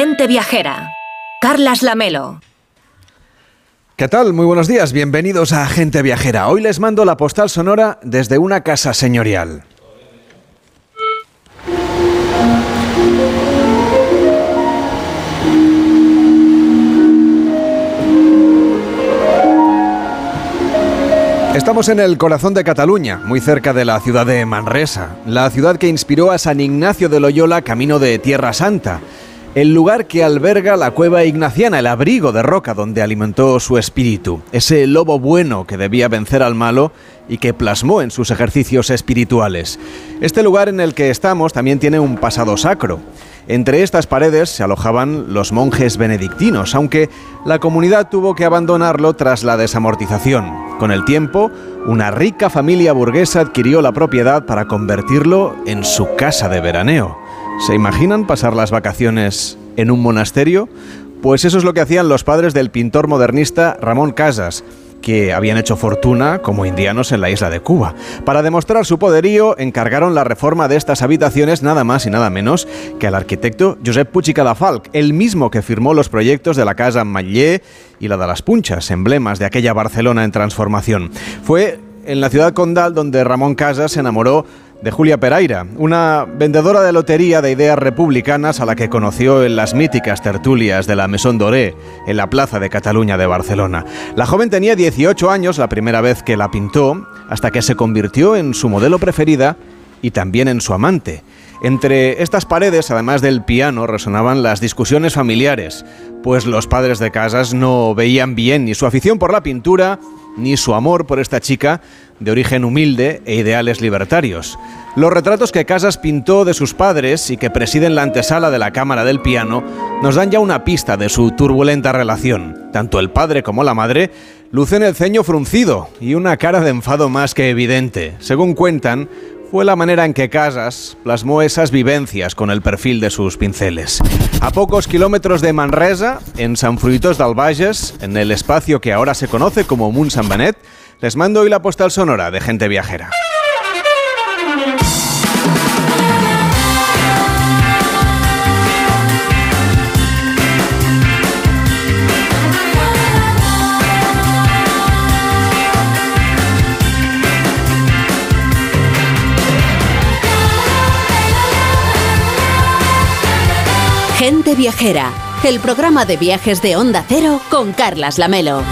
Gente viajera. Carlas Lamelo. ¿Qué tal? Muy buenos días, bienvenidos a Gente Viajera. Hoy les mando la postal sonora desde una casa señorial. Estamos en el corazón de Cataluña, muy cerca de la ciudad de Manresa, la ciudad que inspiró a San Ignacio de Loyola camino de Tierra Santa, el lugar que alberga la cueva ignaciana, el abrigo de roca donde alimentó su espíritu, ese lobo bueno que debía vencer al malo y que plasmó en sus ejercicios espirituales. Este lugar en el que estamos también tiene un pasado sacro. Entre estas paredes se alojaban los monjes benedictinos, aunque la comunidad tuvo que abandonarlo tras la desamortización. Con el tiempo, una rica familia burguesa adquirió la propiedad para convertirlo en su casa de veraneo. ¿Se imaginan pasar las vacaciones en un monasterio? Pues eso es lo que hacían los padres del pintor modernista Ramón Casas que habían hecho fortuna como indianos en la isla de Cuba. Para demostrar su poderío, encargaron la reforma de estas habitaciones nada más y nada menos que al arquitecto Josep Puig i Cadafalch, el mismo que firmó los proyectos de la Casa Matller y la de las Punchas, emblemas de aquella Barcelona en transformación. Fue en la ciudad condal donde Ramón Casas se enamoró de Julia Pereira, una vendedora de lotería de ideas republicanas a la que conoció en las míticas tertulias de la Maison Doré, en la Plaza de Cataluña de Barcelona. La joven tenía 18 años la primera vez que la pintó, hasta que se convirtió en su modelo preferida y también en su amante. Entre estas paredes, además del piano, resonaban las discusiones familiares, pues los padres de casas no veían bien ni su afición por la pintura, ni su amor por esta chica de origen humilde e ideales libertarios. Los retratos que Casas pintó de sus padres y que presiden la antesala de la cámara del piano nos dan ya una pista de su turbulenta relación. Tanto el padre como la madre lucen el ceño fruncido y una cara de enfado más que evidente. Según cuentan, fue la manera en que Casas plasmó esas vivencias con el perfil de sus pinceles. A pocos kilómetros de Manresa, en San Fruitos del en el espacio que ahora se conoce como Munt San Benet, les mando hoy la postal sonora de gente viajera. Gente Viajera, el programa de viajes de Onda Cero con Carlas Lamelo.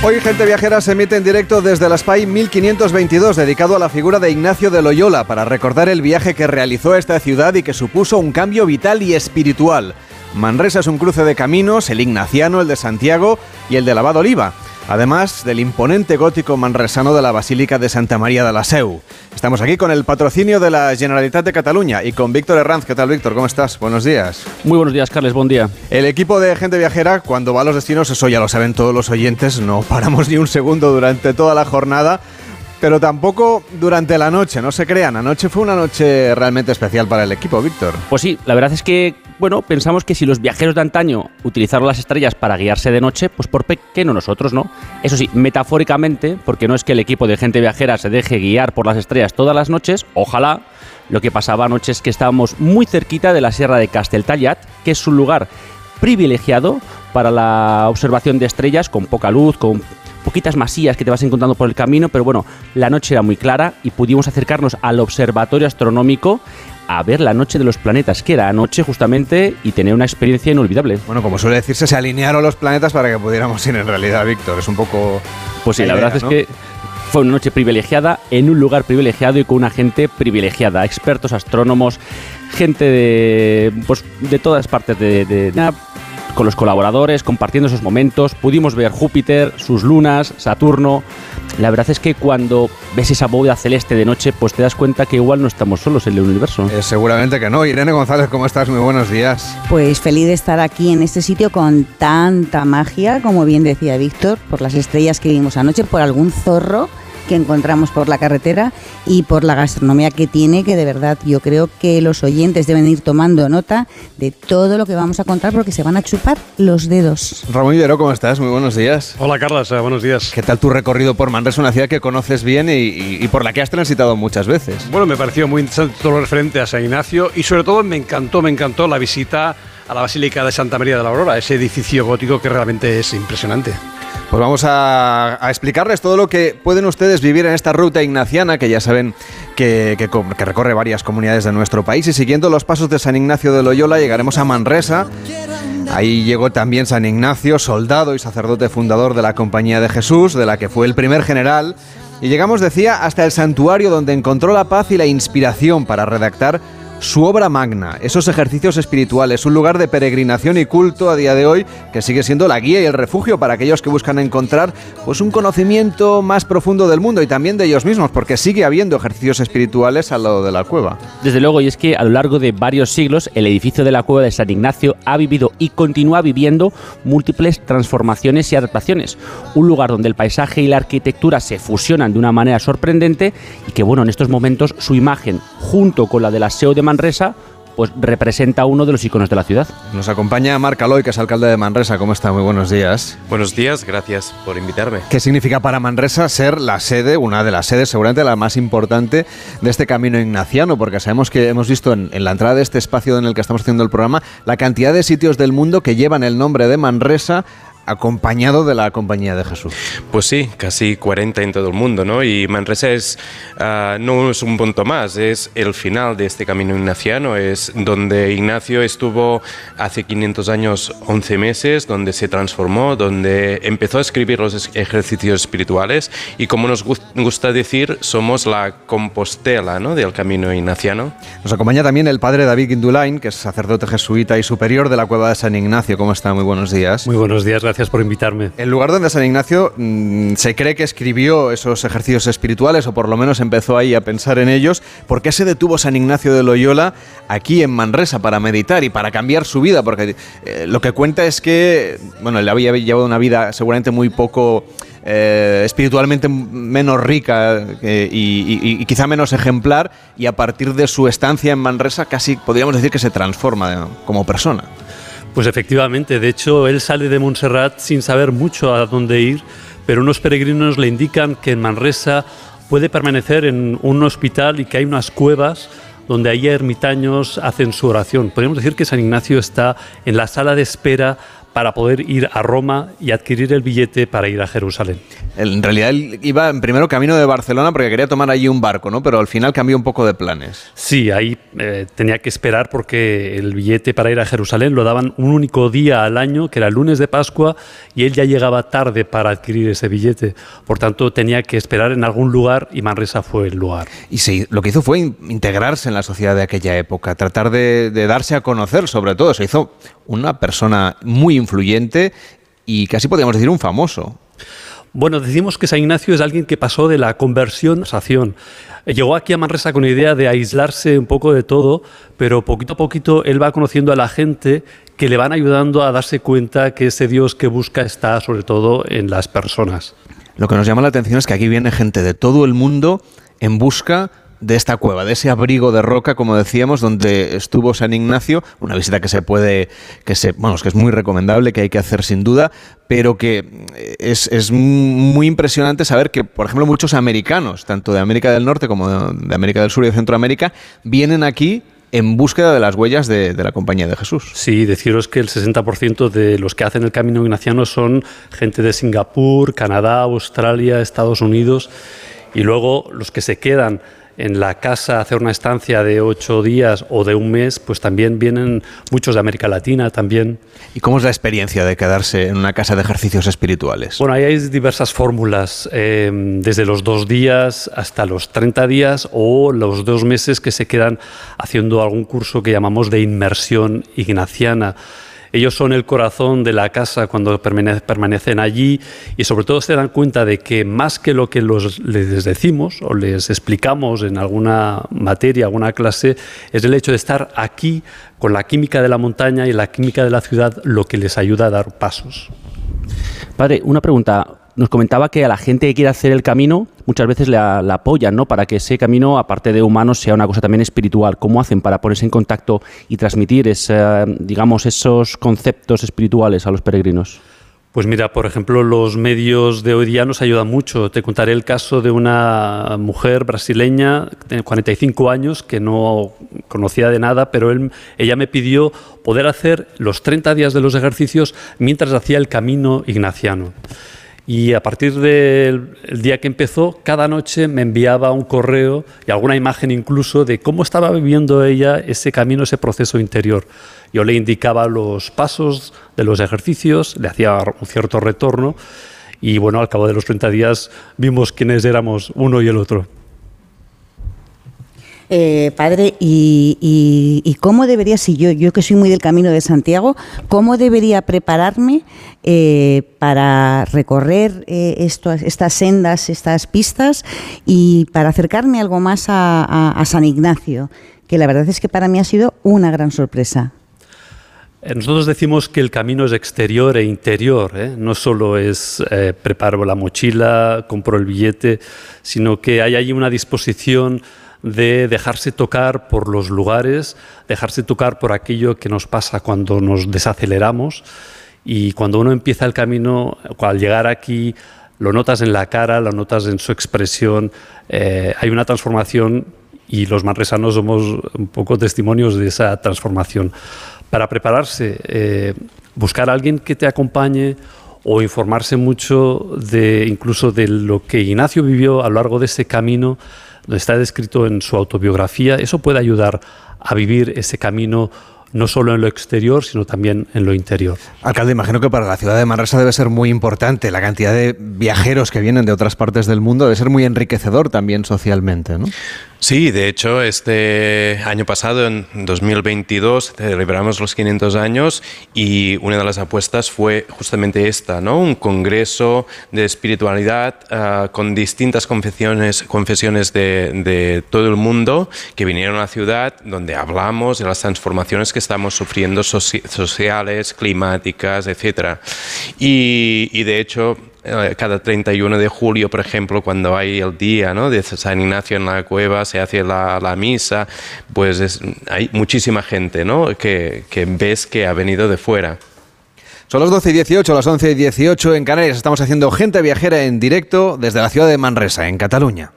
Hoy Gente Viajera se emite en directo desde la SPY 1522, dedicado a la figura de Ignacio de Loyola, para recordar el viaje que realizó a esta ciudad y que supuso un cambio vital y espiritual. Manresa es un cruce de caminos, el ignaciano, el de Santiago y el de Lavado Oliva además del imponente gótico manresano de la Basílica de Santa María de la Seu. Estamos aquí con el patrocinio de la Generalitat de Cataluña y con Víctor Herranz. ¿Qué tal, Víctor? ¿Cómo estás? Buenos días. Muy buenos días, Carles. Buen día. El equipo de gente viajera, cuando va a los destinos, eso ya lo saben todos los oyentes, no paramos ni un segundo durante toda la jornada pero tampoco durante la noche, no se crean. Anoche fue una noche realmente especial para el equipo, Víctor. Pues sí, la verdad es que, bueno, pensamos que si los viajeros de antaño utilizaron las estrellas para guiarse de noche, pues por qué no nosotros, ¿no? Eso sí, metafóricamente, porque no es que el equipo de gente viajera se deje guiar por las estrellas todas las noches, ojalá. Lo que pasaba anoche es que estábamos muy cerquita de la Sierra de Casteltallat, que es un lugar privilegiado para la observación de estrellas con poca luz, con poquitas masías que te vas encontrando por el camino, pero bueno, la noche era muy clara y pudimos acercarnos al observatorio astronómico a ver la noche de los planetas, que era anoche justamente, y tener una experiencia inolvidable. Bueno, como suele decirse, se alinearon los planetas para que pudiéramos ir en realidad, Víctor. Es un poco... Pues sí, la, verdad es que fue una noche privilegiada, en un lugar privilegiado y con una gente privilegiada, expertos, astrónomos, gente de, pues, de todas partes de, de, de con los colaboradores, compartiendo esos momentos. Pudimos ver Júpiter, sus lunas, Saturno. La verdad es que cuando ves esa bóveda celeste de noche, pues te das cuenta que igual no estamos solos en el universo. Eh, seguramente que no. Irene González, ¿cómo estás? Muy buenos días. Pues feliz de estar aquí en este sitio con tanta magia, como bien decía Víctor, por las estrellas que vimos anoche, por algún zorro que encontramos por la carretera y por la gastronomía que tiene, que de verdad yo creo que los oyentes deben ir tomando nota de todo lo que vamos a contar porque se van a chupar los dedos. Ramón Ibero, ¿cómo estás? Muy buenos días. Hola Carlos, eh, buenos días. ¿Qué tal tu recorrido por Manresa, una ciudad que conoces bien y, y por la que has transitado muchas veces? Bueno, me pareció muy interesante todo lo referente a San Ignacio y sobre todo me encantó, me encantó la visita a la Basílica de Santa María de la Aurora, ese edificio gótico que realmente es impresionante. Pues vamos a, explicarles todo lo que pueden ustedes vivir en esta ruta ignaciana, que ya saben que, que, recorre varias comunidades de nuestro país. Y siguiendo los pasos de San Ignacio de Loyola, llegaremos a Manresa. Ahí llegó también San Ignacio, soldado y sacerdote fundador de la Compañía de Jesús, de la que fue el primer general. Y llegamos, decía, hasta el santuario donde encontró la paz y la inspiración para redactar su obra magna, esos ejercicios espirituales, un lugar de peregrinación y culto a día de hoy que sigue siendo la guía y el refugio para aquellos que buscan encontrar pues un conocimiento más profundo del mundo y también de ellos mismos, porque sigue habiendo ejercicios espirituales al lado de la cueva. Desde luego, y es que a lo largo de varios siglos el edificio de la cueva de San Ignacio ha vivido y continúa viviendo múltiples transformaciones y adaptaciones, un lugar donde el paisaje y la arquitectura se fusionan de una manera sorprendente y que bueno, en estos momentos su imagen junto con la del aseo de Manresa pues representa uno de los iconos de la ciudad. Nos acompaña Marc Aloy, que es alcalde de Manresa. ¿Cómo está? Muy buenos días. Buenos días, gracias por invitarme. ¿Qué significa para Manresa ser la sede, una de las sedes, seguramente la más importante de este camino ignaciano? Porque sabemos que hemos visto en, en la entrada de este espacio en el que estamos haciendo el programa la cantidad de sitios del mundo que llevan el nombre de Manresa acompañado de la Compañía de Jesús. Pues sí, casi 40 en todo el mundo, ¿no? Y Manresa es, uh, no es un punto más, es el final de este camino ignaciano, es donde Ignacio estuvo hace 500 años, 11 meses, donde se transformó, donde empezó a escribir los ejercicios espirituales y como nos gusta decir, somos la compostela ¿no? del camino ignaciano. Nos acompaña también el padre David Guindulain, que es sacerdote jesuita y superior de la cueva de San Ignacio. ¿Cómo está? Muy buenos días. Muy buenos días, gracias Gracias por invitarme. El lugar donde San Ignacio mmm, se cree que escribió esos ejercicios espirituales, o por lo menos empezó ahí a pensar en ellos. ¿Por qué se detuvo San Ignacio de Loyola aquí en Manresa para meditar y para cambiar su vida? Porque eh, lo que cuenta es que, bueno, él había llevado una vida seguramente muy poco. Eh, espiritualmente menos rica eh, y, quizá menos ejemplar y a partir de su estancia en Manresa casi podríamos decir que se transforma como persona. Pues efectivamente, de hecho él sale de Montserrat sin saber mucho a dónde ir, pero unos peregrinos le indican que en Manresa puede permanecer en un hospital y que hay unas cuevas donde ahí ermitaños hacen su oración. Podríamos decir que San Ignacio está en la sala de espera para poder ir a Roma y adquirir el billete para ir a Jerusalén. En realidad él iba en primero camino de Barcelona porque quería tomar allí un barco, ¿no? Pero al final cambió un poco de planes. Sí, ahí eh, tenía que esperar porque el billete para ir a Jerusalén lo daban un único día al año, que era el lunes de Pascua, y él ya llegaba tarde para adquirir ese billete. Por tanto, tenía que esperar en algún lugar y Manresa fue el lugar. Y sí, lo que hizo fue integrarse en la sociedad de aquella época, tratar de, de darse a conocer sobre todo. Se hizo una persona muy influyente y casi podríamos decir un famoso. Bueno, decimos que San Ignacio es alguien que pasó de la conversión a la acción. Llegó aquí a Manresa con la idea de aislarse un poco de todo, pero poquito a poquito él va conociendo a la gente que le van ayudando a darse cuenta que ese Dios que busca está sobre todo en las personas. Lo que nos llama la atención es que aquí viene gente de todo el mundo en busca de esta cueva, de ese abrigo de roca, como decíamos, donde estuvo San Ignacio, una visita que se puede, que se, bueno, que es muy recomendable, que hay que hacer sin duda, pero que es, es muy impresionante saber que, por ejemplo, muchos americanos, tanto de América del Norte como de, América del Sur y de Centroamérica, vienen aquí en búsqueda de las huellas de, de, la Compañía de Jesús. Sí, deciros que el 60% de los que hacen el camino ignaciano son gente de Singapur, Canadá, Australia, Estados Unidos, y luego los que se quedan en la casa hacer una estancia de ocho días o de un mes, pues también vienen muchos de América Latina también. ¿Y cómo es la experiencia de quedarse en una casa de ejercicios espirituales? Bueno, ahí hay diversas fórmulas, eh, desde los dos días hasta los 30 días o los dos meses que se quedan haciendo algún curso que llamamos de inmersión ignaciana. Ellos son el corazón de la casa cuando permanecen allí y sobre todo se dan cuenta de que más que lo que les decimos o les explicamos en alguna materia, alguna clase, es el hecho de estar aquí con la química de la montaña y la química de la ciudad lo que les ayuda a dar pasos. Padre, una pregunta nos comentaba que a la gente que quiere hacer el camino muchas veces la, apoyan, ¿no? Para que ese camino, aparte de humanos, sea una cosa también espiritual. ¿Cómo hacen para ponerse en contacto y transmitir, digamos, esos conceptos espirituales a los peregrinos? Pues mira, por ejemplo, los medios de hoy día nos ayudan mucho. Te contaré el caso de una mujer brasileña de 45 años que no conocía de nada, pero ella me pidió poder hacer los 30 días de los ejercicios mientras hacía el camino ignaciano. Y a partir del día que empezó, cada noche me enviaba un correo y alguna imagen incluso de cómo estaba viviendo ella ese camino, ese proceso interior. Yo le indicaba los pasos de los ejercicios, le hacía un cierto retorno y bueno, al cabo de los 30 días vimos quiénes éramos uno y el otro. Eh, padre, y, cómo debería, si yo, yo que soy muy del camino de Santiago, cómo debería prepararme eh, para recorrer eh, estas sendas, estas pistas y para acercarme algo más a San Ignacio, que la verdad es que para mí ha sido una gran sorpresa. Nosotros decimos que el camino es exterior e interior, no solo es preparo la mochila, compro el billete, sino que hay ahí una disposición de dejarse tocar por los lugares, dejarse tocar por aquello que nos pasa cuando nos desaceleramos. Y cuando uno empieza el camino, al llegar aquí, lo notas en la cara, lo notas en su expresión, hay una transformación y los manresanos somos un poco testimonios de esa transformación. Para prepararse, eh, buscar a alguien que te acompañe o informarse mucho de incluso de lo que Ignacio vivió a lo largo de ese camino, está descrito en su autobiografía, eso puede ayudar a vivir ese camino no solo en lo exterior, sino también en lo interior. Alcalde, imagino que para la ciudad de Manresa debe ser muy importante la cantidad de viajeros que vienen de otras partes del mundo, debe ser muy enriquecedor también socialmente, ¿no? Sí, de hecho, este año pasado, en 2022, celebramos los 500 años y una de las apuestas fue justamente esta, ¿no? Un congreso de espiritualidad ah, con distintas confesiones, confesiones de, de, todo el mundo que vinieron a la ciudad donde hablamos de las transformaciones que estamos sufriendo sociales, climáticas, etc. Y, y de hecho, cada 31 de julio, por ejemplo, cuando hay el día ¿no? de San Ignacio en la cueva, se hace la, la misa, pues hay muchísima gente ¿no? que, que ves que ha venido de fuera. Son las 12 y 18, las 11 y 18 en Canarias. Estamos haciendo gente viajera en directo desde la ciudad de Manresa, en Cataluña.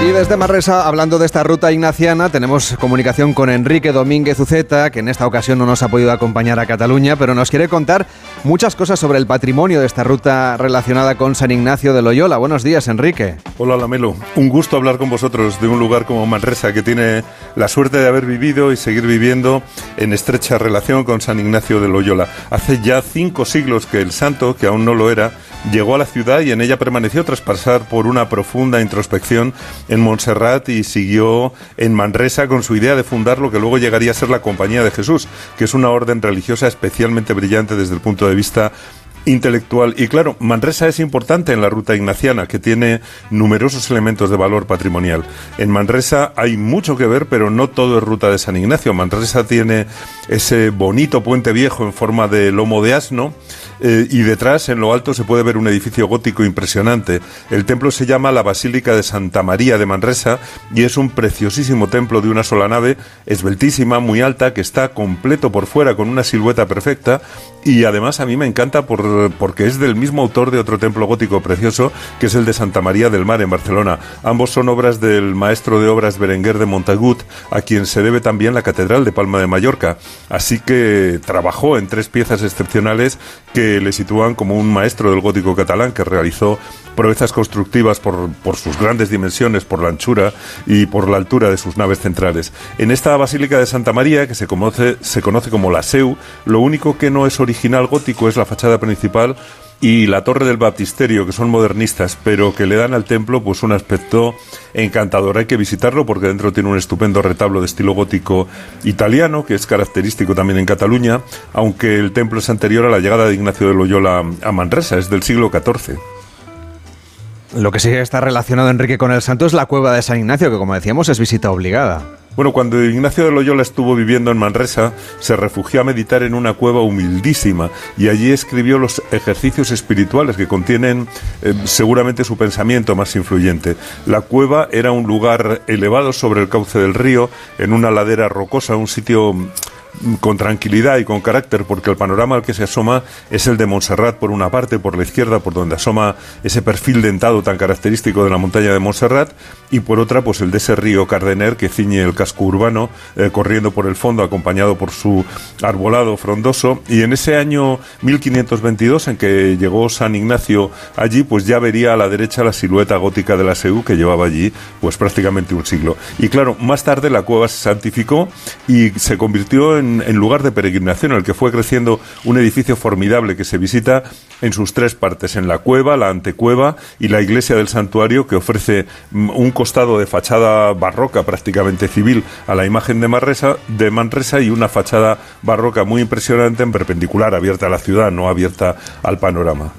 Y desde Marresa, hablando de esta ruta ignaciana, tenemos comunicación con Enrique Domínguez Uceta, que en esta ocasión no nos ha podido acompañar a Cataluña, pero nos quiere contar muchas cosas sobre el patrimonio de esta ruta relacionada con San Ignacio de Loyola. Buenos días, Enrique. Hola, Lamelo. Un gusto hablar con vosotros de un lugar como Manresa, que tiene la suerte de haber vivido y seguir viviendo en estrecha relación con San Ignacio de Loyola. Hace ya cinco siglos que el santo, que aún no lo era, llegó a la ciudad y en ella permaneció tras pasar por una profunda introspección en Montserrat y siguió en Manresa con su idea de fundar lo que luego llegaría a ser la Compañía de Jesús, que es una orden religiosa especialmente brillante desde el punto de vista intelectual. Y claro, Manresa es importante en la ruta ignaciana, que tiene numerosos elementos de valor patrimonial. En Manresa hay mucho que ver, pero no todo es ruta de San Ignacio. Manresa tiene ese bonito puente viejo en forma de lomo de asno, eh, y detrás, en lo alto, se puede ver un edificio gótico impresionante. El templo se llama la Basílica de Santa María de Manresa y es un preciosísimo templo de una sola nave, esbeltísima, muy alta, que está completo por fuera con una silueta perfecta y además a mí me encanta por, porque es del mismo autor de otro templo gótico precioso, que es el de Santa María del Mar en Barcelona. Ambos son obras del maestro de obras Berenguer de Montagut, a quien se debe también la Catedral de Palma de Mallorca. Así que trabajó en tres piezas excepcionales que le sitúan como un maestro del gótico catalán que realizó proezas constructivas por, por, sus grandes dimensiones, por la anchura y por la altura de sus naves centrales. En esta Basílica de Santa María, que se conoce, se conoce como la Seu, lo único que no es original gótico es la fachada principal y la torre del baptisterio, que son modernistas, pero que le dan al templo pues un aspecto encantador. Hay que visitarlo porque dentro tiene un estupendo retablo de estilo gótico italiano, que es característico también en Cataluña, aunque el templo es anterior a la llegada de Ignacio de Loyola a Manresa, es del siglo XIV. Lo que sí está relacionado, Enrique, con el santo es la cueva de San Ignacio, que como decíamos es visita obligada. Bueno, cuando Ignacio de Loyola estuvo viviendo en Manresa, se refugió a meditar en una cueva humildísima y allí escribió los ejercicios espirituales que contienen eh, seguramente su pensamiento más influyente. La cueva era un lugar elevado sobre el cauce del río, en una ladera rocosa, un sitio con tranquilidad y con carácter, porque el panorama al que se asoma es el de Montserrat por una parte, por la izquierda, por donde asoma ese perfil dentado tan característico de la montaña de Montserrat, y por otra, pues el de ese río Cardener que ciñe el casco urbano, eh, corriendo por el fondo, acompañado por su arbolado frondoso. Y en ese año 1522, en que llegó San Ignacio allí, pues ya vería a la derecha la silueta gótica de la Seu que llevaba allí, pues prácticamente un siglo. Y claro, más tarde la cueva se santificó y se convirtió en en, lugar de peregrinación, en el que fue creciendo un edificio formidable que se visita en sus tres partes, en la cueva, la antecueva y la iglesia del santuario, que ofrece mm, un costado de fachada barroca, prácticamente civil, a la imagen de Manresa, de Manresa y una fachada barroca muy impresionante en perpendicular, abierta a la ciudad, no abierta al panorama.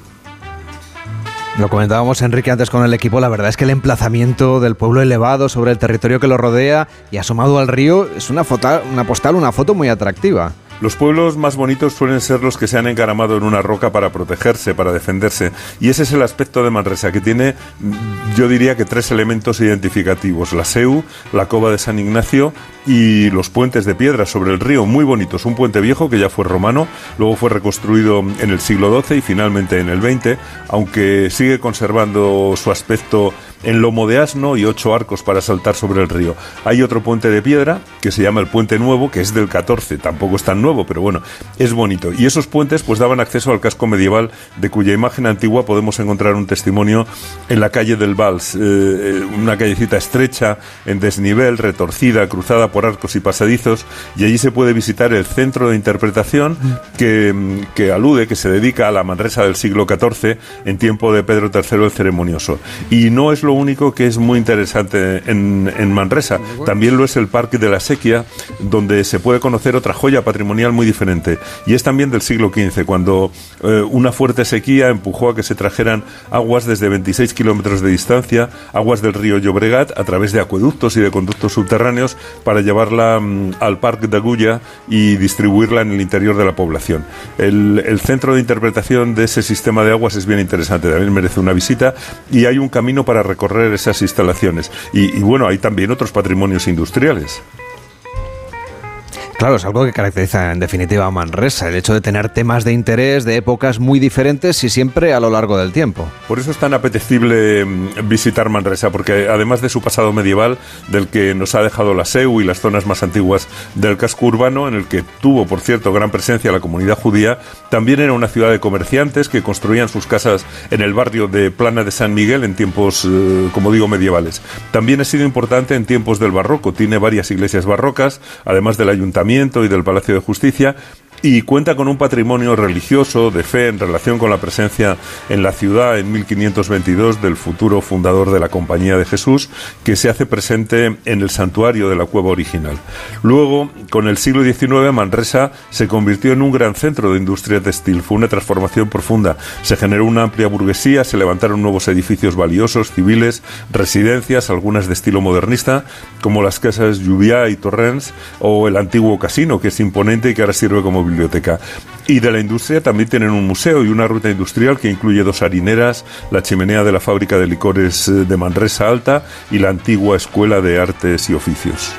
Lo comentábamos Enrique antes con el equipo, la verdad es que el emplazamiento del pueblo elevado sobre el territorio que lo rodea y asomado al río es una, foto, una postal, una foto muy atractiva. Los pueblos más bonitos suelen ser los que se han encaramado en una roca para protegerse, para defenderse. Y ese es el aspecto de Manresa, que tiene, yo diría que tres elementos identificativos. La Seu, la cova de San Ignacio y los puentes de piedra sobre el río, muy bonitos. Un puente viejo que ya fue romano, luego fue reconstruido en el siglo XII y finalmente en el XX, aunque sigue conservando su aspecto en lomo de asno y ocho arcos para saltar sobre el río. Hay otro puente de piedra que se llama el Puente Nuevo, que es del 14, tampoco es tan nuevo, pero bueno, es bonito. Y esos puentes pues daban acceso al casco medieval, de cuya imagen antigua podemos encontrar un testimonio en la calle del Vals, eh, eh, una callecita estrecha, en desnivel, retorcida, cruzada por arcos y pasadizos, y allí se puede visitar el centro de interpretación que, que alude, que se dedica a la Manresa del siglo XIV en tiempo de Pedro III el Ceremonioso. Y no es lo único que es muy interesante en, Manresa. También lo es el Parque de la Sequia, donde se puede conocer otra joya patrimonial muy diferente. Y es también del siglo XV, cuando eh, una fuerte sequía empujó a que se trajeran aguas desde 26 kilómetros de distancia, aguas del río Llobregat, a través de acueductos y de conductos subterráneos, para llevarla mm, al Parque de Agulla y distribuirla en el interior de la población. El, el centro de interpretación de ese sistema de aguas es bien interesante, también merece una visita y hay un camino para recorrer recorrer esas instalaciones. Y, y bueno, hay también otros patrimonios industriales. Claro, es algo que caracteriza en definitiva a Manresa, el hecho de tener temas de interés de épocas muy diferentes y siempre a lo largo del tiempo. Por eso es tan apetecible mm, visitar Manresa, porque además de su pasado medieval, del que nos ha dejado la SEU y las zonas más antiguas del casco urbano, en el que tuvo, por cierto, gran presencia la comunidad judía, también era una ciudad de comerciantes que construían sus casas en el barrio de Plana de San Miguel en tiempos, eh, como digo, medievales. También ha sido importante en tiempos del barroco, tiene varias iglesias barrocas, además del ayuntamiento y del Palacio de Justicia y cuenta con un patrimonio religioso de fe en relación con la presencia en la ciudad en 1522 del futuro fundador de la Compañía de Jesús, que se hace presente en el santuario de la cueva original. Luego, con el siglo XIX, Manresa se convirtió en un gran centro de industria textil. Fue una transformación profunda. Se generó una amplia burguesía, se levantaron nuevos edificios valiosos, civiles, residencias, algunas de estilo modernista, como las casas Lluviá y Torrens, o el antiguo casino, que es imponente y que ahora sirve como Y de la industria también tienen un museo y una ruta industrial que incluye dos harineras, la chimenea de la fábrica de licores eh, de Manresa Alta y la antigua Escuela de Artes y Oficios.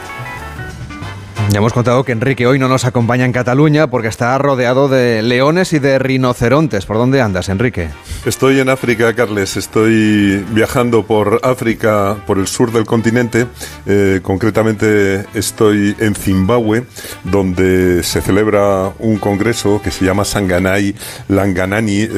Ya hemos contado que Enrique hoy no nos acompaña en Cataluña porque está rodeado de leones y de rinocerontes. ¿Por dónde andas, Enrique? Estoy en África, Carles. Estoy viajando por África, por el sur del continente. Eh, concretamente estoy en Zimbabue, donde se celebra un congreso que se llama Sanganay Langanani, eh,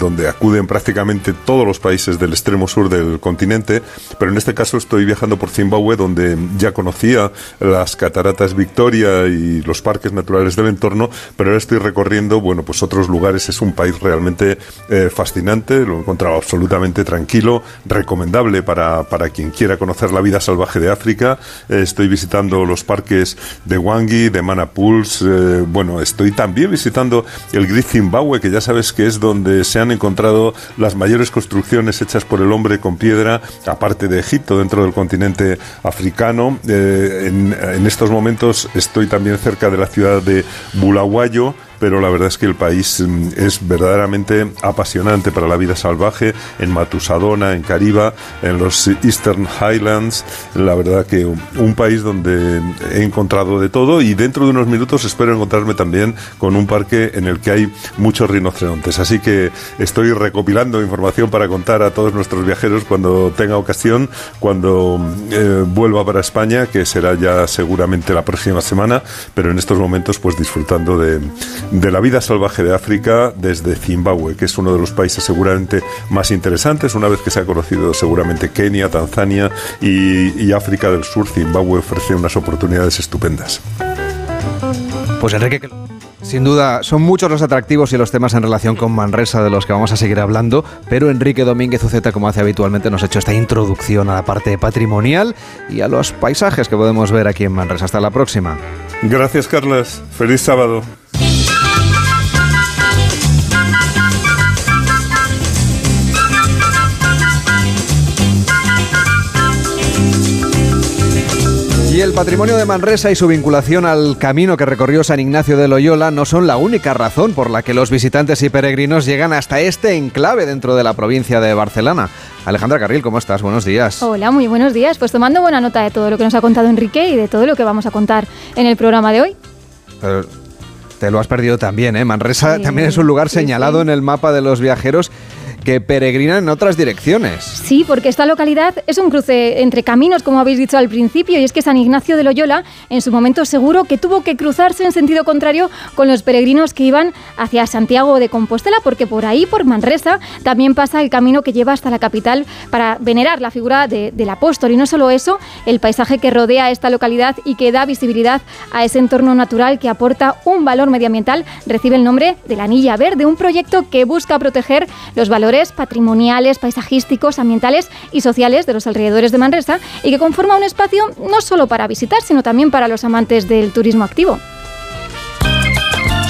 donde acuden prácticamente todos los países del extremo sur del continente, pero en este caso estoy viajando por Zimbabue, donde ya conocía las cataratas Victoria y los parques naturales del entorno, pero ahora estoy recorriendo, bueno, pues otros lugares. Es un país realmente eh, fascinante, lo he encontrado absolutamente tranquilo, recomendable para, para quien quiera conocer la vida salvaje de África. Eh, estoy visitando los parques de Wangi, de Manapuls, eh, bueno, estoy también visitando el Great Zimbabue, que ya sabes que es donde se han encontrado las mayores construcciones hechas por el hombre con piedra, aparte de Egipto, dentro del continente africano. en, en estos momentos estoy también cerca de la ciudad de Bulawayo pero la verdad es que el país mm, es verdaderamente apasionante para la vida salvaje en Matusadona, en Cariba, en los Eastern Highlands. La verdad que un país donde he encontrado de todo y dentro de unos minutos espero encontrarme también con un parque en el que hay muchos rinocerontes. Así que estoy recopilando información para contar a todos nuestros viajeros cuando tenga ocasión, cuando eh, vuelva para España, que será ya seguramente la próxima semana, pero en estos momentos pues disfrutando de, de la vida salvaje de África desde Zimbabue, que es uno de los países seguramente más interesantes, una vez que se ha conocido seguramente Kenia, Tanzania y, África del Sur, Zimbabue ofrece unas oportunidades estupendas. Pues Enrique, sin duda, son muchos los atractivos y los temas en relación con Manresa de los que vamos a seguir hablando, pero Enrique Domínguez Uceta, como hace habitualmente, nos ha hecho esta introducción a la parte patrimonial y a los paisajes que podemos ver aquí en Manresa. Hasta la próxima. Gracias, Carlas. Feliz sábado. Y el patrimonio de Manresa y su vinculación al camino que recorrió San Ignacio de Loyola no son la única razón por la que los visitantes y peregrinos llegan hasta este enclave dentro de la provincia de Barcelona. Alejandra Carril, ¿cómo estás? Buenos días. Hola, muy buenos días. Pues tomando buena nota de todo lo que nos ha contado Enrique y de todo lo que vamos a contar en el programa de hoy. te lo has perdido también, ¿eh? Manresa también es un lugar señalado en el mapa de los viajeros que peregrinan en otras direcciones. Sí, porque esta localidad es un cruce entre caminos, como habéis dicho al principio, y es que San Ignacio de Loyola, en su momento seguro que tuvo que cruzarse en sentido contrario con los peregrinos que iban hacia Santiago de Compostela, porque por ahí, por Manresa, también pasa el camino que lleva hasta la capital para venerar la figura del apóstol. Y no solo eso, el paisaje que rodea esta localidad y que da visibilidad a ese entorno natural que aporta un valor medioambiental recibe el nombre de la Anilla Verde, un proyecto que busca proteger los valores patrimoniales, paisajísticos, ambientales y sociales de los alrededores de Manresa y que conforma un espacio no solo para visitar, sino también para los amantes del turismo activo.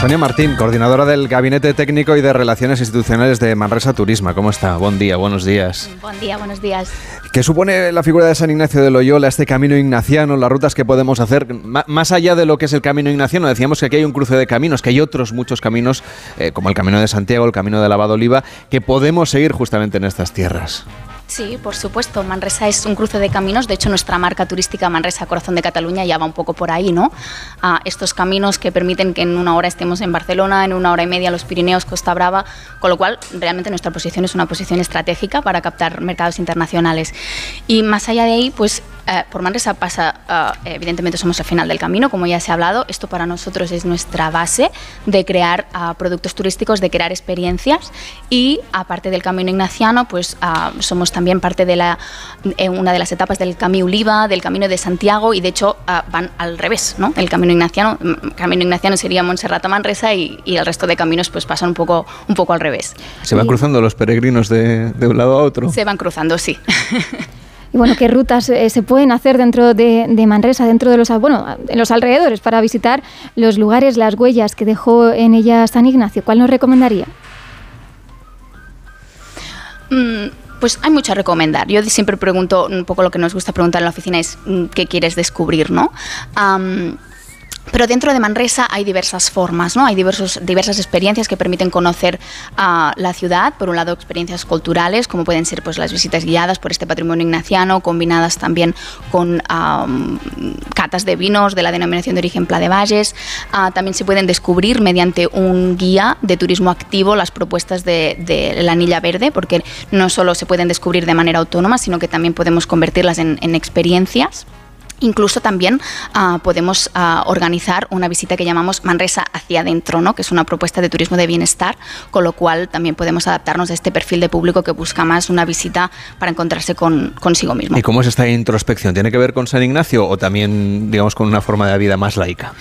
Sonia Martín, coordinadora del Gabinete Técnico y de Relaciones Institucionales de Manresa Turisma. ¿Cómo está? Buen día, buenos días. Buen día, buenos días. ¿Qué supone la figura de San Ignacio de Loyola, este camino ignaciano, las rutas que podemos hacer? más allá de lo que es el camino ignaciano, decíamos que aquí hay un cruce de caminos, que hay otros muchos caminos, eh, como el Camino de Santiago, el Camino de la Oliva, que podemos seguir justamente en estas tierras. Sí, por supuesto. Manresa es un cruce de caminos. De hecho, nuestra marca turística Manresa Corazón de Cataluña ya va un poco por ahí, ¿no? A estos caminos que permiten que en una hora estemos en Barcelona, en una hora y media los Pirineos, Costa Brava, con lo cual realmente nuestra posición es una posición estratégica para captar mercados internacionales. Y más allá de ahí, pues eh, por Manresa pasa, eh, evidentemente somos al final del camino, como ya se ha hablado. Esto para nosotros es nuestra base de crear ah, productos turísticos, de crear experiencias y aparte del camino ignaciano, pues ah, somos también parte de la, eh, una de las etapas del Camino Oliva, del Camino de Santiago y de hecho ah, van al revés, ¿no? El camino ignaciano, mm, camino ignaciano sería Montserrat a Manresa y, el resto de caminos pues pasan un poco, un poco al revés. ¿Se van cruzando los peregrinos de, de un lado a otro? Se van cruzando, sí. y bueno, qué rutas eh, se pueden hacer dentro de, Manresa, dentro de los, bueno, en los alrededores para visitar los lugares, las huellas que dejó en ella San Ignacio. ¿Cuál nos recomendaría? Mm, pues hay mucho a recomendar. Yo siempre pregunto, un poco lo que nos gusta preguntar en la oficina es mm, qué quieres descubrir, ¿no? Pero dentro de Manresa hay diversas formas, ¿no? Hay diversos, diversas experiencias que permiten conocer a la ciudad. Por un lado, experiencias culturales, como pueden ser pues, las visitas guiadas por este patrimonio ignaciano, combinadas también con catas de vinos de la denominación de origen Pla de Valles. Ah, también se pueden descubrir mediante un guía de turismo activo las propuestas de, la Anilla Verde, porque no solo se pueden descubrir de manera autónoma, sino que también podemos convertirlas en experiencias Incluso también uh, podemos uh, organizar una visita que llamamos Manresa hacia adentro, ¿no? que es una propuesta de turismo de bienestar, con lo cual también podemos adaptarnos a este perfil de público que busca más una visita para encontrarse con, consigo mismo. ¿Y cómo es esta introspección? ¿Tiene que ver con San Ignacio o también, digamos, con una forma de vida más laica?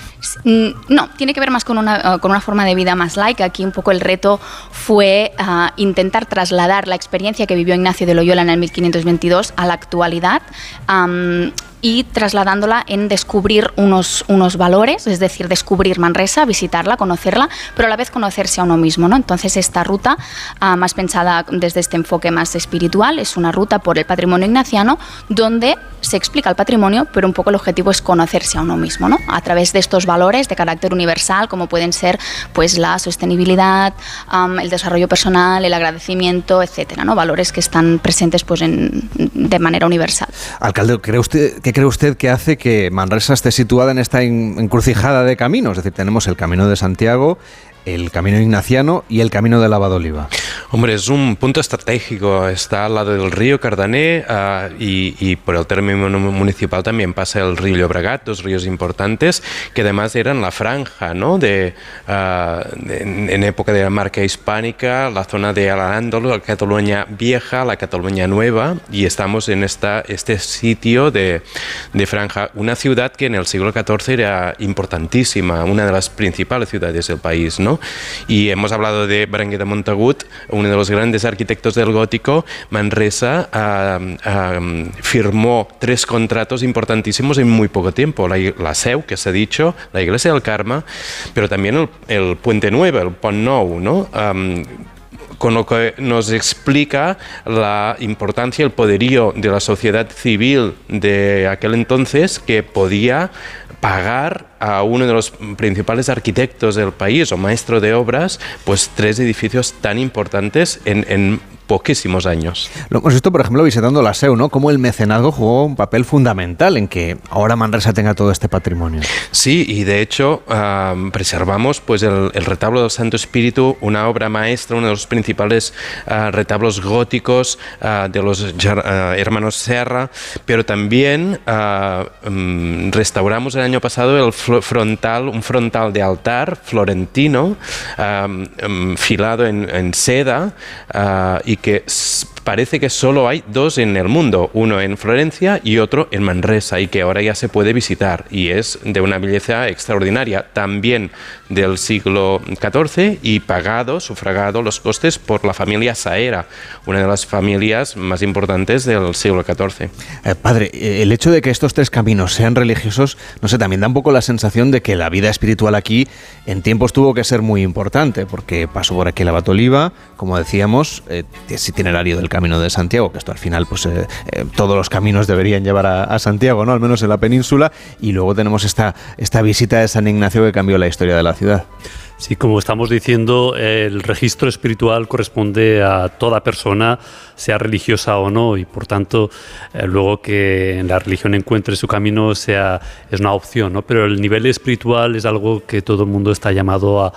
Mm, no, tiene que ver más con una, uh, con una forma de vida más laica. Aquí un poco el reto fue intentar trasladar la experiencia que vivió Ignacio de Loyola en el 1522 a la actualidad. Um, y trasladándola en descubrir unos, unos valores, es decir, descubrir Manresa, visitarla, conocerla, pero a la vez conocerse a uno mismo. ¿no? Entonces, esta ruta, uh, más pensada desde este enfoque más espiritual, es una ruta por el patrimonio ignaciano donde se explica el patrimonio, pero un poco el objetivo es conocerse a uno mismo, ¿no? a través de estos valores de carácter universal, como pueden ser pues, la sostenibilidad, um, el desarrollo personal, el agradecimiento, etcétera, ¿no? valores que están presentes pues, en, de manera universal. Alcalde, ¿cree usted ¿Qué cree usted que hace que Manresa esté situada en esta encrucijada de caminos? Es decir, tenemos el Camino de Santiago, el camino ignaciano y el camino de Lavadoliva. Hombre, es un punto estratégico. Está al lado del río Cardané uh, y, y, por el término municipal también pasa el río Llobregat, dos ríos importantes que además eran la franja ¿no? de, uh, de en, en, época de la marca hispánica, la zona de Alarándolo, la Cataluña vieja, la Cataluña nueva y estamos en esta, este sitio de, de franja. Una ciudad que en el siglo XIV era importantísima, una de las principales ciudades del país. ¿no? Y hemos hablado de Berenguer de Montagut, uno de los grandes arquitectos del gótico, Manresa uh, firmó tres contratos importantísimos en muy poco tiempo. La, la SEU, que se ha dicho, la Iglesia del Carme, pero también el, el Puente Nuevo, el Pont Nou, ¿no? Um, con lo que nos explica la importancia, el poderío de la sociedad civil de aquel entonces que podía pagar a uno de los principales arquitectos del país o maestro de obras, pues tres edificios tan importantes en, en poquísimos años. Lo hemos visto, por ejemplo, visitando la SEU, ¿no? Cómo el mecenazgo jugó un papel fundamental en que ahora Manresa tenga todo este patrimonio. Sí, y de hecho uh, preservamos pues el, el, retablo del Santo Espíritu, una obra maestra, uno de los principales uh, retablos góticos uh, de los hermanos Serra, pero también um, restauramos el año pasado el frontal, un frontal de altar florentino, um, filado en, en seda y que parece que solo hay dos en el mundo, uno en Florencia y otro en Manresa, y que ahora ya se puede visitar, y es de una belleza extraordinaria, también del siglo XIV y pagado, sufragado los costes por la familia Saera, una de las familias más importantes del siglo XIV. Eh, padre, el hecho de que estos tres caminos sean religiosos, no sé, también da un poco la sensación de que la vida espiritual aquí en tiempos tuvo que ser muy importante, porque pasó por aquí la Batoliva, como decíamos, eh, es itinerario del Camino de Santiago, que esto al final, pues eh, eh, todos los caminos deberían llevar a, Santiago, ¿no? Al menos en la península, y luego tenemos esta, esta visita de San Ignacio que cambió la historia de la ciudad. Sí, como estamos diciendo, el registro espiritual corresponde a toda persona, sea religiosa o no, y por tanto, eh, luego que la religión encuentre su camino sea, es una opción, ¿no? Pero el nivel espiritual es algo que todo el mundo está llamado a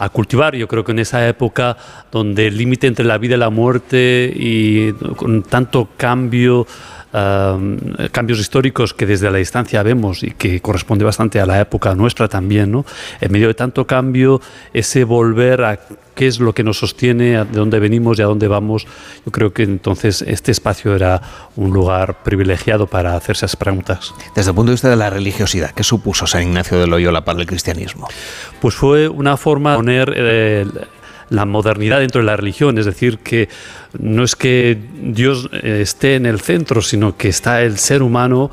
a cultivar. Yo creo que en esa época donde el límite entre la vida y la muerte y con tanto cambio, uh, cambios históricos que desde la distancia vemos y que corresponde bastante a la época nuestra también, ¿no? En medio de tanto cambio, ese volver a qué es lo que nos sostiene, de dónde venimos y a dónde vamos, yo creo que entonces este espacio era un lugar privilegiado para hacerse esas preguntas. Desde el punto de vista de la religiosidad, ¿qué supuso San Ignacio de Loyola para el cristianismo? Pues fue una forma de poner... Eh, la modernidad dentro de la religión, es decir, que no es que Dios esté en el centro, sino que está el ser humano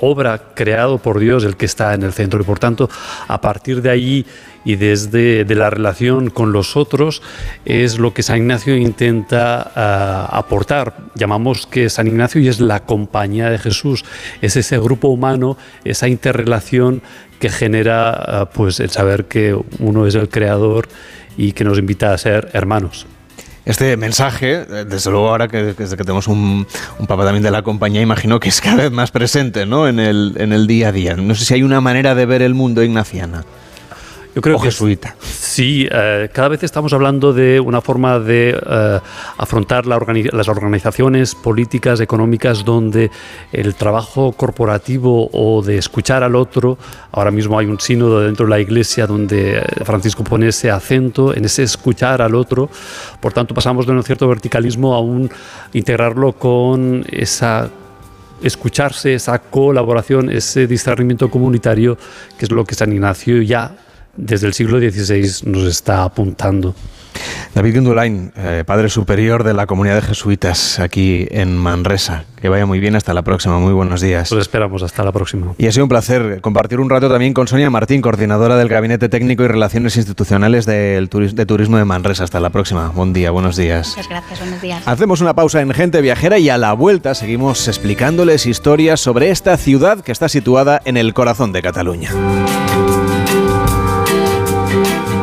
obra creado por Dios el que está en el centro y por tanto a partir de allí y desde de la relación con los otros es lo que San Ignacio intenta uh, aportar. Llamamos que San Ignacio y es la compañía de Jesús, es ese grupo humano, esa interrelación que genera uh, pues el saber que uno es el creador y que nos invita a ser hermanos este mensaje, desde luego ahora que, desde que tenemos un, un, papa también de la compañía, imagino que es cada vez más presente ¿no? en, el, en el día a día. No sé si hay una manera de ver el mundo ignaciana. Yo creo o que jesuita. Sí, eh, cada vez estamos hablando de una forma de eh, afrontar la organi- las organizaciones políticas, económicas, donde el trabajo corporativo o de escuchar al otro, ahora mismo hay un sínodo dentro de la iglesia donde eh, Francisco pone ese acento en ese escuchar al otro, por tanto pasamos de un cierto verticalismo a un integrarlo con esa escucharse, esa colaboración, ese discernimiento comunitario, que es lo que San Ignacio ya desde el siglo XVI nos está apuntando. David Gundulain, eh, padre superior de la comunidad de jesuitas aquí en Manresa. Que vaya muy bien, hasta la próxima. Muy buenos días. Pues esperamos, hasta la próxima. Y ha sido un placer compartir un rato también con Sonia Martín, coordinadora del Gabinete Técnico y Relaciones Institucionales del turis- de Turismo de Manresa. Hasta la próxima. Buen día, buenos días. Muchas gracias, buenos días. Hacemos una pausa en Gente Viajera y a la vuelta seguimos explicándoles historias sobre esta ciudad que está situada en el corazón de Cataluña.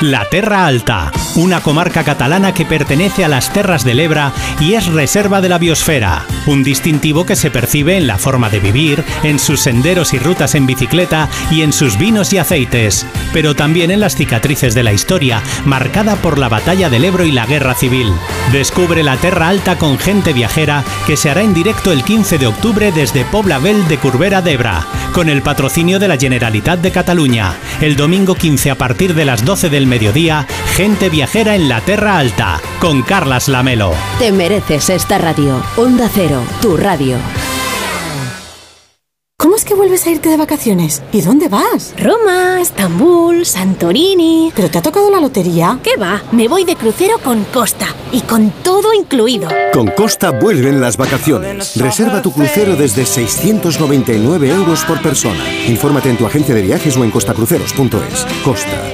La Terra Alta, una comarca catalana que pertenece a las Terras del Ebra y es reserva de la biosfera, un distintivo que se percibe en la forma de vivir, en sus senderos y rutas en bicicleta y en sus vinos y aceites, pero también en las cicatrices de la historia, marcada por la batalla del Ebro y la Guerra Civil. Descubre la Terra Alta con gente viajera que se hará en directo el 15 de octubre desde Poblavel de Corbera d'Ebra, con el patrocinio de la Generalitat de Cataluña. El domingo 15 a partir de las 12 del mediodía, gente viajera en la Terra Alta, con Carlas Lamelo. Te mereces esta radio. Onda Cero, tu radio. ¿Cómo es que vuelves a irte de vacaciones? ¿Y dónde vas? Roma, Estambul, Santorini. ¿Pero te ha tocado la lotería? ¿Qué va? Me voy de crucero con Costa y con todo incluido. Con Costa vuelven las vacaciones. Reserva tu crucero desde 699 euros por persona. Infórmate en tu agencia de viajes o en costacruceros.es. Costa.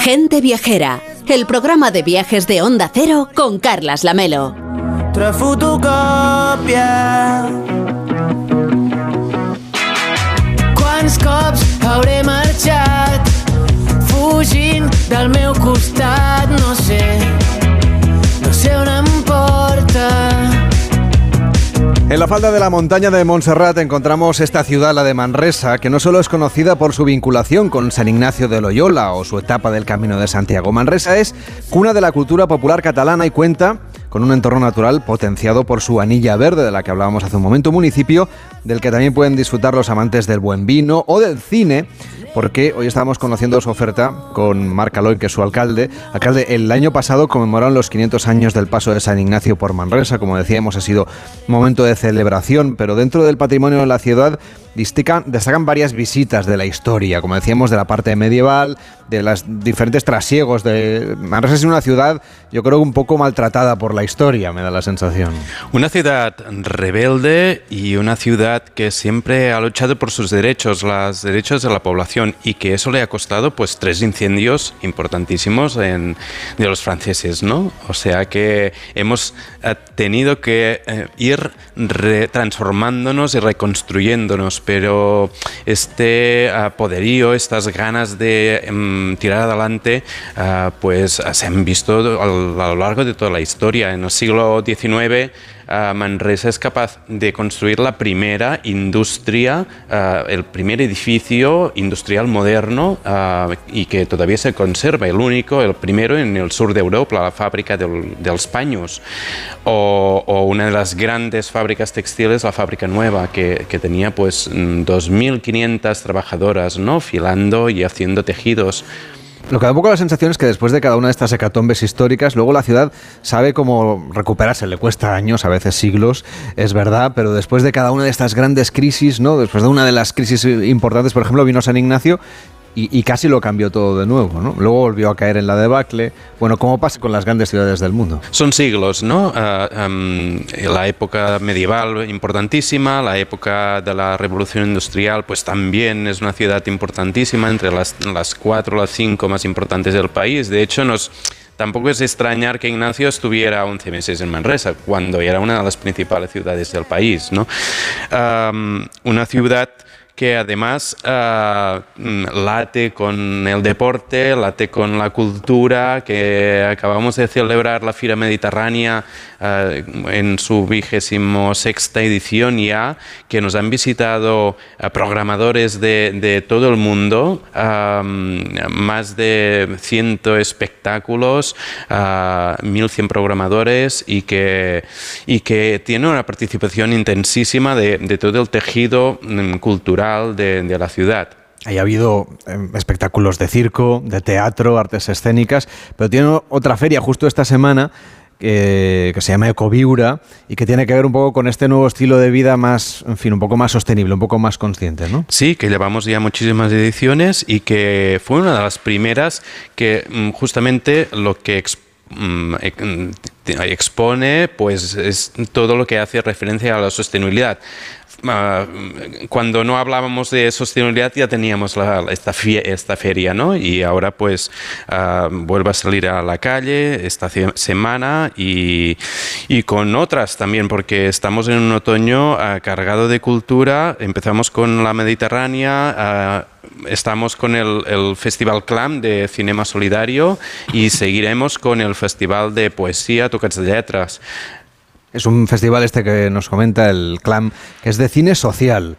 Gente Viajera, el programa de viajes de Onda Cero con Carlas Lamelo. fotocòpia. Quants cops hauré marxat fugint del meu costat, no sé, En la falda de la montaña de Montserrat encontramos esta ciudad, la de Manresa, que no solo es conocida por su vinculación con San Ignacio de Loyola o su etapa del Camino de Santiago. Manresa es cuna de la cultura popular catalana y cuenta con un entorno natural potenciado por su anilla verde, de la que hablábamos hace un momento, municipio del que también pueden disfrutar los amantes del buen vino o del cine, porque hoy estábamos conociendo su oferta con Marc Aloy, que es su alcalde. Alcalde, el año pasado conmemoraron los 500 años del paso de San Ignacio por Manresa, como decíamos, ha sido momento de celebración, pero dentro del patrimonio de la ciudad destacan, destacan varias visitas de la historia, como decíamos, de la parte medieval, de los diferentes trasiegos. De... Manresa es una ciudad, yo creo, un poco maltratada por la historia, me da la sensación. Una ciudad rebelde y una ciudad que siempre ha luchado por sus derechos, los derechos de la población, y que eso le ha costado pues tres incendios importantísimos en, de los franceses, ¿no? O sea que hemos eh, tenido que eh, ir transformándonos y reconstruyénose, pero este uh, poderío, estas ganas de um, tirar adelante, uh, pues se han visto a lo largo de toda la historia. En el siglo XIX uh, Manresa es capaz de construir la primera industria, uh, el primer edificio industrial moderno y que todavía se conserva, el único, el primero en el sur de Europa, la fábrica del, dels paños, o, o, una de las grandes fábricas textiles, la fábrica nueva, que, que tenía pues 2.500 trabajadoras, ¿no? filando y haciendo tejidos. Lo que da un poco la sensación es que después de cada una de estas hecatombes históricas, luego la ciudad sabe cómo recuperarse. Le cuesta años, a veces siglos, es verdad, pero después de cada una de estas grandes crisis, ¿no? después de una de las crisis importantes, por ejemplo, vino San Ignacio y, y, casi lo cambió todo de nuevo, ¿no? Luego volvió a caer en la debacle. Bueno, ¿cómo pasa con las grandes ciudades del mundo? Son siglos, ¿no? Uh, um, la época medieval importantísima, la época de la revolución industrial, pues también es una ciudad importantísima, entre las, las cuatro o las cinco más importantes del país. De hecho, nos Tampoco es extrañar que Ignacio estuviera 11 meses en Manresa, cuando era una de las principales ciudades del país. ¿no? Um, una ciudad que además uh, late con el deporte, late con la cultura, que acabamos de celebrar la Fira Mediterránea uh, en su vigésimo sexta edición ya, que nos han visitado uh, programadores de, de, todo el mundo, más de 100 espectáculos, 1.100 programadores y que, y que tiene una participación intensísima de, de todo el tejido um, cultural de, de la ciudad. Ahí ha habido eh, espectáculos de circo, de teatro, artes escénicas, pero tiene otra feria justo esta semana que, que, se llama Ecoviura y que tiene que ver un poco con este nuevo estilo de vida más, en fin, un poco más sostenible, un poco más consciente, ¿no? Sí, que llevamos ya muchísimas ediciones y que fue una de las primeras que mm, justamente lo que mm, expone pues es todo lo que hace referencia a la sostenibilidad cuando no hablábamos de sostenibilidad ya teníamos la, esta, esta, feria, ¿no? Y ahora pues uh, vuelve a salir a la calle esta semana y, y, con otras también, porque estamos en un otoño uh, cargado de cultura. Empezamos con la Mediterránea. Uh, estamos con el, el, Festival Clam de Cinema Solidario y seguiremos con el Festival de Poesía Tocats de Letras. Es un festival este que nos comenta el CLAM, que es de cine social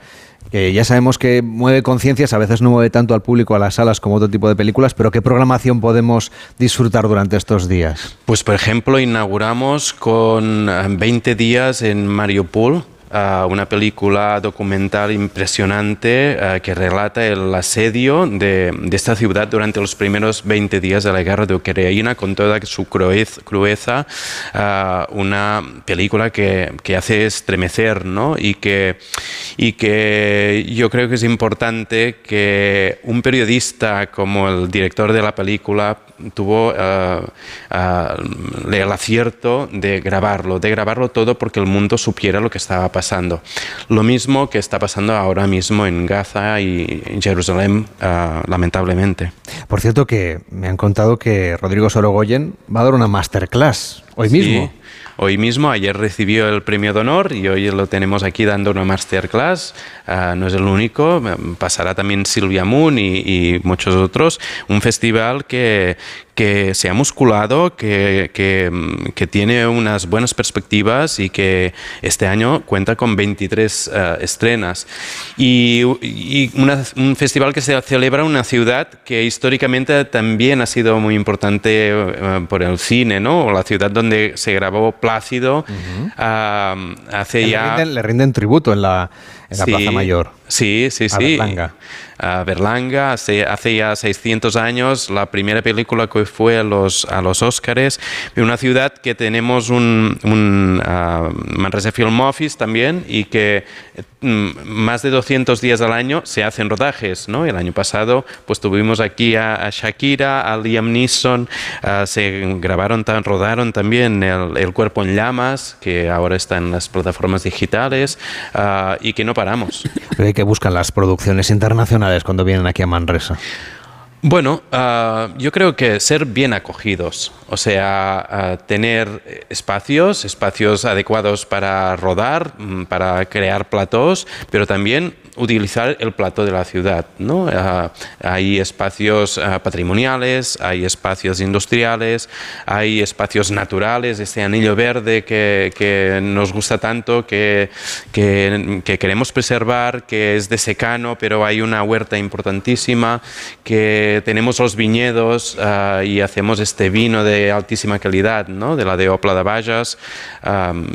que ya sabemos que mueve conciencias, a veces no mueve tanto al público a las salas como otro tipo de películas, pero ¿qué programación podemos disfrutar durante estos días? Pues por ejemplo inauguramos con 20 días en Mariupol, uh, una película documental impresionante uh, que relata el asedio de, de, esta ciudad durante los primeros 20 días de la guerra de Ucrania con toda su cruez, crueza, uh, una película que, que, hace estremecer ¿no? y, que, y que yo creo que es importante que un periodista como el director de la película tuvo el acierto de grabarlo, de grabarlo todo porque el mundo supiera lo que estaba pasando. Lo mismo que está pasando ahora mismo en Gaza y en Jerusalén, uh, lamentablemente. Por cierto, que me han contado que Rodrigo Sorogoyen va a dar una masterclass hoy sí. mismo. Hoy mismo, ayer recibió el premio de honor y hoy lo tenemos aquí dando una masterclass. Uh, no es el único, pasará también Silvia Moon y, y muchos otros. Un festival que, que se ha musculado, que, que, que, tiene unas buenas perspectivas y que este año cuenta con 23 uh, estrenas. Y, y una, un festival que se celebra en una ciudad que históricamente también ha sido muy importante uh, por el cine, ¿no? La ciudad donde se grabó Plácido uh -huh. hace le ya... Rinden, le rinden tributo en la, en la sí, Plaza Mayor. Sí, sí, A sí. Berlanga. Berlanga, hace, hace ya 600 años, la primera película que fue a los, a los una ciudad que tenemos un, un ah, Manresa Film Office también y que más de 200 días al año se hacen rodajes, ¿no? El año pasado pues tuvimos aquí a, a Shakira, a Liam Neeson, ah, se grabaron, tan, rodaron también el, el Cuerpo en Llamas, que ahora está en las plataformas digitales ah, y que no paramos. Que buscan las producciones internacionales cuando vienen aquí a Manresa. Bueno, ah, yo creo que ser bien acogidos, o sea, ah, tener espacios, espacios adecuados para rodar, mm, para crear platos, pero también utilizar el plato de la ciudad. ¿no? Ah, hay espacios ah, patrimoniales, hay espacios industriales, hay espacios naturales, este anillo verde que, que nos gusta tanto, que, que, que queremos preservar, que es de secano, pero hay una huerta importantísima, que tenemos los viñedos ah, y hacemos este vino de altísima calidad, ¿no? de la de Opla de. Am,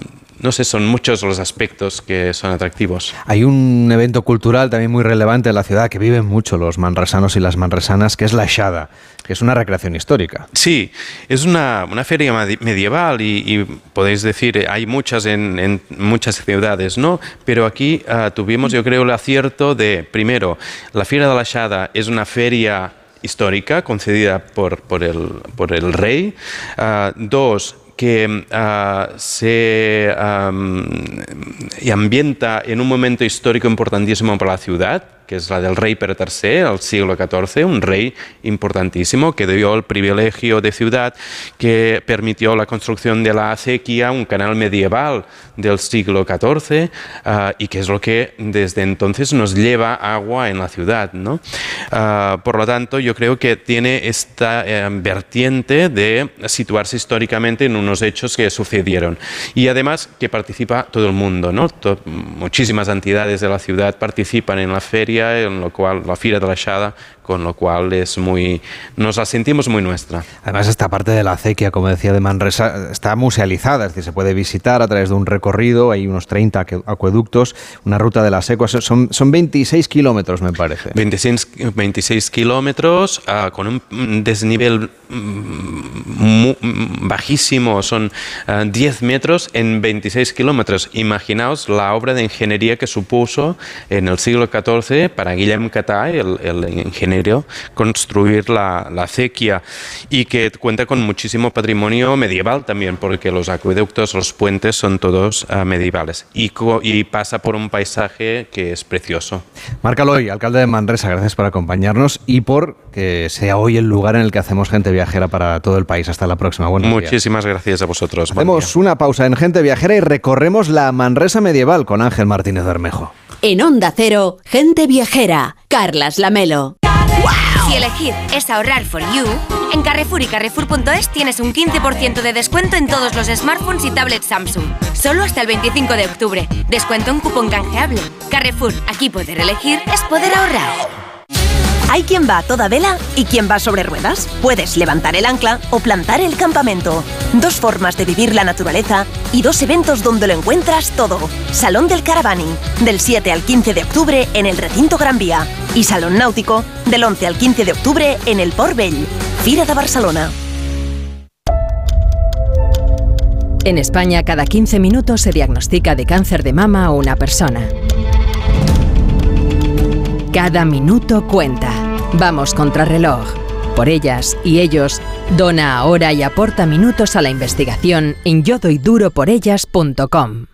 no sé, son muchos los aspectos que son atractivos. Hay un evento cultural también muy relevante en la ciudad que viven mucho los manresanos y las manresanas, que es la Shada, que es una recreación histórica. Sí, es una, una feria medi- medieval y, y podéis decir, eh, hay muchas en, en muchas ciudades, ¿no? Pero aquí ah, tuvimos, yo creo, el acierto de, primero, la Fiera de la Shada es una feria histórica concedida por, por, el, por el rey. Ah, dos, que ah, se ambienta en un momento histórico importantísimo para la ciudad, que es la del rey Pere III, al siglo XIV, un rey importantísimo que dio el privilegio de ciudad, que permitió la construcción de la acequia, un canal medieval del siglo XIV, ah, y que es lo que desde entonces nos lleva agua en la ciudad. ¿no? Ah, por lo tanto, yo creo que tiene esta eh, vertiente de situarse históricamente en unos hechos que sucedieron. Y además que participa todo el mundo, ¿no? Muchísimas entidades de la ciudad participan en la feria, en lo cual, la Fira de la Shada, con lo cual es muy, nos la sentimos muy nuestra. Además, esta parte de la acequia, como decía, de Manresa, está musealizada, es decir, se puede visitar a través de un recorrido, hay unos 30 aque- acueductos, una ruta de las ecuas, son, son 26 kilómetros, me parece. 26, 26 kilómetros ah, con un desnivel mm, mu- mm, bajísimo, son ah, 10 metros en 26 kilómetros. Imaginaos la obra de ingeniería que supuso en el siglo XIV para Guillem Catà, el, el ingeniero, construir la, la acequia y que cuenta con muchísimo patrimonio medieval también, porque los acueductos, los puentes son todos ah, medievales y, y pasa por un paisaje que es precioso. Marc Aloy, alcalde de Manresa, gracias por acompañarnos y por que sea hoy el lugar en el que hacemos gente viajera para todo el país. Hasta la próxima. Buenos días. Muchísimas gracias a vosotros. Hacemos una pausa en Gente Viajera y recorremos la Manresa medieval con Ángel Martínez Bermejo. En Onda Cero, gente viajera. Carlas Lamelo. Si elegir es ahorrar for you, en Carrefour y Carrefour.es tienes un 15% de descuento en todos los smartphones y tablets Samsung. Solo hasta el 25 de octubre. Descuento en cupón canjeable. Carrefour, aquí poder elegir es poder ahorrar. Hay quien va a toda vela y quien va sobre ruedas. Puedes levantar el ancla o plantar el campamento. Dos formas de vivir la naturaleza y dos eventos donde lo encuentras todo. Salón del Caravaning, del 7 al 15 de octubre en el Recinto Gran Vía. Y Salón Náutico, del 11 al 15 de octubre en el Port Vell. Fira de Barcelona. En España, cada 15 minutos se diagnostica de cáncer de mama a una persona. Cada minuto cuenta. Vamos contra reloj. Por ellas y ellos, dona ahora y aporta minutos a la investigación en yodoyduroporellas.com.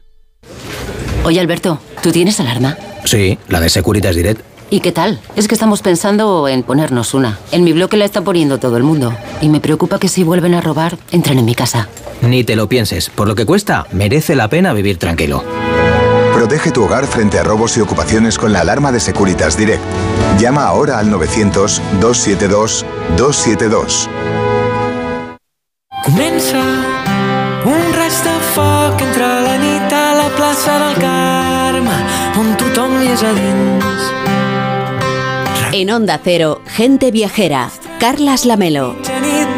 Oye, Alberto, ¿tú tienes alarma? Sí, la de Securitas Direct. ¿Y qué tal? Es que estamos pensando en ponernos una. En mi bloque la está poniendo todo el mundo. Y me preocupa que si vuelven a robar, entren en mi casa. Ni te lo pienses. Por lo que cuesta, merece la pena vivir tranquilo. Protege tu hogar frente a robos y ocupaciones con la alarma de Securitas Direct. Llama ahora al 900-272-272. Comença un raig de foc entre la nit a la plaça del Carme, on tothom hi és a dins. En Onda Cero, gente viajera. Carlas Lamelo.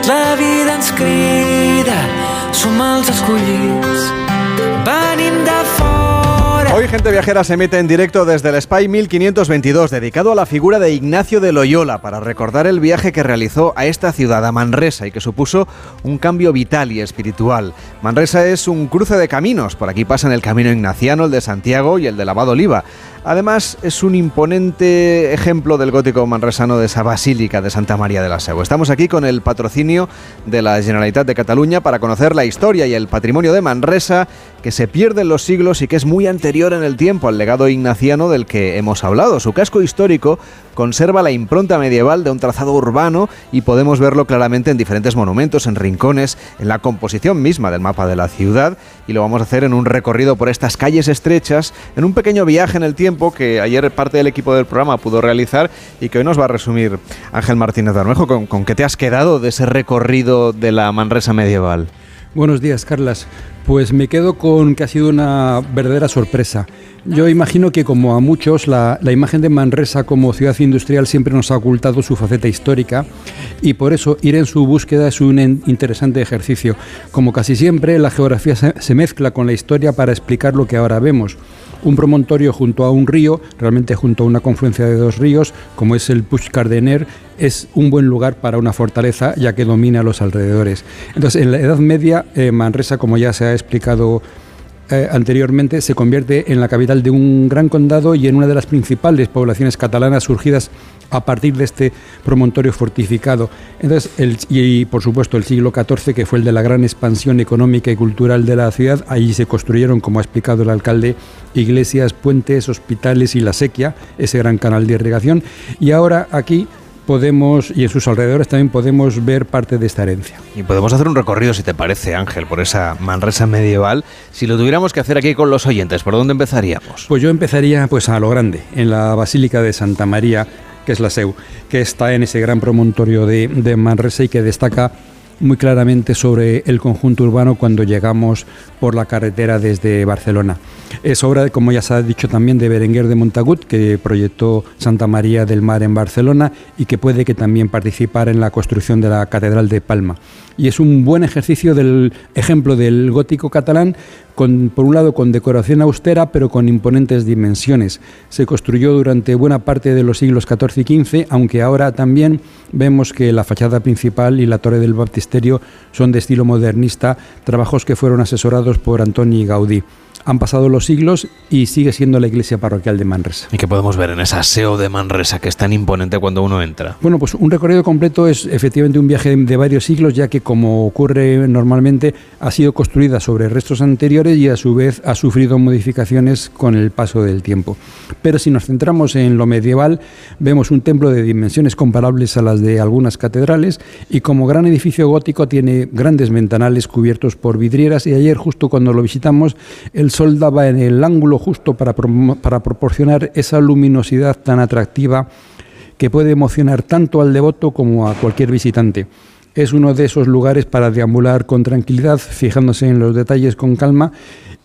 La vida ens crida, som els escollits. Hoy Gente Viajera se mete en directo desde el Spy 1522, dedicado a la figura de Ignacio de Loyola, para recordar el viaje que realizó a esta ciudad, a Manresa, y que supuso un cambio vital y espiritual. Manresa es un cruce de caminos, por aquí pasan el camino ignaciano, el de Santiago y el de Lavado Oliva. Además, es un imponente ejemplo del gótico manresano de esa basílica de Santa María de la Seu. Estamos aquí con el patrocinio de la Generalitat de Cataluña para conocer la historia y el patrimonio de Manresa, que se pierde en los siglos y que es muy anterior en el tiempo al legado ignaciano del que hemos hablado. Su casco histórico conserva la impronta medieval de un trazado urbano y podemos verlo claramente en diferentes monumentos, en rincones, en la composición misma del mapa de la ciudad y lo vamos a hacer en un recorrido por estas calles estrechas, en un pequeño viaje en el tiempo que ayer parte del equipo del programa pudo realizar y que hoy nos va a resumir Ángel Martínez de Armejo. ¿Con, qué te has quedado de ese recorrido de la Manresa medieval? Buenos días, Carlas. Pues me quedo con que ha sido una verdadera sorpresa. Yo imagino que como a muchos, la, imagen de Manresa como ciudad industrial siempre nos ha ocultado su faceta histórica y por eso ir en su búsqueda es un interesante ejercicio. Como casi siempre, la geografía se mezcla con la historia para explicar lo que ahora vemos un promontorio junto a un río, realmente junto a una confluencia de dos ríos, como es el Puig Cardener, es un buen lugar para una fortaleza ya que domina los alrededores. Entonces, en la Edad Media, eh, Manresa, como ya se ha explicado eh, anteriormente, se convierte en la capital de un gran condado y en una de las principales poblaciones catalanas surgidas a partir de este promontorio fortificado. Entonces, y por supuesto el siglo XIV, que fue el de la gran expansión económica y cultural de la ciudad, allí se construyeron, como ha explicado el alcalde, iglesias, puentes, hospitales y la sequía, ese gran canal de irrigación. Y ahora aquí podemos, y en sus alrededores también podemos ver parte de esta herencia. Y podemos hacer un recorrido, si te parece, Ángel, por esa Manresa medieval. Si lo tuviéramos que hacer aquí con los oyentes, ¿por dónde empezaríamos? Pues yo empezaría pues a lo grande, en la Basílica de Santa María, que es la SEU, que está en ese gran promontorio de, de Manresa y que destaca muy claramente sobre el conjunto urbano cuando llegamos por la carretera desde Barcelona. Es obra, como ya se ha dicho también, de Berenguer de Montagut, que proyectó Santa María del Mar en Barcelona y que puede que también participara en la construcción de la Catedral de Palma. Y es un buen ejercicio del ejemplo del gótico catalán, con, por un lado con decoración austera, pero con imponentes dimensiones. Se construyó durante buena parte de los siglos XIV y XV, aunque ahora también vemos que la fachada principal y la torre del baptisterio son de estilo modernista, trabajos que fueron asesorados por Antoni Gaudí han pasado los siglos y sigue siendo la iglesia parroquial de Manresa. ¿Y qué podemos ver en esa SEO de Manresa que es tan imponente cuando uno entra? Bueno, pues un recorrido completo es efectivamente un viaje de varios siglos, ya que como ocurre normalmente, ha sido construida sobre restos anteriores y a su vez ha sufrido modificaciones con el paso del tiempo. Pero si nos centramos en lo medieval, vemos un templo de dimensiones comparables a las de algunas catedrales y como gran edificio gótico tiene grandes ventanales cubiertos por vidrieras y ayer justo cuando lo visitamos, el sol daba en el ángulo justo para, para proporcionar esa luminosidad tan atractiva que puede emocionar tanto al devoto como a cualquier visitante. Es uno de esos lugares para deambular con tranquilidad, fijándose en los detalles con calma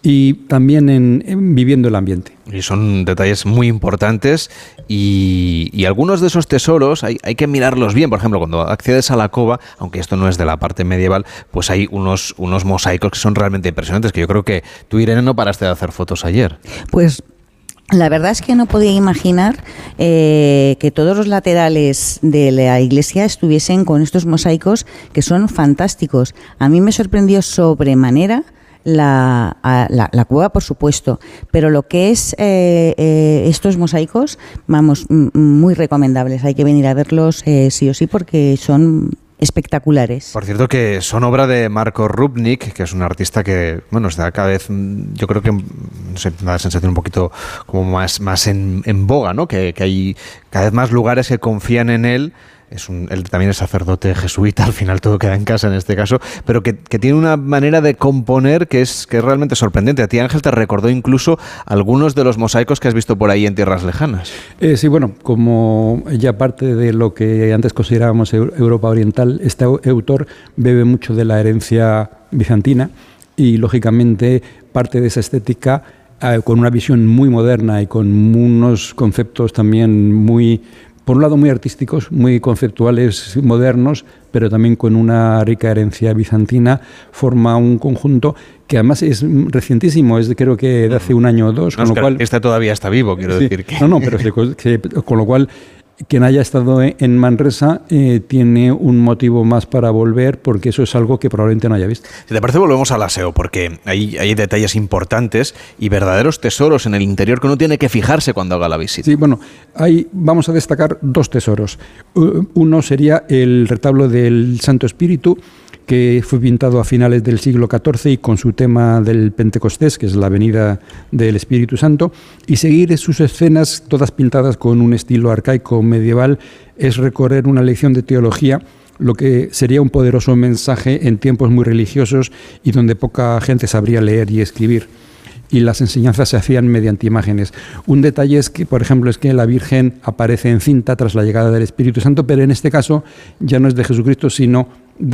y también en, en viviendo el ambiente. Y son detalles muy importantes y, y algunos de esos tesoros hay, hay, que mirarlos bien. Por ejemplo, cuando accedes a la cova, aunque esto no es de la parte medieval, pues hay unos, unos mosaicos que son realmente impresionantes, que yo creo que tú, Irene, no paraste de hacer fotos ayer. Pues la verdad es que no podía imaginar eh, que todos los laterales de la iglesia estuviesen con estos mosaicos que son fantásticos. A mí me sorprendió sobremanera la, la, cueva, por supuesto, pero lo que es eh, eh, estos mosaicos, vamos, muy recomendables. Hay que venir a verlos eh, sí o sí porque son espectaculares. Por cierto que son obra de Marco Rubnik, que es un artista que, bueno, está cada vez, yo creo que, no sé, da la sensación un poquito como más, más en, en boga, ¿no? Que hay cada vez más lugares que confían en él es un, él también es sacerdote jesuita, al final todo queda en casa en este caso, pero que, tiene una manera de componer que es, que es realmente sorprendente. A ti, Ángel, te recordó incluso algunos de los mosaicos que has visto por ahí en tierras lejanas. Eh, sí, bueno, como ya parte de lo que antes considerábamos Europa Oriental, este autor bebe mucho de la herencia bizantina y, lógicamente, parte de esa estética eh, con una visión muy moderna y con unos conceptos también muy por un lado muy artísticos, muy conceptuales, modernos, pero también con una rica herencia bizantina, forma un conjunto que además es recientísimo, es creo que de hace un año o dos. con lo cual, este todavía está vivo, quiero decir que... No, no, pero con lo cual quien haya estado en Manresa eh, tiene un motivo más para volver porque eso es algo que probablemente no haya visto. Si te parece, volvemos al aseo porque hay, hay detalles importantes y verdaderos tesoros en el interior que uno tiene que fijarse cuando haga la visita. Sí, bueno, ahí vamos a destacar dos tesoros. Uno sería el retablo del Santo Espíritu, que fue pintado a finales del siglo XIV y con su tema del Pentecostés, que es la venida del Espíritu Santo, y seguir sus escenas todas pintadas con un estilo arcaico medieval es recorrer una lección de teología lo que sería un poderoso mensaje en tiempos muy religiosos y donde poca gente sabría leer y escribir y las enseñanzas se hacían mediante imágenes. Un detalle es que, por ejemplo, es que la Virgen aparece en cinta tras la llegada del Espíritu Santo, pero en este caso ya no es de Jesucristo, sino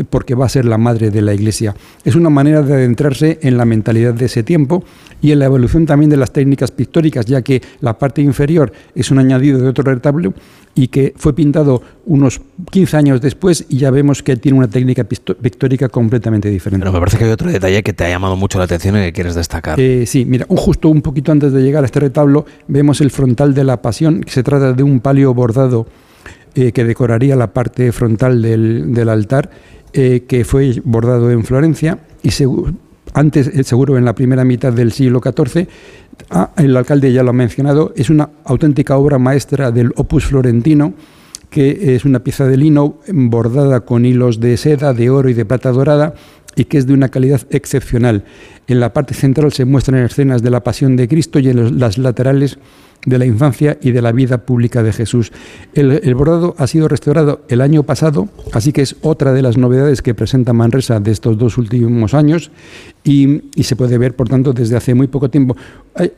porque va a ser la madre de la Iglesia. Es una manera de adentrarse en la mentalidad de ese tiempo y en la evolución también de las técnicas pictóricas, ya que la parte inferior es un añadido de otro retablo y que fue pintado unos 15 años después y ya vemos que tiene una técnica pictórica completamente diferente. Pero me parece que hay otro detalle que te ha llamado mucho la atención y que quieres destacar. Eh, sí, mira, justo un poquito antes de llegar a este retablo vemos el frontal de la Pasión, que se trata de un palio bordado eh, que decoraría la parte frontal del, altar, eh, que fue bordado en Florencia y antes, eh, seguro en la primera mitad del siglo XIV, ah, el alcalde ya lo ha mencionado, es una auténtica obra maestra del opus florentino, que es una pieza de lino bordada con hilos de seda, de oro y de plata dorada, y que es de una calidad excepcional. En la parte central se muestran escenas de la pasión de Cristo y en las laterales de la infancia y de la vida pública de Jesús. El, bordado ha sido restaurado el año pasado, así que es otra de las novedades que presenta Manresa de estos dos últimos años y, se puede ver, por tanto, desde hace muy poco tiempo.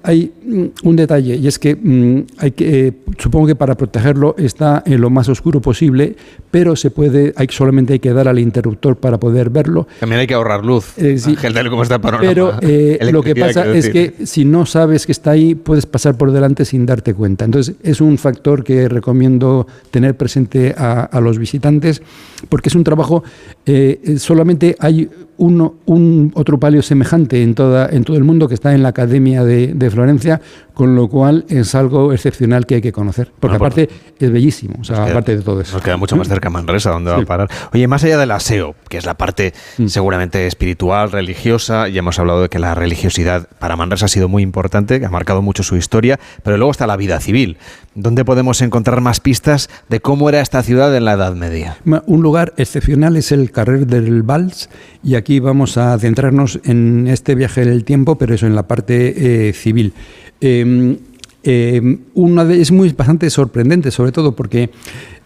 Hay, mm, un detalle y es que mm, hay que, eh, supongo que para protegerlo está en lo más oscuro posible, pero se puede, hay, solamente hay que dar al interruptor para poder verlo. También hay que ahorrar luz. Eh, sí, cómo está Pero eh, lo que pasa es que si no sabes que está ahí, puedes pasar por delante sin darte cuenta. Entonces, es un factor que recomiendo tener presente a, los visitantes, porque es un trabajo, eh, solamente hay uno, un otro palio semejante en, toda, en todo el mundo que está en la Academia de, Florencia, con lo cual es algo excepcional que hay que conocer. Porque aparte es bellísimo, o sea, aparte de todo eso. Nos queda mucho más cerca Manresa, donde va a parar. Oye, más allá del aseo, que es la parte mm. seguramente espiritual, religiosa, ya hemos hablado de que la religiosidad para Manresa ha sido muy importante, que ha marcado mucho su historia, pero luego está la vida civil. ¿Dónde podemos encontrar más pistas de cómo era esta ciudad en la Edad Media? Un lugar excepcional es el Carrer del Vals y aquí vamos a centrarnos en este viaje del tiempo, pero eso en la parte eh, civil. Em, em, una de, es muy bastante sorprendente, sobre todo porque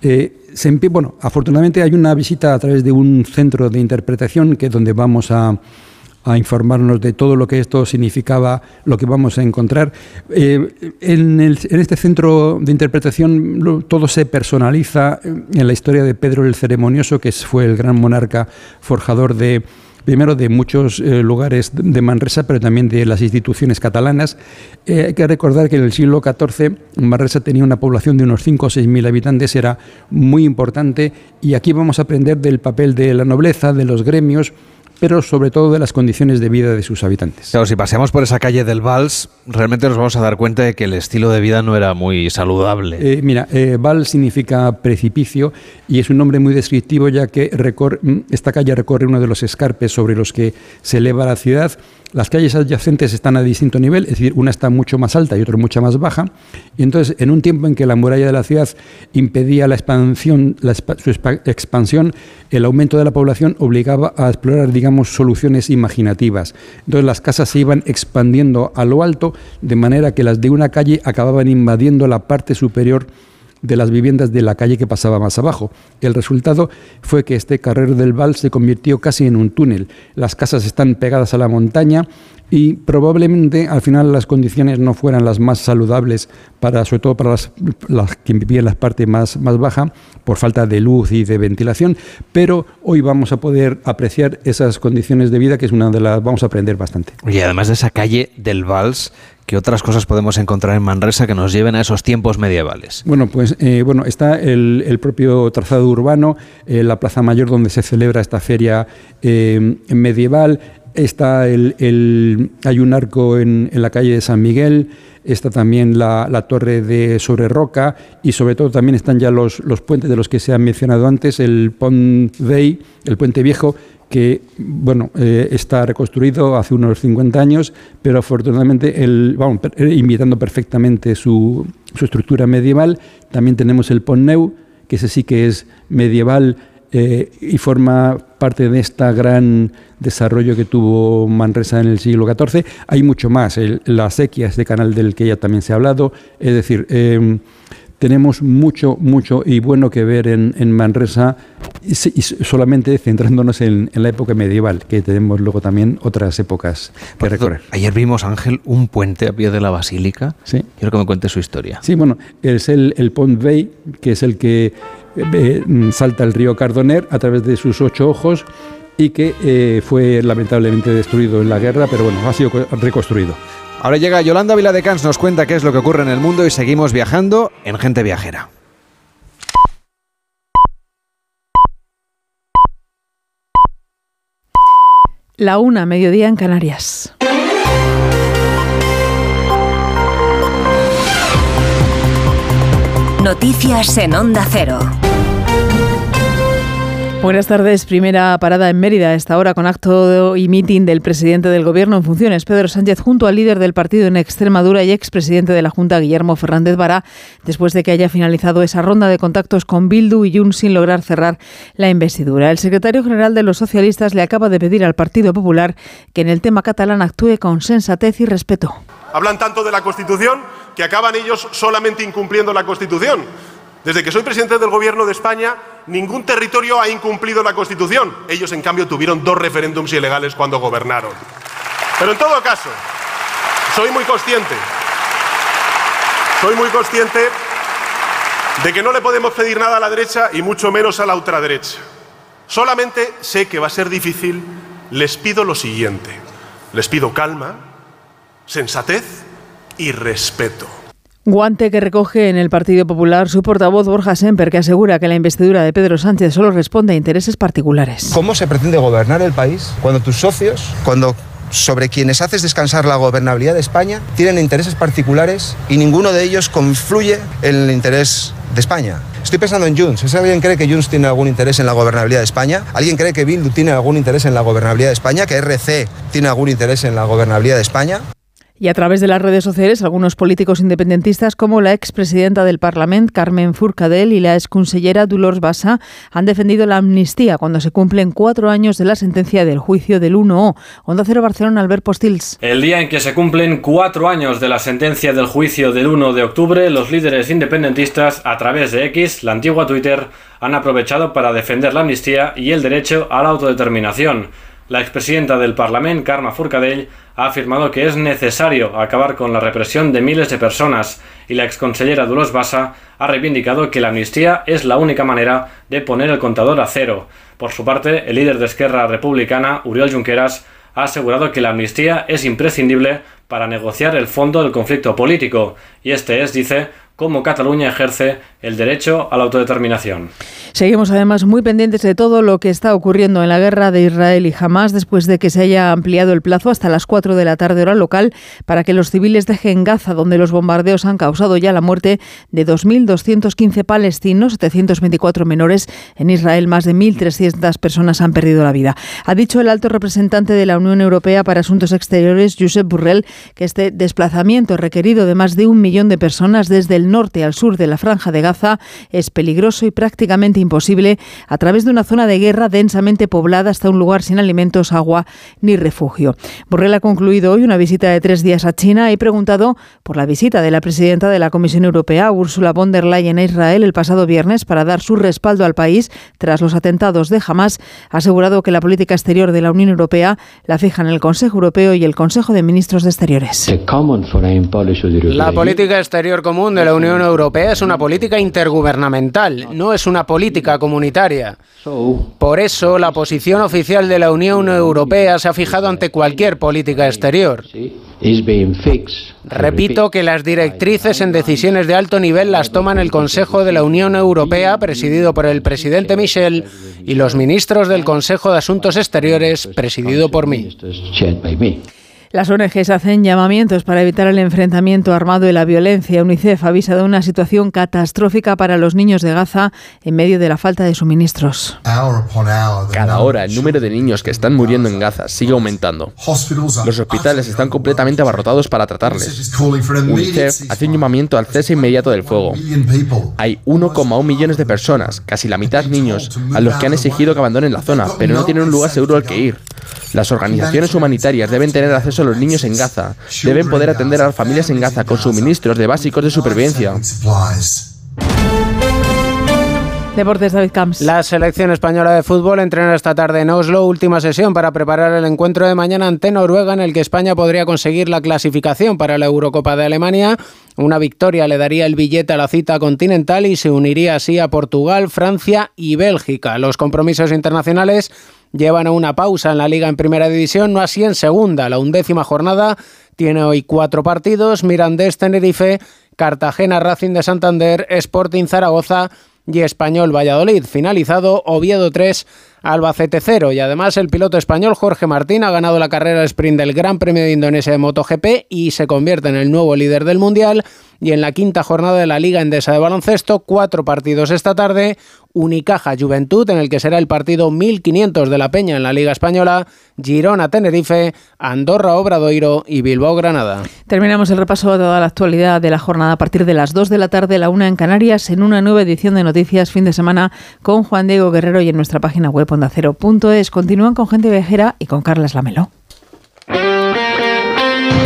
eh, bueno, afortunadamente hay una visita a través de un centro de interpretación que es donde vamos a a informarnos de todo lo que esto significaba, lo que vamos a encontrar. Eh, en, este centro de interpretación todo se personaliza en la historia de Pedro el Ceremonioso, que fue el gran monarca forjador de primero de muchos eh, lugares de Manresa, pero también de las instituciones catalanas. Eh, hay que recordar que en el siglo XIV Manresa tenía una población de unos 5 o 6 mil habitantes, era muy importante, y aquí vamos a aprender del papel de la nobleza, de los gremios, pero sobre todo de las condiciones de vida de sus habitantes. Claro, si paseamos por esa calle del Vals, realmente nos vamos a dar cuenta de que el estilo de vida no era muy saludable. Eh, mira, eh, Vals significa precipicio y es un nombre muy descriptivo ya que mm, esta calle recorre uno de los escarpes sobre los que se eleva la ciudad las calles adyacentes están a distinto nivel, es decir, una está mucho más alta y otra mucho más baja. Y entonces, en un tiempo en que la muralla de la ciudad impedía la expansión, su expansión, el aumento de la población obligaba a explorar, digamos, soluciones imaginativas. Entonces, las casas se iban expandiendo a lo alto, de manera que las de una calle acababan invadiendo la parte superior de las viviendas de la calle que pasaba más abajo. El resultado fue que este carrero del Val se convirtió casi en un túnel. Las casas están pegadas a la montaña y probablemente al final las condiciones no fueran las más saludables para sobre todo para las, las que vivían en la parte más, más baja por falta de luz y de ventilación pero hoy vamos a poder apreciar esas condiciones de vida que es una de las vamos a aprender bastante y además de esa calle del Vals ¿Qué otras cosas podemos encontrar en Manresa que nos lleven a esos tiempos medievales? Bueno, pues eh, bueno, está el, propio trazado urbano, eh, la Plaza Mayor donde se celebra esta feria eh, medieval, está el, el, hay un arco en, en, la calle de San Miguel, está también la, la, torre de Sobre Roca y sobre todo también están ya los, los puentes de los que se han mencionado antes, el Pont Vell, el puente viejo, que bueno, eh, está reconstruido hace unos 50 años, pero afortunadamente el, vamos, imitando perfectamente su, su, estructura medieval. También tenemos el Pont Nou, que ese sí que es medieval eh, y forma parte de este gran desarrollo que tuvo Manresa en el siglo XIV. Hay mucho más, la sequía, este canal del que ya también se ha hablado, es decir, eh, tenemos mucho, mucho y bueno que ver en, en Manresa y, y, solamente centrándonos en, en, la época medieval, que tenemos luego también otras épocas que Por recorrer. Cierto, ayer vimos, Ángel, un puente a pie de la basílica. Sí. Quiero que me cuente su historia. Sí, bueno, es el, el Pont Vell, que es el que eh, salta el río Cardoner a través de sus ocho ojos y que eh, fue lamentablemente destruido en la guerra, pero bueno, ha sido reconstruido. Ahora llega Yolanda Viladecans, nos cuenta qué es lo que ocurre en el mundo y seguimos viajando en Gente Viajera. La una, mediodía en Canarias. Noticias en Onda Cero. Buenas tardes. Primera parada en Mérida esta hora con acto y mitin del presidente del Gobierno en funciones, Pedro Sánchez, junto al líder del partido en Extremadura y expresidente de la Junta, Guillermo Fernández Vara, después de que haya finalizado esa ronda de contactos con Bildu y Junts sin lograr cerrar la investidura. El secretario general de los socialistas le acaba de pedir al Partido Popular que en el tema catalán actúe con sensatez y respeto. Hablan tanto de la Constitución que acaban ellos solamente incumpliendo la Constitución. Desde que soy presidente del Gobierno de España, ningún territorio ha incumplido la Constitución. Ellos, en cambio, tuvieron dos referéndums ilegales cuando gobernaron. Pero en todo caso, soy muy consciente, soy muy consciente de que no le podemos pedir nada a la derecha y mucho menos a la ultraderecha. Solamente sé que va a ser difícil, les pido lo siguiente. Les pido calma, sensatez y respeto. Guante que recoge en el Partido Popular su portavoz Borja Semper, que asegura que la investidura de Pedro Sánchez solo responde a intereses particulares. ¿Cómo se pretende gobernar el país cuando tus socios, cuando sobre quienes haces descansar la gobernabilidad de España, tienen intereses particulares y ninguno de ellos confluye en el interés de España? Estoy pensando en Junts. ¿Es alguien cree que Junts tiene algún interés en la gobernabilidad de España? ¿Alguien cree que Bildu tiene algún interés en la gobernabilidad de España? ¿Que RC tiene algún interés en la gobernabilidad de España? Y a través de las redes sociales, algunos políticos independentistas, como la expresidenta del Parlamento, Carmen Furcadell, y la exconsellera Dolors Bassa, han defendido la amnistía cuando se cumplen cuatro años de la sentencia del juicio del 1O. Onda Cero Barcelona, Albert Postils. El día en que se cumplen cuatro años de la sentencia del juicio del 1 de octubre, los líderes independentistas, a través de X, la antigua Twitter, han aprovechado para defender la amnistía y el derecho a la autodeterminación. La expresidenta del Parlamento, Carme Forcadell, ha afirmado que es necesario acabar con la represión de miles de personas y la exconsellera Dolors Bassa ha reivindicado que la amnistía es la única manera de poner el contador a cero. Por su parte, el líder de Esquerra Republicana, Uriol Junqueras, ha asegurado que la amnistía es imprescindible para negociar el fondo del conflicto político y este es, dice, cómo Cataluña ejerce el derecho a la autodeterminación. Seguimos además muy pendientes de todo lo que está ocurriendo en la guerra de Israel y Hamas después de que se haya ampliado el plazo hasta las 4 de la tarde hora local para que los civiles dejen Gaza, donde los bombardeos han causado ya la muerte de 2.215 palestinos, 724 menores. En Israel más de 1.300 personas han perdido la vida. Ha dicho el alto representante de la Unión Europea para Asuntos Exteriores, Josep Burrell, que este desplazamiento requerido de más de un millón de personas desde el norte al sur de la franja de Gaza es peligroso y prácticamente imposible a través de una zona de guerra densamente poblada hasta un lugar sin alimentos, agua ni refugio. Borrell ha concluido hoy una visita de tres días a China y preguntado por la visita de la presidenta de la Comisión Europea, Ursula von der Leyen, a Israel el pasado viernes para dar su respaldo al país tras los atentados de Hamas. Ha asegurado que la política exterior de la Unión Europea la fijan el Consejo Europeo y el Consejo de Ministros de Exteriores. La política exterior común de la Unión Europea es una política intergubernamental, no es una política comunitaria. Por eso, la posición oficial de la Unión Europea se ha fijado ante cualquier política exterior. Repito que las directrices en decisiones de alto nivel las toman el Consejo de la Unión Europea, presidido por el presidente Michel, y los ministros del Consejo de Asuntos Exteriores, presidido por mí. Las ONGs hacen llamamientos para evitar el enfrentamiento armado y la violencia. UNICEF avisa de una situación catastrófica para los niños de Gaza en medio de la falta de suministros. Cada hora el número de niños que están muriendo en Gaza sigue aumentando. Los hospitales están completamente abarrotados para tratarles. UNICEF hace un llamamiento al cese inmediato del fuego. Hay 1,1 millones de personas, casi la mitad niños, a los que han exigido que abandonen la zona, pero no tienen un lugar seguro al que ir. Las organizaciones humanitarias deben tener acceso a los niños en Gaza, deben poder atender a las familias en Gaza con suministros de básicos de supervivencia. Deportes David Camps. La selección española de fútbol entrena esta tarde en Oslo, última sesión para preparar el encuentro de mañana ante Noruega en el que España podría conseguir la clasificación para la Eurocopa de Alemania. Una victoria le daría el billete a la cita continental y se uniría así a Portugal, Francia y Bélgica. Los compromisos internacionales llevan a una pausa en la liga en primera división, no así en segunda. La undécima jornada tiene hoy cuatro partidos, Mirandés, Tenerife, Cartagena, Racing de Santander, Sporting Zaragoza y Español Valladolid. Finalizado Oviedo 3, Albacete 0. Y además el piloto español Jorge Martín ha ganado la carrera sprint del Gran Premio de Indonesia de MotoGP y se convierte en el nuevo líder del Mundial. Y en la quinta jornada de la Liga Endesa de Baloncesto, cuatro partidos esta tarde, Unicaja Juventud, en el que será el partido 1500 de la Peña en la Liga Española, Girona Tenerife, Andorra Obradoiro y Bilbao Granada. Terminamos el repaso de toda la actualidad de la jornada a partir de las 2 de la tarde, la una en Canarias, en una nueva edición de Noticias Fin de Semana con Juan Diego Guerrero y en nuestra página web ondacero.es. Continúan con gente viajera y con Carlas Lamelo.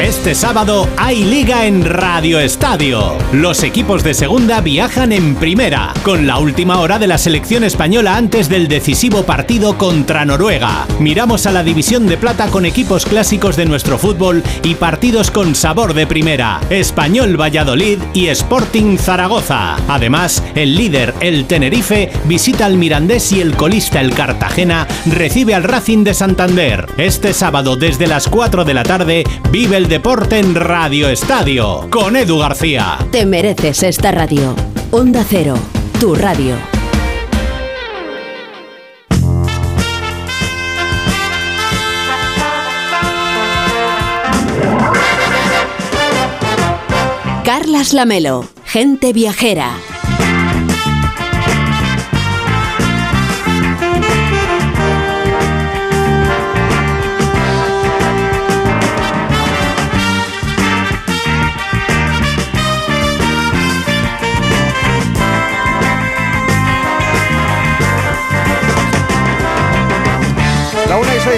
Este sábado hay liga en Radio Estadio. Los equipos de segunda viajan en primera, con la última hora de la selección española antes del decisivo partido contra Noruega. Miramos a la división de plata con equipos clásicos de nuestro fútbol y partidos con sabor de primera. Español Valladolid y Sporting Zaragoza. Además, el líder, el Tenerife, visita al Mirandés y el colista, el Cartagena, recibe al Racing de Santander. Este sábado desde las 4 de la tarde vive el deporte en Radio Estadio con Edu García. Te mereces esta radio. Onda Cero, tu radio. Carlas Lamelo, gente viajera.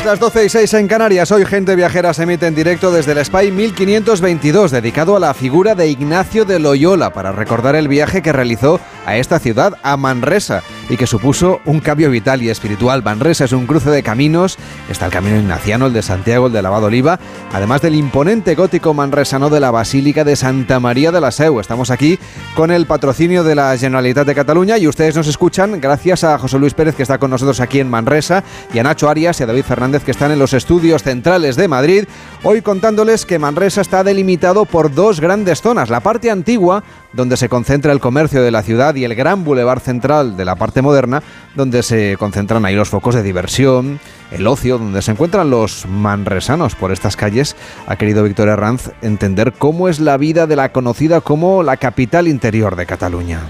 6, las 12 y 6 en Canarias. Hoy Gente Viajera se emite en directo desde el Spy 1522, dedicado a la figura de Ignacio de Loyola, para recordar el viaje que realizó a esta ciudad, a Manresa, y que supuso un cambio vital y espiritual. Manresa es un cruce de caminos, está el camino ignaciano, el de Santiago, el de Lavado Oliva, además del imponente gótico manresano de la Basílica de Santa María de la Seu. Estamos aquí con el patrocinio de la Generalitat de Cataluña y ustedes nos escuchan gracias a José Luis Pérez, que está con nosotros aquí en Manresa, y a Nacho Arias y a David Fernández, que están en los estudios centrales de Madrid, hoy contándoles que Manresa está delimitado por dos grandes zonas. La parte antigua, donde se concentra el comercio de la ciudad, y el gran bulevar central de la parte moderna, donde se concentran ahí los focos de diversión, el ocio, donde se encuentran los manresanos por estas calles. Ha querido Víctor Herranz entender cómo es la vida de la conocida como la capital interior de Cataluña.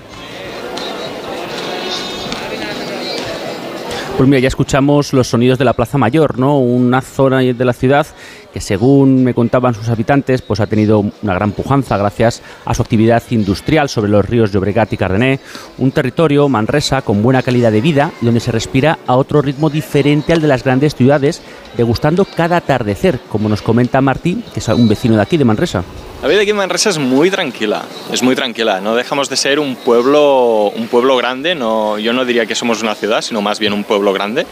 Pues mira, ya escuchamos los sonidos de la Plaza Mayor, ¿no? Una zona de la ciudad que según me contaban sus habitantes, pues ha tenido una gran pujanza gracias a su actividad industrial sobre los ríos Llobregat y Cardené, un territorio, Manresa, con buena calidad de vida y donde se respira a otro ritmo diferente al de las grandes ciudades, degustando cada atardecer, como nos comenta Martín, que es un vecino de aquí, de Manresa. La vida aquí en Manresa es muy tranquila, es muy tranquila. No dejamos de ser un pueblo, un pueblo grande. No, yo no diría que somos una ciudad, sino más bien un pueblo grande.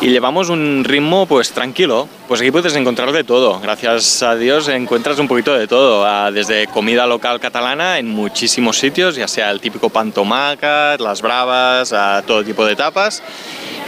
Y llevamos un ritmo pues tranquilo. Pues aquí puedes encontrar de todo. Gracias a Dios encuentras un poquito de todo, ah, desde comida local catalana en muchísimos sitios, ya sea el típico pantomacas, las bravas, a todo tipo de tapas.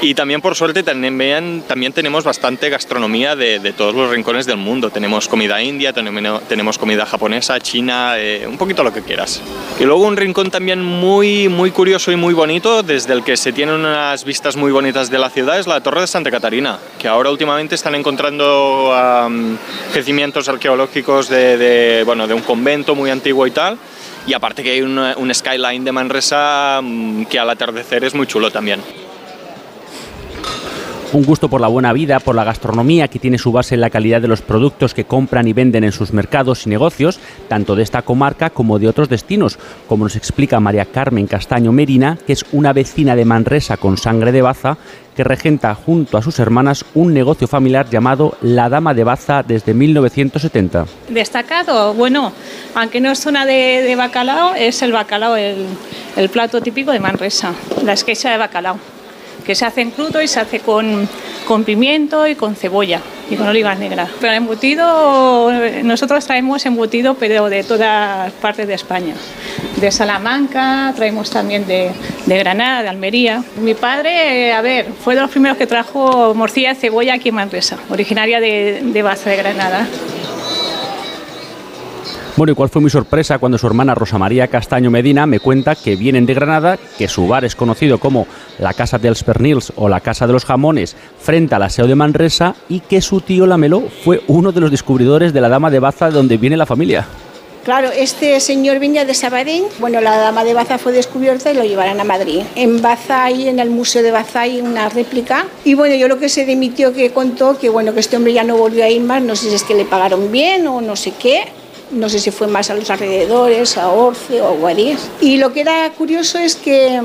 Y también por suerte también, también tenemos bastante gastronomía de, de todos los rincones del mundo. Tenemos comida india, tenemos, tenemos comida japonesa, china, eh, un poquito lo que quieras. Y luego un rincón también muy, muy curioso y muy bonito, desde el que se tienen unas vistas muy bonitas de la ciudad, es la Torre de Santa Catarina, que ahora últimamente están encontrando um, yacimientos arqueológicos de, bueno, de un convento muy antiguo y tal. Y aparte que hay un, skyline de Manresa que al atardecer es muy chulo también un gusto por la buena vida, por la gastronomía que tiene su base en la calidad de los productos que compran y venden en sus mercados y negocios, tanto de esta comarca como de otros destinos, como nos explica María Carmen Castaño Merina, que es una vecina de Manresa con sangre de Baza, que regenta junto a sus hermanas un negocio familiar llamado La Dama de Baza desde 1970. Destacado, bueno, aunque no es zona de, bacalao, es el bacalao, el, el, plato típico de Manresa, la esquecha de bacalao que se hace en crudo y se hace con, con pimiento y con cebolla y con olivas negras. Pero embutido, nosotros traemos embutido, pero de todas partes de España. De Salamanca, traemos también de, de Granada, de Almería. Mi padre, a ver, fue de los primeros que trajo morcilla de cebolla aquí en Manresa, originaria de, de Baza de Granada. Bueno, ¿y cuál fue mi sorpresa cuando su hermana Rosa María Castaño Medina me cuenta que vienen de Granada, que su bar es conocido como la Casa dels Pernils o la Casa de los Jamones, frente al Aseo de Manresa, y que su tío Lamelo fue uno de los descubridores de la Dama de Baza de donde viene la familia? Claro, este señor venía de Sabadell. Bueno, la dama de Baza fue descubierta y lo llevarán a Madrid. En Baza hay, en el Museo de Baza hay una réplica. Y bueno, yo lo que se demitió que contó que bueno, que este hombre ya no volvió a ir más, no sé si es que le pagaron bien o no sé qué. No sé si fue más a los alrededores, a Orce o a Guadix. Y lo que era curioso es que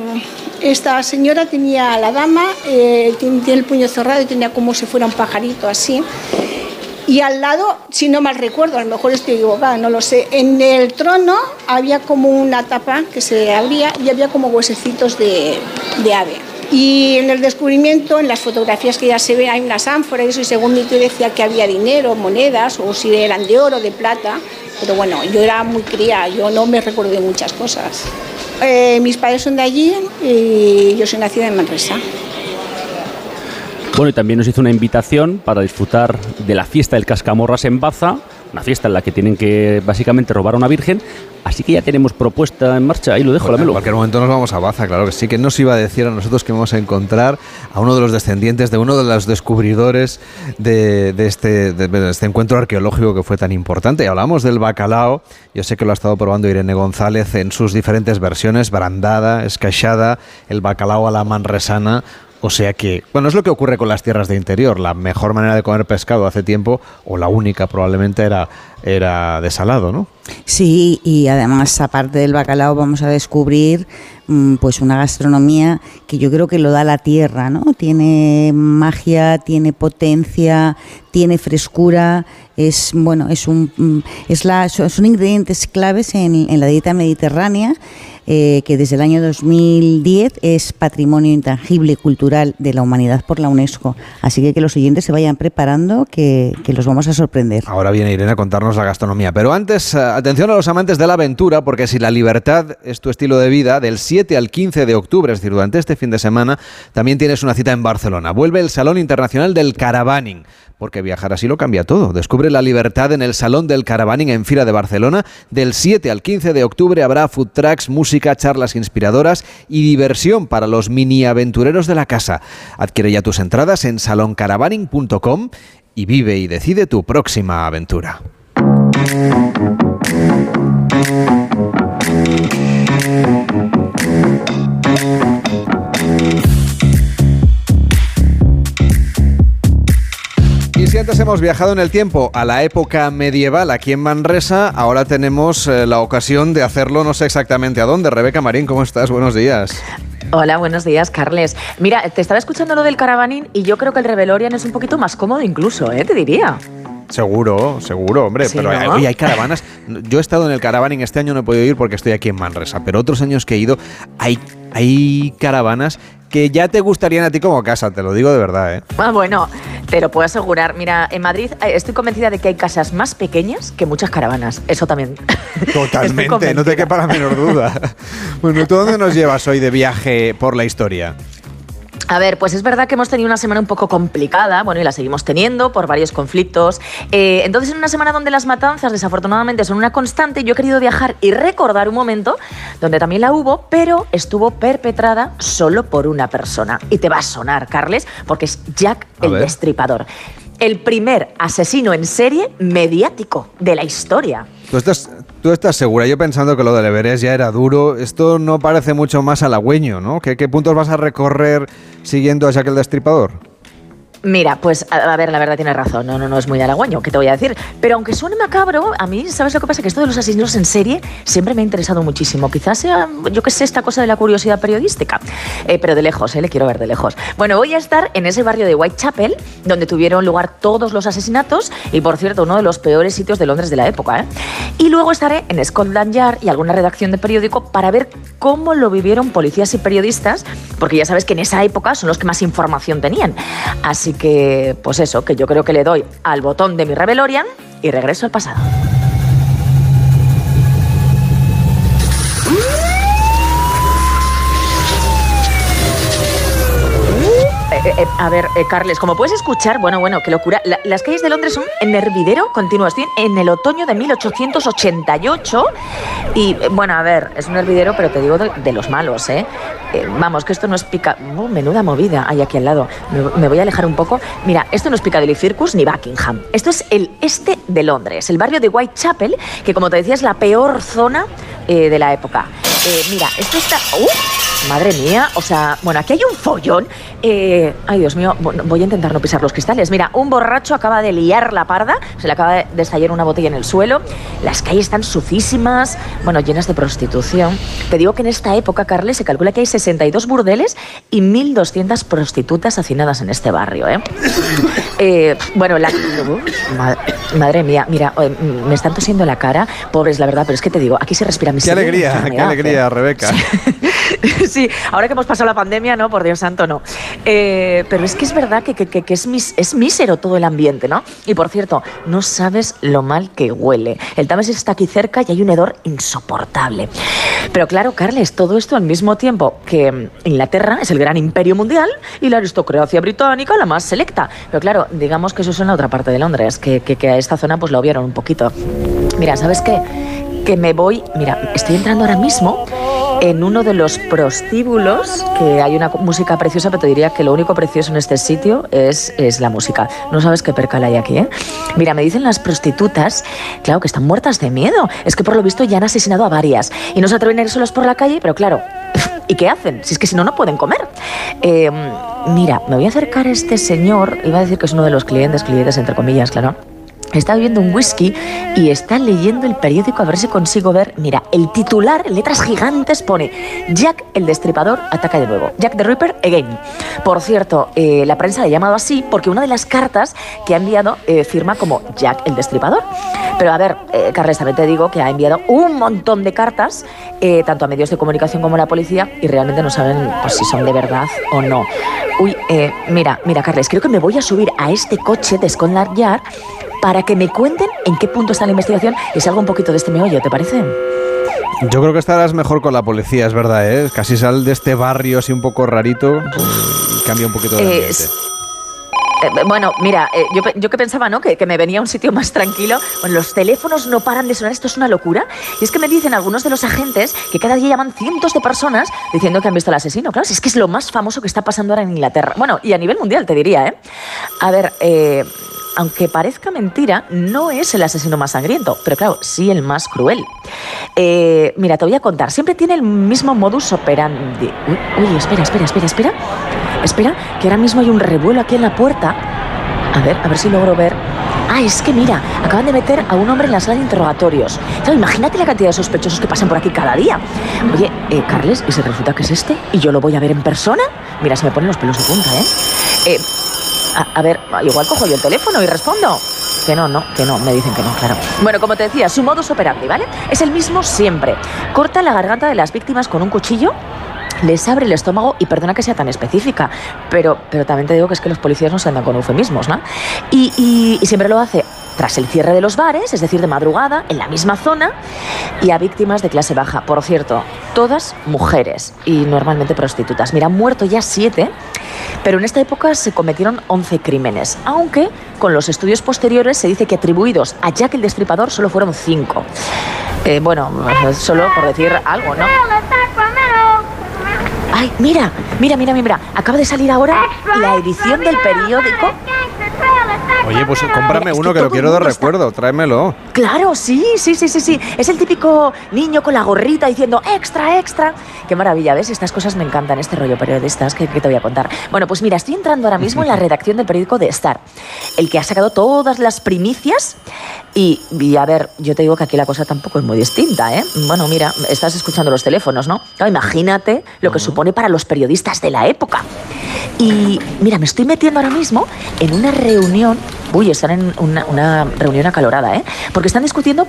esta señora tenía, la dama, eh, el puño cerrado y tenía como si fuera un pajarito así. Y al lado, si no mal recuerdo, a lo mejor estoy equivocada, no lo sé, en el trono había como una tapa que se abría y había como huesecitos de, de ave. Y en el descubrimiento, en las fotografías que ya se ven, hay unas ánforas y eso, y según mi tío decía que había dinero, monedas, o si eran de oro, de plata, pero bueno, yo era muy cría, yo no me recuerdo de muchas cosas. Eh, mis padres son de allí y yo soy nacida en Manresa. Bueno, y también nos hizo una invitación para disfrutar de la fiesta del Cascamorras en Baza, una fiesta en la que tienen que básicamente robar a una virgen. Así que ya tenemos propuesta en marcha, ahí lo dejo, Bueno, la en cualquier momento nos vamos a Baza, claro que sí, que nos iba a decir a nosotros que vamos a encontrar a uno de los descendientes de uno de los descubridores de, de este, de- de este encuentro arqueológico que fue tan importante. Y hablamos del bacalao, yo sé que lo ha estado probando Irene González en sus diferentes versiones, brandada, escachada, el bacalao a la manresana. O sea que, bueno, es lo que ocurre con las tierras de interior. La mejor manera de comer pescado hace tiempo, o la única probablemente, era, era desalado, ¿no? Sí, y además, aparte del bacalao, vamos a descubrir mm, pues una gastronomía que yo creo que lo da la tierra, ¿no? Tiene magia, tiene potencia, tiene frescura, es bueno, es un mm, es la son ingredientes claves en, en la dieta mediterránea. Eh, que desde el año 2010 es Patrimonio Intangible Cultural de la Humanidad por la UNESCO. Así que que los oyentes se vayan preparando, que, que los vamos a sorprender. Ahora viene Irene a contarnos la gastronomía. Pero antes, eh, atención a los amantes de la aventura, porque si la libertad es tu estilo de vida, del 7 al 15 de octubre, es decir, durante este fin de semana, también tienes una cita en Barcelona. Vuelve el Salón Internacional del Caravaning. Porque viajar así lo cambia todo. Descubre la libertad en el Salón del Caravaning en Fira de Barcelona. Del 7 al 15 de octubre habrá food trucks, música, charlas inspiradoras y diversión para los mini aventureros de la casa. Adquiere ya tus entradas en saloncaravaning.com y vive y decide tu próxima aventura. Y si antes hemos viajado en el tiempo a la época medieval aquí en Manresa, ahora tenemos eh, la ocasión de hacerlo no sé exactamente a dónde. Rebeca Marín, ¿cómo estás? Buenos días. Hola, buenos días, Carles. Mira, te estaba escuchando lo del caravaning y yo creo que el Revelorian es un poquito más cómodo incluso, ¿eh? Te diría. Seguro, seguro, hombre. Sí, pero ¿no? eh, hay caravanas. Yo he estado en el caravaning este año, no he podido ir porque estoy aquí en Manresa. Pero otros años que he ido, hay, hay caravanas que ya te gustarían a ti como casa, te lo digo de verdad, ¿eh? Ah, bueno, te lo puedo asegurar. Mira, en Madrid eh, estoy convencida de que hay casas más pequeñas que muchas caravanas. Eso también. Totalmente, no te quepa la menor duda. bueno, ¿tú dónde nos llevas hoy de viaje por la historia? A ver, pues es verdad que hemos tenido una semana un poco complicada, bueno, y la seguimos teniendo por varios conflictos. Eh, entonces, en una semana donde las matanzas desafortunadamente son una constante, yo he querido viajar y recordar un momento donde también la hubo, pero estuvo perpetrada solo por una persona. Y te va a sonar, Carles, porque es Jack el Destripador. El primer asesino en serie mediático de la historia. ¿Tú estás, tú estás segura? Yo pensando que lo del Everest ya era duro. Esto no parece mucho más halagüeño, ¿no? ¿Qué, qué puntos vas a recorrer siguiendo a Jack el Destripador? Mira, pues a, ver, la verdad tiene razón, no, no, no es muy halagüeño, ¿qué te voy a decir? Pero aunque suene macabro, a mí, ¿sabes lo que pasa? Que esto de los asesinos en serie siempre me ha interesado muchísimo. Quizás sea, yo qué sé, esta cosa de la curiosidad periodística. Eh, pero de lejos, ¿eh? Le quiero ver de lejos. Bueno, voy a estar en ese barrio de Whitechapel, donde tuvieron lugar todos los asesinatos y, por cierto, uno de los peores sitios de Londres de la época, ¿eh? Y luego estaré en Scotland Yard y alguna redacción de periódico para ver cómo lo vivieron policías y periodistas, porque ya sabes que en esa época son los que más información tenían. Así que, pues eso, que yo creo que le doy al botón de mi Rebelorian y regreso al pasado. Eh, eh, a ver, eh, Carles, como puedes escuchar, bueno, bueno, qué locura. las calles de Londres son en hervidero continuo. Estoy en el otoño de 1888 y, bueno, a ver, es un hervidero, pero te digo de, los malos, ¿eh? Vamos, que esto no es pica... Oh, menuda movida hay aquí al lado. Me, voy a alejar un poco. Mira, esto no es Piccadilly Circus ni Buckingham. Esto es el este de Londres, el barrio de Whitechapel, que como te decía es la peor zona de la época. Mira, esto está... ¡Uh! Madre mía, o sea, bueno, aquí hay un follón. Eh, ay, Dios mío, voy a intentar no pisar los cristales. Mira, un borracho acaba de liar la parda, se le acaba de estallar una botella en el suelo. Las calles están sucísimas, bueno, llenas de prostitución. Te digo que en esta época, Carles, se calcula que hay 62 burdeles y 1.200 prostitutas hacinadas en este barrio, ¿eh? eh bueno, la... madre, mía, mira, me están tosiendo la cara, pobres, la verdad, pero es que te digo, aquí se respira mi Qué alegría, qué alegría, Rebeca. sí, ahora que hemos pasado la pandemia, no, por Dios santo, no. Eh, pero es que es verdad que, es, es mísero todo el ambiente, ¿no? Y por cierto, no sabes lo mal que huele. El Támesis está aquí cerca y hay un hedor insoportable. Pero claro, Carles, todo esto al mismo tiempo que Inglaterra es el gran imperio mundial y la aristocracia británica la más selecta. Pero claro, digamos que eso es en la otra parte de Londres, que, que a esta zona pues lo vieron un poquito. Mira, ¿sabes qué? Que me voy, mira, estoy entrando ahora mismo en uno de los prostíbulos, que hay una música preciosa, pero te diría que lo único precioso en este sitio es, es la música. No sabes qué percal hay aquí, ¿eh? Mira, me dicen las prostitutas, claro, que están muertas de miedo. Es que por lo visto ya han asesinado a varias. Y no se atreven a ir solas por la calle, pero claro, ¿y qué hacen? Si es que si no, no pueden comer. Eh, mira, me voy a acercar a este señor, iba a decir que es uno de los clientes, clientes entre comillas, claro Está bebiendo un whisky y está leyendo el periódico a ver si consigo ver. Mira, el titular, letras gigantes, pone Jack el Destripador ataca de nuevo. Jack the Ripper again. Por cierto, eh, la prensa le ha llamado así porque una de las cartas que ha enviado eh, firma como Jack el Destripador. Pero a ver, eh, Carles, también te digo que ha enviado un montón de cartas, tanto a medios de comunicación como a la policía, y realmente no saben pues, si son de verdad o no. Uy, mira, mira, Carles, creo que me voy a subir a este coche de Scotland Yard para que me cuenten en qué punto está la investigación y salga un poquito de este meollo, ¿te parece? Yo creo que estarás mejor con la policía, es verdad, ¿eh? Casi sal de este barrio así un poco rarito y cambia un poquito de ambiente. Eh, bueno, mira, eh, yo, yo, que pensaba, ¿no? Que, que, me venía a un sitio más tranquilo. Bueno, los teléfonos no paran de sonar, esto es una locura. Y es que me dicen algunos de los agentes que cada día llaman cientos de personas diciendo que han visto al asesino. Claro, si es que es lo más famoso que está pasando ahora en Inglaterra. Bueno, y a nivel mundial, te diría, ¿eh? A ver, eh, aunque parezca mentira, no es el asesino más sangriento, pero claro, sí el más cruel. Eh, mira, te voy a contar, siempre tiene el mismo modus operandi. Uy, espera, espera, espera, espera. Espera, que ahora mismo hay un revuelo aquí en la puerta. A ver, a ver si logro ver. Ah, es que mira, acaban de meter a un hombre en la sala de interrogatorios. Claro, imagínate la cantidad de sospechosos que pasan por aquí cada día. Oye, eh, Carles, ¿y se resulta que es este? ¿Y yo lo voy a ver en persona? Mira, se me ponen los pelos de punta, ¿eh? eh a, ver, igual cojo yo el teléfono y respondo. Que no, no, que no, me dicen que no, claro. Bueno, como te decía, su modus operandi, ¿vale? Es el mismo siempre. Corta la garganta de las víctimas con un cuchillo les abre el estómago y perdona que sea tan específica, pero, pero también te digo que es que los policías no se andan con eufemismos, ¿no? Y, y siempre lo hace tras el cierre de los bares, es decir, de madrugada, en la misma zona, y a víctimas de clase baja. Por cierto, todas mujeres y normalmente prostitutas. Mira, han muerto ya siete, pero en esta época se cometieron 11 crímenes, aunque con los estudios posteriores se dice que atribuidos a Jack el Destripador solo fueron cinco. Eh, bueno, solo por decir algo, ¿no? Ay, mira, mira, mira, mira. Acaba de salir ahora la edición del periódico Oye, pues cómprame uno que, lo quiero de recuerdo, tráemelo. Claro, sí, sí, sí, sí, sí. Es el típico niño con la gorrita diciendo extra, extra. Qué maravilla, ¿ves? Estas cosas me encantan, este rollo periodistas que, te voy a contar. Bueno, pues mira, estoy entrando ahora mismo en la redacción del periódico de Star, el que ha sacado todas las primicias. Y, y, a ver, yo te digo que aquí la cosa tampoco es muy distinta, ¿eh? Bueno, mira, estás escuchando los teléfonos, ¿no? imagínate lo que supone para los periodistas de la época. Y mira, me estoy metiendo ahora mismo en una reunión Uy, están en una, reunión acalorada, ¿eh? Porque están discutiendo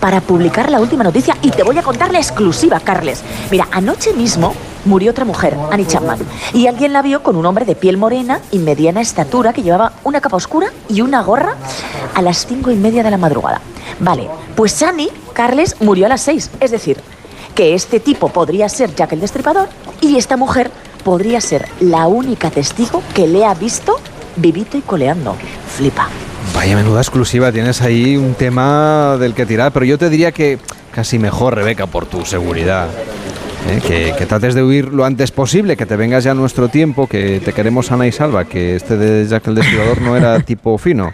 para publicar la última noticia y te voy a contar la exclusiva, Carles. Mira, anoche mismo murió otra mujer, Annie Chapman, y alguien la vio con un hombre de piel morena y mediana estatura que llevaba una capa oscura y una gorra a las cinco y media de la madrugada. Vale, pues Annie, Carles, murió a las seis, es decir, que este tipo podría ser Jack el Destripador y esta mujer podría ser la única testigo que le ha visto vivito y coleando. Flipa. Vaya menuda exclusiva, tienes ahí un tema del que tirar, pero yo te diría que casi mejor, Rebeca, por tu seguridad. ¿eh? Que, trates de huir lo antes posible, que te vengas ya a nuestro tiempo, que te queremos sana y salva, que este de Jack el Destripador no era tipo fino.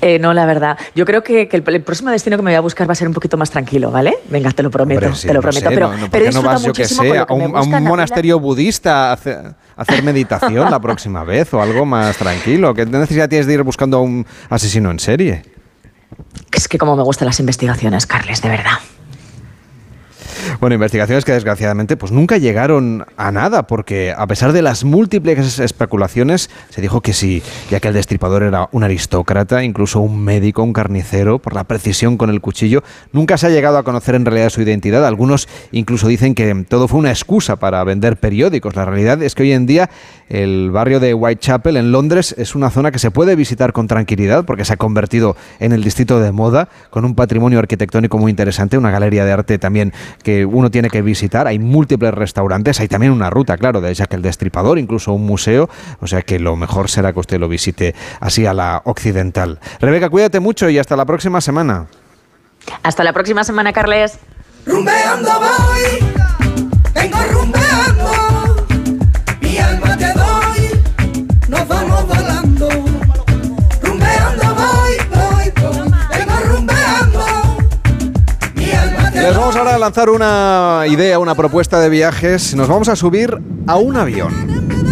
Eh, no, la verdad. Yo creo que, el, próximo destino que me voy a buscar va a ser un poquito más tranquilo, ¿vale? Venga, te lo prometo, te lo prometo. pero, no, pero no vas, yo que sé, a un, monasterio budista a hacer, meditación la próxima vez o algo más tranquilo? ¿Qué necesidad tienes de ir buscando a un asesino en serie? Es que como me gustan las investigaciones, Carles, de verdad. Bueno, investigaciones que desgraciadamente pues nunca llegaron a nada, porque a pesar de las múltiples especulaciones, se dijo que sí, ya que el destripador era un aristócrata, incluso un médico, un carnicero, por la precisión con el cuchillo, nunca se ha llegado a conocer en realidad su identidad. Algunos incluso dicen que todo fue una excusa para vender periódicos. La realidad es que hoy en día el barrio de Whitechapel en Londres es una zona que se puede visitar con tranquilidad porque se ha convertido en el distrito de moda, con un patrimonio arquitectónico muy interesante, una galería de arte también que uno tiene que visitar. Hay múltiples restaurantes, hay también una ruta, claro, de Jack el Destripador, incluso un museo. O sea que lo mejor será que usted lo visite así a la occidental. Rebeca, cuídate mucho y hasta la próxima semana. Hasta la próxima semana, Carles. Les vamos lanzar una idea, una propuesta de viajes. Nos vamos a subir a un avión.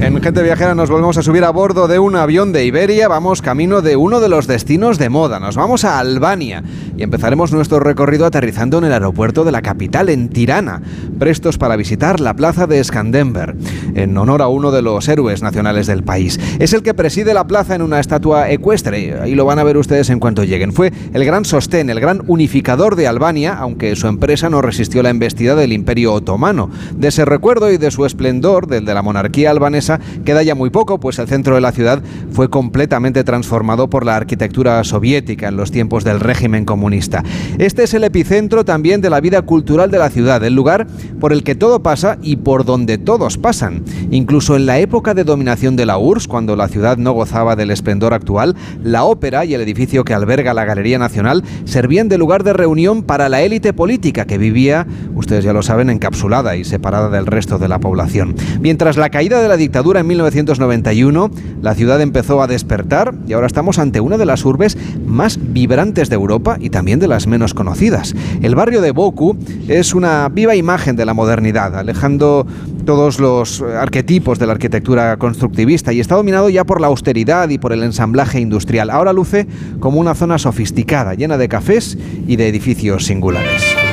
En Gente Viajera nos volvemos a subir a bordo de un avión de Iberia. Vamos camino de uno de los destinos de moda. Nos vamos a Albania y empezaremos nuestro recorrido aterrizando en el aeropuerto de la capital, en Tirana, prestos para visitar la plaza de Skandenberg, en honor a uno de los héroes nacionales del país. Es el que preside la plaza en una estatua ecuestre. Ahí lo van a ver ustedes en cuanto lleguen. Fue el gran sostén, el gran unificador de Albania, aunque su empresa no resistió la embestida del Imperio Otomano. De ese recuerdo y de su esplendor, del de la monarquía albanesa, queda ya muy poco, pues el centro de la ciudad fue completamente transformado por la arquitectura soviética en los tiempos del régimen comunista. Este es el epicentro también de la vida cultural de la ciudad, el lugar por el que todo pasa y por donde todos pasan. Incluso en la época de dominación de la URSS, cuando la ciudad no gozaba del esplendor actual, la ópera y el edificio que alberga la Galería Nacional servían de lugar de reunión para la élite política que vivía, ustedes ya lo saben, encapsulada y separada del resto de la población. Mientras la caída de la dictadura dura en 1991, la ciudad empezó a despertar y ahora estamos ante una de las urbes más vibrantes de Europa y también de las menos conocidas. El barrio de Boku es una viva imagen de la modernidad, alejando todos los arquetipos de la arquitectura constructivista y está dominado ya por la austeridad y por el ensamblaje industrial. Ahora luce como una zona sofisticada, llena de cafés y de edificios singulares.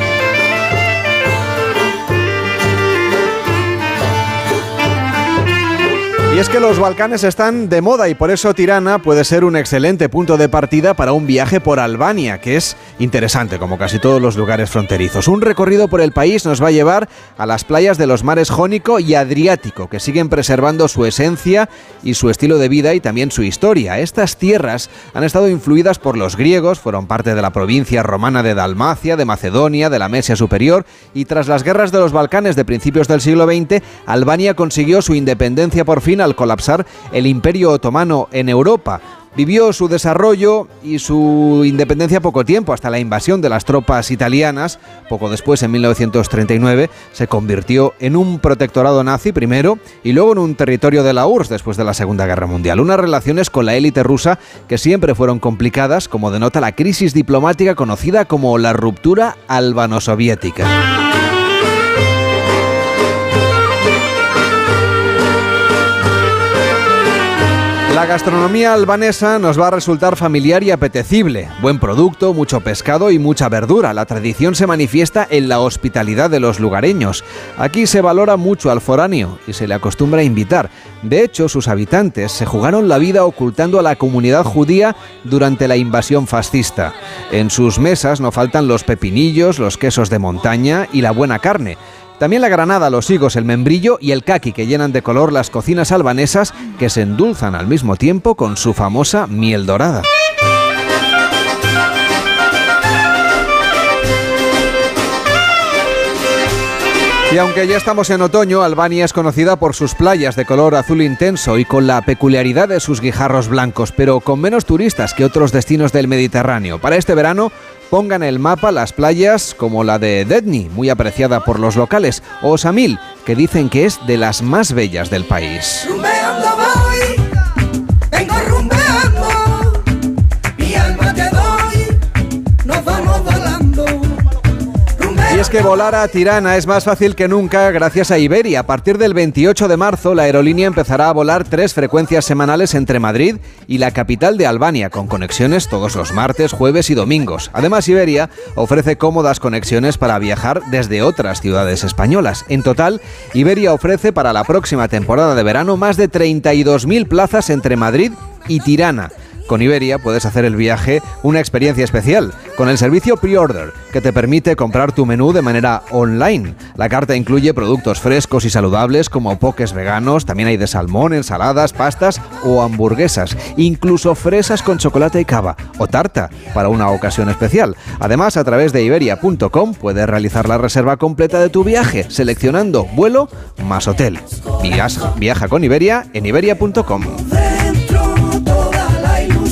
Y es que los Balcanes están de moda y por eso Tirana puede ser un excelente punto de partida para un viaje por Albania, que es interesante como casi todos los lugares fronterizos. Un recorrido por el país nos va a llevar a las playas de los mares Jónico y Adriático, que siguen preservando su esencia y su estilo de vida y también su historia. Estas tierras han estado influidas por los griegos, fueron parte de la provincia romana de Dalmacia, de Macedonia, de la Mesia Superior y tras las guerras de los Balcanes de principios del siglo XX, Albania consiguió su independencia por fin al colapsar el Imperio Otomano en Europa. Vivió su desarrollo y su independencia poco tiempo, hasta la invasión de las tropas italianas. Poco después, en 1939, se convirtió en un protectorado nazi primero y luego en un territorio de la URSS después de la Segunda Guerra Mundial. Unas relaciones con la élite rusa que siempre fueron complicadas, como denota la crisis diplomática conocida como la ruptura albano-soviética. La gastronomía albanesa nos va a resultar familiar y apetecible. Buen producto, mucho pescado y mucha verdura. La tradición se manifiesta en la hospitalidad de los lugareños. Aquí se valora mucho al foráneo y se le acostumbra a invitar. De hecho, sus habitantes se jugaron la vida ocultando a la comunidad judía durante la invasión fascista. En sus mesas no faltan los pepinillos, los quesos de montaña y la buena carne. También la granada, los higos, el membrillo y el kaki que llenan de color las cocinas albanesas que se endulzan al mismo tiempo con su famosa miel dorada. Y aunque ya estamos en otoño, Albania es conocida por sus playas de color azul intenso y con la peculiaridad de sus guijarros blancos, pero con menos turistas que otros destinos del Mediterráneo. Para este verano, pongan el mapa las playas como la de Dedni, muy apreciada por los locales, o Samil, que dicen que es de las más bellas del país. Es que volar a Tirana es más fácil que nunca gracias a Iberia. A partir del 28 de marzo, la aerolínea empezará a volar tres frecuencias semanales entre Madrid y la capital de Albania, con conexiones todos los martes, jueves y domingos. Además, Iberia ofrece cómodas conexiones para viajar desde otras ciudades españolas. En total, Iberia ofrece para la próxima temporada de verano más de 32.000 plazas entre Madrid y Tirana. Con Iberia puedes hacer el viaje una experiencia especial, con el servicio Pre-Order, que te permite comprar tu menú de manera online. La carta incluye productos frescos y saludables como poques veganos, también hay de salmón, ensaladas, pastas o hamburguesas, incluso fresas con chocolate y cava, o tarta para una ocasión especial. Además, a través de iberia.com puedes realizar la reserva completa de tu viaje, seleccionando vuelo más hotel. Viaja, viaja con Iberia en iberia.com.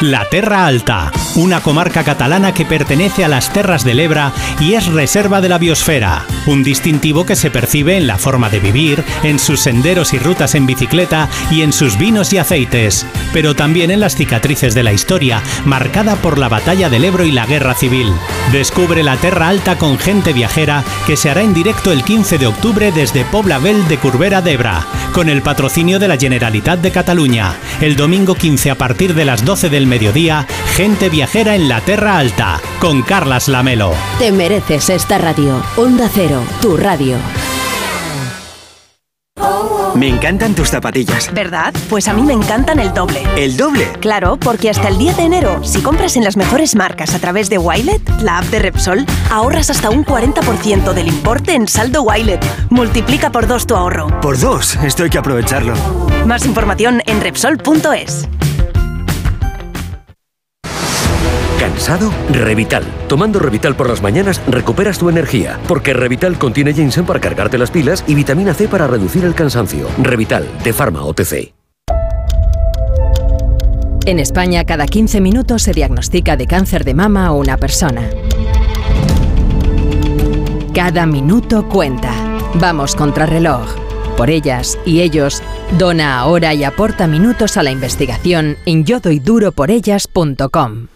La Terra Alta, una comarca catalana que pertenece a las Terras del Ebra y es reserva de la biosfera, un distintivo que se percibe en la forma de vivir, en sus senderos y rutas en bicicleta y en sus vinos y aceites, pero también en las cicatrices de la historia, marcada por la batalla del Ebro y la Guerra Civil. Descubre la Terra Alta con gente viajera que se hará en directo el 15 de octubre desde Poblavel de Curbera d'Ebra, con el patrocinio de la Generalitat de Cataluña. El domingo 15 a partir de las 12 del mediodía, gente viajera en la Terra Alta, con Carlas Lamelo. Te mereces esta radio. Onda Cero, Cero, tu radio. Me encantan tus zapatillas. ¿Verdad? Pues a mí me encantan el doble. ¿El doble? Claro, porque hasta el 10 de enero, si compras en las mejores marcas a través de Wilet, la app de Repsol, ahorras hasta un 40% del importe en saldo Wilet. Multiplica por dos tu ahorro. Por dos, esto hay que aprovecharlo. Más información en Repsol.es. ¿Cansado? Revital. Tomando Revital por las mañanas recuperas tu energía, porque Revital contiene ginseng para cargarte las pilas y vitamina C para reducir el cansancio. Revital, de Pharma OTC. En España, cada 15 minutos se diagnostica de cáncer de mama a una persona. Cada minuto cuenta. Vamos contra reloj. Por ellas y ellos, dona ahora y aporta minutos a la investigación en yodoyduroporellas.com.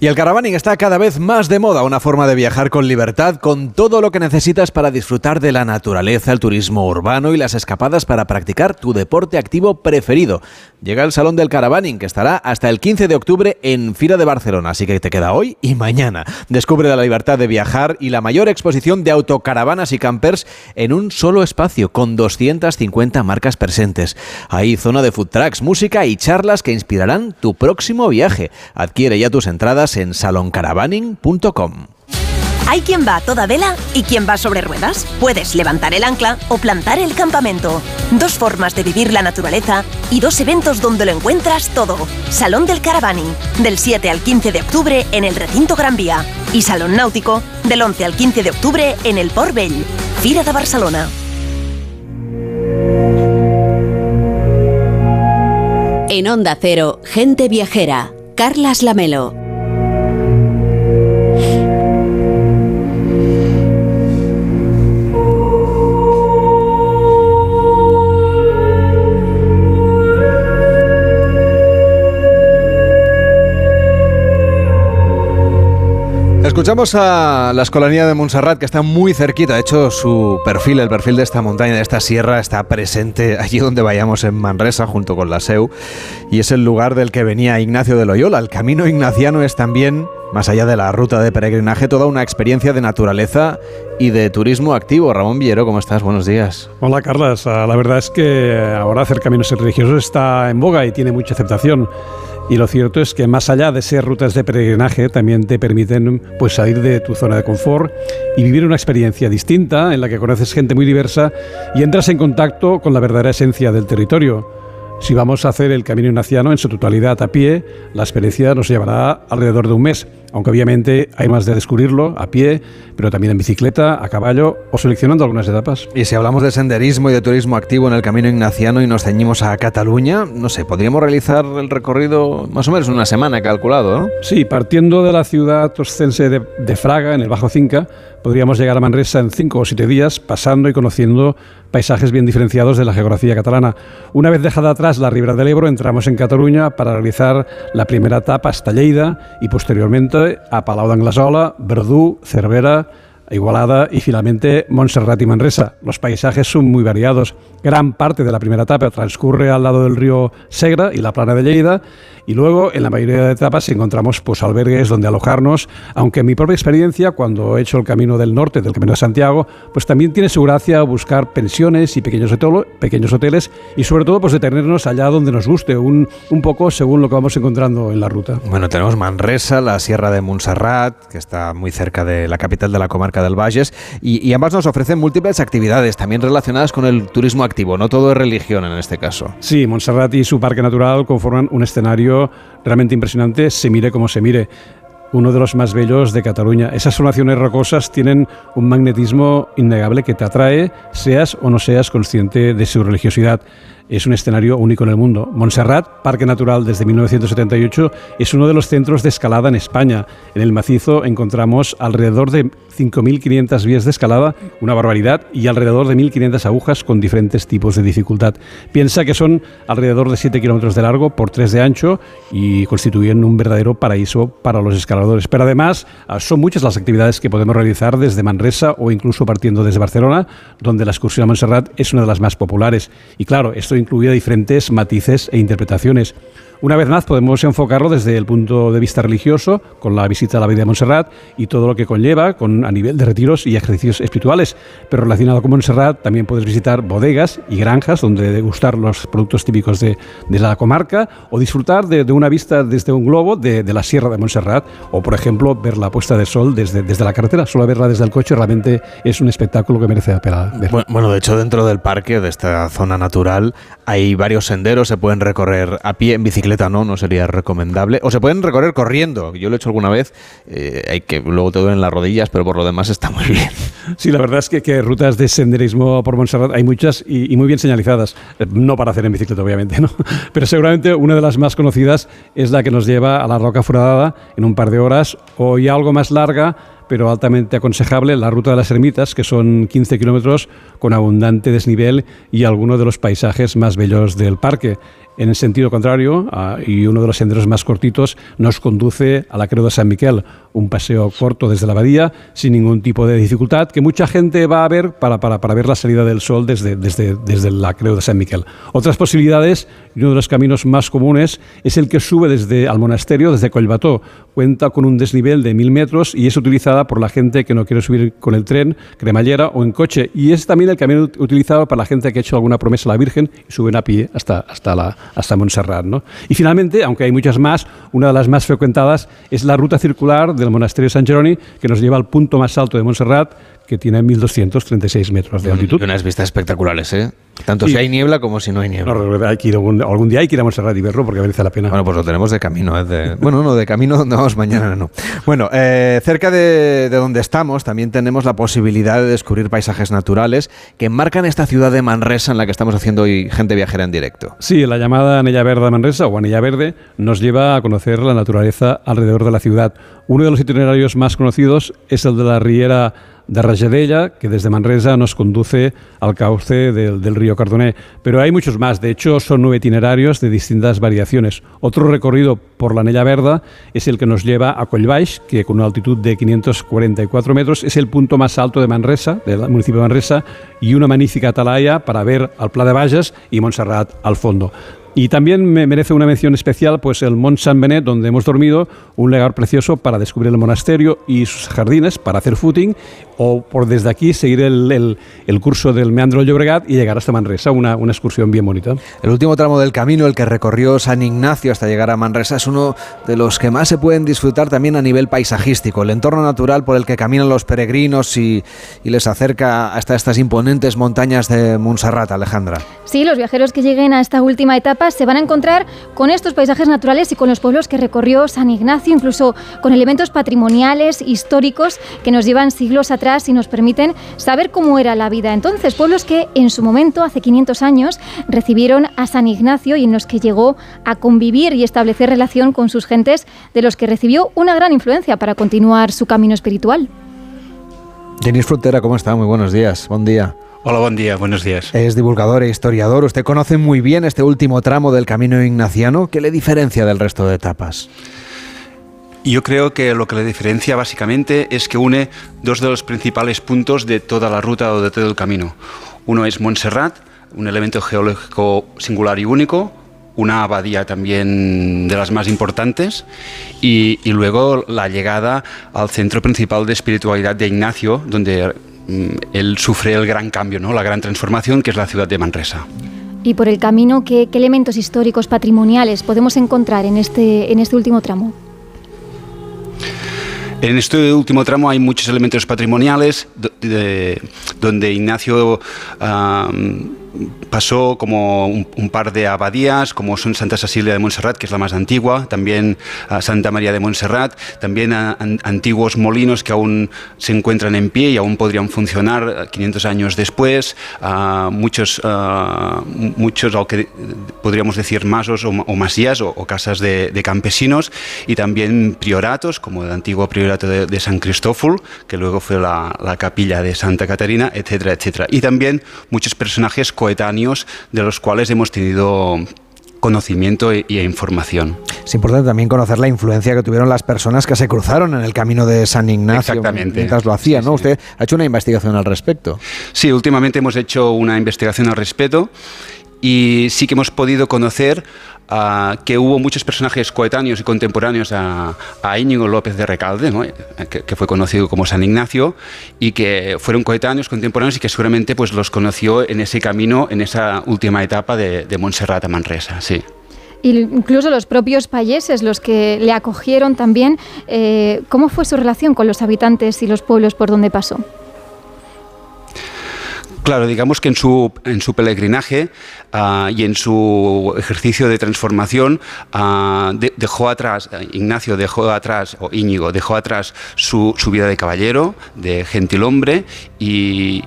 Y el caravaning está cada vez más de moda, una forma de viajar con libertad, con todo lo que necesitas para disfrutar de la naturaleza, el turismo urbano y las escapadas para practicar tu deporte activo preferido. Llega el Salón del Caravaning, que estará hasta el 15 de octubre en Fira de Barcelona, así que te queda hoy y mañana. Descubre la libertad de viajar y la mayor exposición de autocaravanas y campers en un solo espacio, con 250 marcas presentes. Hay zona de food trucks, música y charlas que inspirarán tu próximo viaje. Adquiere ya tus entradas en saloncaravaning.com. Hay quien va a toda vela y quien va sobre ruedas. Puedes levantar el ancla o plantar el campamento. Dos formas de vivir la naturaleza y dos eventos donde lo encuentras todo. Salón del Caravaning, del 7 al 15 de octubre en el Recinto Gran Vía. Y Salón Náutico, del 11 al 15 de octubre en el Port Vell. Fira de Barcelona. En Onda Cero, gente viajera. Carlas Lamelo. Escuchamos a la Escolanía de Montserrat, que está muy cerquita. De hecho, su perfil, el perfil de esta montaña, de esta sierra, está presente allí donde vayamos en Manresa, junto con la SEU. Y es el lugar del que venía Ignacio de Loyola. El camino ignaciano es también, más allá de la ruta de peregrinaje, toda una experiencia de naturaleza y de turismo activo. Ramón Villero, ¿cómo estás? Buenos días. Hola, Carlas. Ah, La verdad es que ahora hacer caminos religiosos está en boga y tiene mucha aceptación. Y lo cierto es que más allá de ser rutas de peregrinaje, también te permiten pues, salir de tu zona de confort y vivir una experiencia distinta en la que conoces gente muy diversa y entras en contacto con la verdadera esencia del territorio. Si vamos a hacer el Camino Ignaciano en su totalidad a pie, la experiencia nos llevará alrededor de un mes, aunque obviamente hay más de descubrirlo a pie, pero también en bicicleta, a caballo o seleccionando algunas etapas. Y si hablamos de senderismo y de turismo activo en el Camino Ignaciano y nos ceñimos a Cataluña, no sé, podríamos realizar el recorrido más o menos en una semana calculado, ¿no? Sí, partiendo de la ciudad toscense de, de Fraga, en el Bajo Cinca, podríamos llegar a Manresa en cinco o siete días, pasando y conociendo paisajes bien diferenciados de la geografía catalana. Una vez dejada atrás la ribera del Ebro, entramos en Cataluña para realizar la primera etapa hasta Lleida y posteriormente a Palau d'Anglesola, Verdú, Cervera, Igualada y finalmente Montserrat y Manresa. Los paisajes son muy variados. Gran parte de la primera etapa transcurre al lado del río Segre y la plana de Lleida y luego en la mayoría de etapas encontramos pues albergues donde alojarnos, aunque en mi propia experiencia cuando he hecho el camino del norte, del camino de Santiago, pues también tiene su gracia buscar pensiones y pequeños, pequeños hoteles y sobre todo pues detenernos allá donde nos guste, un, un poco según lo que vamos encontrando en la ruta. Bueno, tenemos Manresa, la Sierra de Montserrat, que está muy cerca de la capital de la comarca del Valles, y, y ambas nos ofrecen múltiples actividades, también relacionadas con el turismo activo, no todo es religión en este caso. Sí, Montserrat y su parque natural conforman un escenario realmente impresionante, se mire como se mire uno de los más bellos de Cataluña. Esas formaciones rocosas tienen un magnetismo innegable que te atrae, seas o no seas consciente de su religiosidad. Es un escenario único en el mundo. Montserrat, Parque Natural desde 1978, es uno de los centros de escalada en España. En el macizo encontramos alrededor de 5.500 vías de escalada, una barbaridad, y alrededor de 1.500 agujas con diferentes tipos de dificultad. Piensa que son alrededor de 7 kilómetros de largo por 3 de ancho y constituyen un verdadero paraíso para los escaladores. Pero además ah, son muchas las actividades que podemos realizar desde Manresa o incluso partiendo desde Barcelona, donde la excursión a Montserrat es una de las más populares. Y claro, esto incluía diferentes matices e interpretaciones. Una vez más, podemos enfocarlo desde el punto de vista religioso, con la visita a la vida de Montserrat y todo lo que conlleva con, a nivel de retiros y ejercicios espirituales. Pero relacionado con Montserrat, también puedes visitar bodegas y granjas donde degustar los productos típicos de, de la comarca o disfrutar de, de, una vista desde un globo de, de, la Sierra de Montserrat o, por ejemplo, ver la puesta de sol desde, desde la carretera. Solo verla desde el coche realmente es un espectáculo que merece la pena ver. Bueno, de hecho, dentro del parque, de esta zona natural, hay varios senderos, se pueden recorrer a pie, en bicicleta no, no sería recomendable. O se pueden recorrer corriendo, yo lo he hecho alguna vez, eh, hay que luego te duelen las rodillas, pero por lo demás está muy bien. Sí, la verdad es que, que rutas de senderismo por Montserrat hay muchas y, muy bien señalizadas, eh, no para hacer en bicicleta obviamente, ¿no? pero seguramente una de las más conocidas es la que nos lleva a la Roca Foradada en un par de horas o ya algo más larga pero altamente aconsejable la ruta de las ermitas, que son 15 kilómetros con abundante desnivel y algunos de los paisajes más bellos del parque. En el sentido contrario, uh, y uno de los senderos más cortitos, nos conduce a la Creu de San Miquel, un paseo corto desde la abadía, sin ningún tipo de dificultad, que mucha gente va a ver para, para, para ver la salida del sol desde, desde, desde la Creu de San Miquel. Otras posibilidades, uno de los caminos más comunes, es el que sube desde al monasterio, desde Collbató. Cuenta con un desnivel de mil metros y es utilizada por la gente que no quiere subir con el tren, cremallera o en coche. Y es también el camino utilizado para la gente que ha hecho alguna promesa a la Virgen y suben a pie hasta, hasta la hasta Montserrat. ¿no? Y finalmente, aunque hay muchas más, una de las más frecuentadas es la ruta circular del monasterio de San Jerónimo, que nos lleva al punto más alto de Montserrat, que tiene 1.236 metros de altitud. Y unas vistas espectaculares, ¿eh? Tanto Sí. si hay niebla como si no hay niebla. No, hay que ir algún, algún día hay que ir a Montserrat y verlo porque merece la pena. Bueno, pues lo tenemos de camino. ¿eh? De- bueno, no, de camino donde vamos mañana, no. Bueno, eh, cerca de, de donde estamos también tenemos la posibilidad de descubrir paisajes naturales que enmarcan esta ciudad de Manresa en la que estamos haciendo hoy gente viajera en directo. Sí, la llamada Anella Verde de Manresa o Anella Verde nos lleva a conocer la naturaleza alrededor de la ciudad. Uno de los itinerarios más conocidos es el de la Riera de Rajadella, que desde Manresa nos conduce al cauce del, río Cardoné. Pero hay muchos más, de hecho son nueve itinerarios de distintas variaciones. Otro recorrido por la Anella Verda es el que nos lleva a Collbaix, que con una altitud de 544 metros es el punto más alto de Manresa, del municipio de Manresa, y una magnífica atalaya para ver al Pla de Bages y Montserrat al fondo. Y también me merece una mención especial pues el Mont Saint Benet, donde hemos dormido, un lugar precioso para descubrir el monasterio y sus jardines, para hacer footing, o por desde aquí seguir el, el- el curso del Meandro del Llobregat y llegar hasta Manresa, una, una excursión bien bonita. El último tramo del camino, el que recorrió San Ignacio hasta llegar a Manresa, es uno de los que más se pueden disfrutar también a nivel paisajístico. El entorno natural por el que caminan los peregrinos y, y les acerca hasta estas imponentes montañas de Montserrat, Alejandra. Sí, los viajeros que lleguen a esta última etapa se van a encontrar con estos paisajes naturales y con los pueblos que recorrió San Ignacio, incluso con elementos patrimoniales, históricos, que nos llevan siglos atrás y nos permiten saber cómo era la vida entonces. Pueblos que en su momento, hace 500 años, recibieron a San Ignacio y en los que llegó a convivir y establecer relación con sus gentes, de los que recibió una gran influencia para continuar su camino espiritual. Denis Frontera, ¿cómo está? Muy buenos días. Buen día. Hola, buen día, buenos días. Es divulgador e historiador. Usted conoce muy bien este último tramo del camino ignaciano. ¿Qué le diferencia del resto de etapas? Yo creo que lo que le diferencia básicamente es que une dos de los principales puntos de toda la ruta o de todo el camino. Uno es Montserrat, un elemento geológico singular y único, una abadía también de las más importantes, y, y luego la llegada al centro principal de espiritualidad de Ignacio, donde él sufre el gran cambio, ¿no? la gran transformación, que es la ciudad de Manresa. Y por el camino, ¿qué, qué elementos históricos, patrimoniales podemos encontrar en este, en este último tramo? En este último tramo hay muchos elementos patrimoniales de- donde Ignacio pasó como un, par de abadías, como son Santa Cecilia de Montserrat, que es la más antigua, también ah, Santa María de Montserrat, también ah, an- antiguos molinos que aún se encuentran en pie y aún podrían funcionar ah, 500 años después, ah, muchos, ah, muchos lo que podríamos decir masos o, ma- o masías o, o casas de, campesinos y también prioratos, como el antiguo priorato de, de San Cristófol, que luego fue la, la capilla de Santa Catarina, etcétera, etcétera. Y también muchos personajes coetáneos de los cuales hemos tenido conocimiento e, y información. Es importante también conocer la influencia que tuvieron las personas que se cruzaron en el camino de San Ignacio Exactamente. mientras lo hacía, ¿no? Usted ha hecho una investigación al respecto. Sí, últimamente hemos hecho una investigación al respecto y sí que hemos podido conocer ah, que hubo muchos personajes coetáneos y contemporáneos a, Íñigo López de Recalde, ¿no? Eh, que, fue conocido como San Ignacio, y que fueron coetáneos, contemporáneos, y que seguramente pues, los conoció en ese camino, en esa última etapa de, de Montserrat a Manresa. Sí. Incluso los propios payeses, los que le acogieron también, eh, ¿cómo fue su relación con los habitantes y los pueblos por donde pasó? Claro, digamos que en su, en su peregrinaje ah, y en su ejercicio de transformación ah, de- dejó atrás, Ignacio dejó atrás, o Íñigo dejó atrás su, su vida de caballero, de gentilhombre y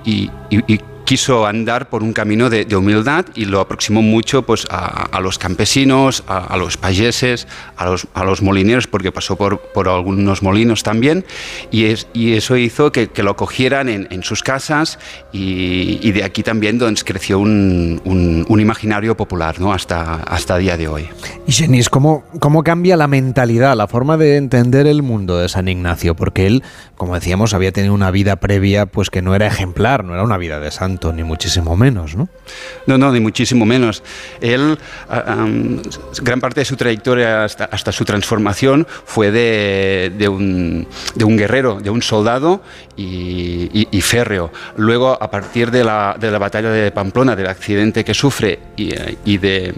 quiso andar por un camino de, de humildad y lo aproximó mucho pues, a, a los campesinos, a, a los payeses, a los, a los molineros, porque pasó por, por algunos molinos también, y, es, y eso hizo que, que lo acogieran en, en sus casas y, y de aquí también donde creció un, un- un imaginario popular ¿no? hasta, hasta día de hoy. Y Genis, ¿cómo, ¿cómo cambia la mentalidad, la forma de entender el mundo de San Ignacio? Porque él, como decíamos, había tenido una vida previa pues que no era ejemplar, no era una vida de santo, ni muchísimo menos, ¿no? No, no, ni muchísimo menos. Él, ah, gran parte de su trayectoria hasta, su transformación fue de, un, guerrero, de un soldado y, férreo. Luego, a partir de la, batalla de Pamplona, del accidente que sufre y, eh, y de,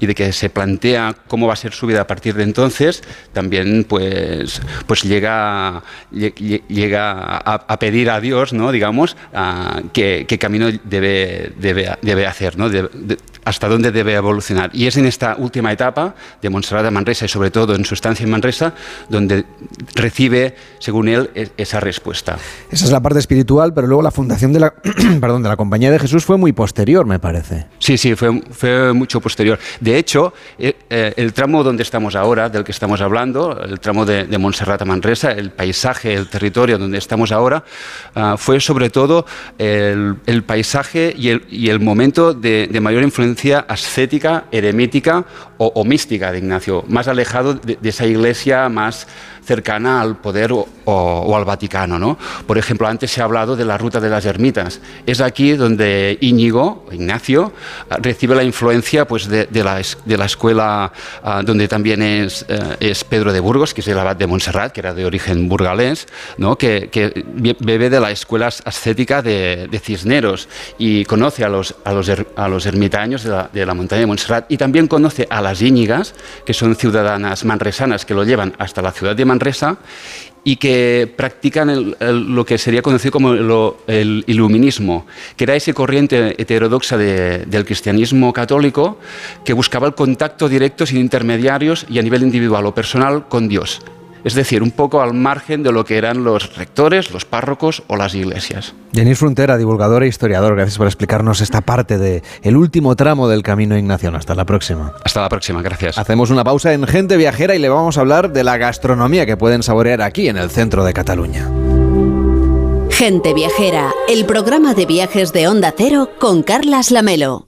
y de que se plantea cómo va a ser su vida a partir de entonces, también pues, pues llega, lle- lle- llega a, a pedir a Dios, ¿no? digamos, ah, qué, qué camino debe, debe, debe hacer, ¿no? De- de- hasta dónde debe evolucionar. Y es en esta última etapa de Montserrat a Manresa y sobre todo en su estancia en Manresa donde recibe, según él, e- esa respuesta. Esa es la parte espiritual, pero luego la fundación de la, perdón, de la Compañía de Jesús fue muy posterior, me parece. Sí, sí, fue, fue mucho posterior. De hecho, eh, eh, el tramo donde estamos ahora, del que estamos hablando, el tramo de, de Montserrat a Manresa, el paisaje, el territorio donde estamos ahora, ah, fue sobre todo el, paisaje y el, momento de, de mayor influencia ascética, eremítica o, mística de Ignacio, más alejado de, de esa iglesia más cercana al poder o, o- o al Vaticano. ¿no? Por ejemplo, antes se ha hablado de la ruta de las ermitas. Es aquí donde Íñigo, Ignacio, recibe la influencia pues, de, de la, de la escuela ah, donde también es, eh, es Pedro de Burgos, que es el abad de Montserrat, que era de origen burgalés, ¿no? que, que be- bebe de la escuela ascética de, de Cisneros y conoce a los, a los, er- a los ermitaños de la, de la montaña de Montserrat y también conoce a las Íñigas, que son ciudadanas manresanas que lo llevan hasta la ciudad de Manresa y que practican lo que sería conocido como el iluminismo, que era esa corriente heterodoxa de- del cristianismo católico que buscaba el contacto directo sin intermediarios y a nivel individual o personal con Dios. Es decir, un poco al margen de lo que eran los rectores, los párrocos o las iglesias. Denis Frontera, divulgador e historiador, gracias por explicarnos esta parte de el último tramo del Camino de Ignación. Hasta la próxima. Hasta la próxima, gracias. Hacemos una pausa en Gente Viajera y le vamos a hablar de la gastronomía que pueden saborear aquí en el centro de Cataluña. Gente Viajera, el programa de viajes de Onda Cero con Carlas Lamelo.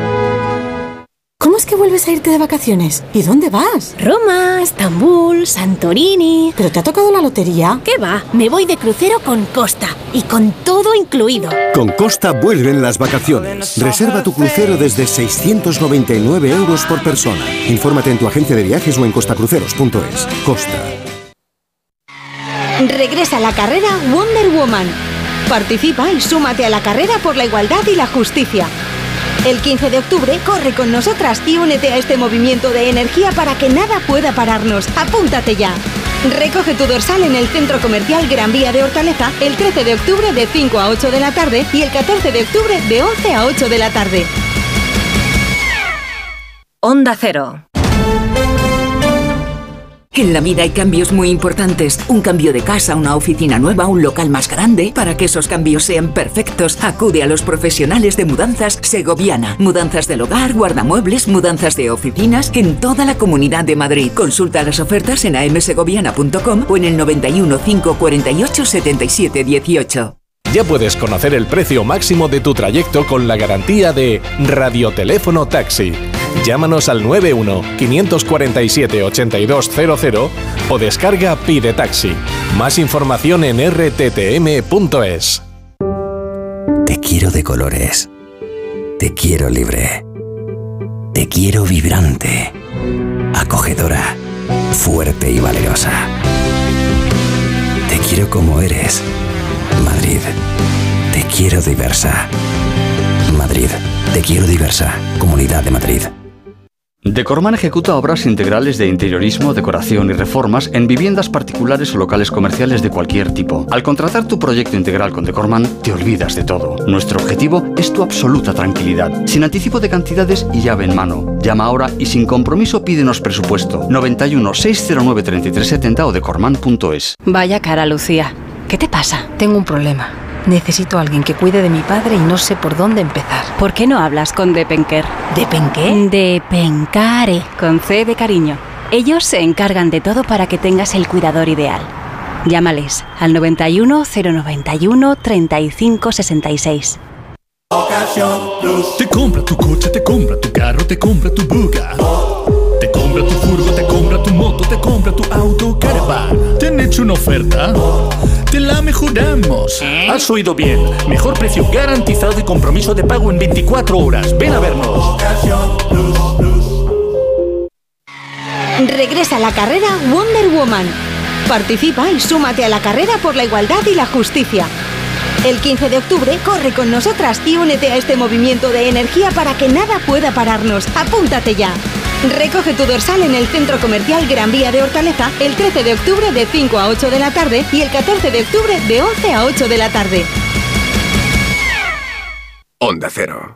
¿Cómo es que vuelves a irte de vacaciones? ¿Y dónde vas? Roma, Estambul, Santorini. ¿Pero te ha tocado la lotería? ¿Qué va? Me voy de crucero con Costa y con todo incluido. Con Costa vuelven las vacaciones. Reserva tu crucero desde 699 euros por persona. Infórmate en tu agencia de viajes o en costacruceros.es. Costa. Regresa la carrera Wonder Woman. Participa y súmate a la carrera por la igualdad y la justicia. El 15 de octubre corre con nosotras y únete a este movimiento de energía para que nada pueda pararnos. Apúntate ya. Recoge tu dorsal en el Centro Comercial Gran Vía de Hortaleza el 13 de octubre de 5 a 8 de la tarde y el 14 de octubre de 11 a 8 de la tarde. Onda Cero. En la vida hay cambios muy importantes. Un cambio de casa, una oficina nueva, un local más grande. Para que esos cambios sean perfectos, acude a los profesionales de mudanzas Segoviana. Mudanzas del hogar, guardamuebles, mudanzas de oficinas en toda la comunidad de Madrid. Consulta las ofertas en amsegoviana.com o en el 91 548 77 18. Ya puedes conocer el precio máximo de tu trayecto con la garantía de Radioteléfono Taxi. Llámanos al 91-547-8200 o descarga Pide Taxi. Más información en rttm.es. Te quiero de colores. Te quiero libre. Te quiero vibrante. Acogedora. Fuerte y valerosa. Te quiero como eres. Madrid. Te quiero diversa. Madrid. Te quiero diversa. Comunidad de Madrid. Decorman ejecuta obras integrales de interiorismo, decoración y reformas en viviendas particulares o locales comerciales de cualquier tipo. Al contratar tu proyecto integral con Decorman, te olvidas de todo. Nuestro objetivo es tu absoluta tranquilidad, sin anticipo de cantidades y llave en mano. Llama ahora y sin compromiso pídenos presupuesto. 91 609 3370 o decorman.es. Vaya cara, Lucía. ¿Qué te pasa? Tengo un problema. Necesito a alguien que cuide de mi padre y no sé por dónde empezar. ¿Por qué no hablas con Depenker? ¿Depenqué? Depencare, con C de cariño. Ellos se encargan de todo para que tengas el cuidador ideal. Llámales al 91 091 35 66. Te compra tu coche, te compra tu carro, te compra tu buga. Compra tu furgo, te compra tu moto, te compra tu auto, caravan. ¿Te han hecho una oferta? Te la mejoramos. Has oído bien. Mejor precio garantizado y compromiso de pago en 24 horas. Ven a vernos. Regresa a la carrera Wonder Woman. Participa y súmate a la carrera por la igualdad y la justicia. El 15 de octubre corre con nosotras y únete a este movimiento de energía para que nada pueda pararnos. Apúntate ya. Recoge tu dorsal en el Centro Comercial Gran Vía de Hortaleza el 13 de octubre de 5 a 8 de la tarde y el 14 de octubre de 11 a 8 de la tarde. Onda Cero.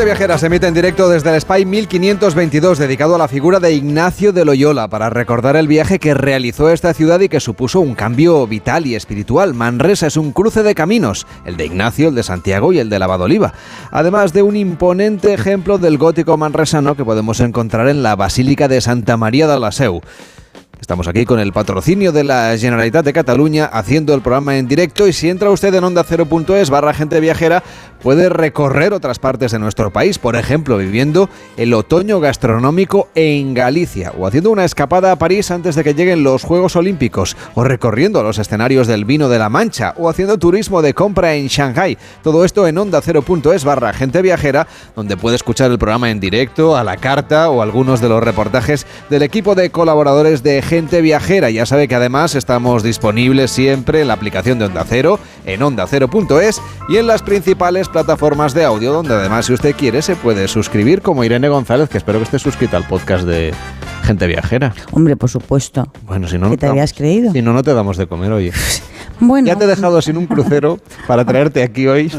Gente Viajera se emite en directo desde el Spy 1522 dedicado a la figura de Ignacio de Loyola para recordar el viaje que realizó esta ciudad y que supuso un cambio vital y espiritual. Manresa es un cruce de caminos, el de Ignacio, el de Santiago y el de Lavadoliva, además de un imponente ejemplo del gótico manresano que podemos encontrar en la Basílica de Santa María de la Seu. Estamos aquí con el patrocinio de la Generalitat de Cataluña haciendo el programa en directo y si entra usted en onda 0.es barra gente viajera puede recorrer otras partes de nuestro país, por ejemplo viviendo el otoño gastronómico en Galicia o haciendo una escapada a París antes de que lleguen los Juegos Olímpicos o recorriendo los escenarios del vino de la Mancha o haciendo turismo de compra en Shanghai. Todo esto en onda 0.es barra gente viajera donde puede escuchar el programa en directo, a la carta o algunos de los reportajes del equipo de colaboradores de Gente Viajera. Ya sabe que además estamos disponibles siempre en la aplicación de Onda Cero, en onda0.es y en las principales plataformas de audio, donde además si usted quiere se puede suscribir como Irene González, que espero que esté suscrita al podcast de Gente Viajera. Hombre, por supuesto. Bueno, si no, no ¿Qué te damos- habías creído? Si no, no te damos de comer hoy. Bueno, Ya te he dejado sin un crucero para traerte aquí hoy.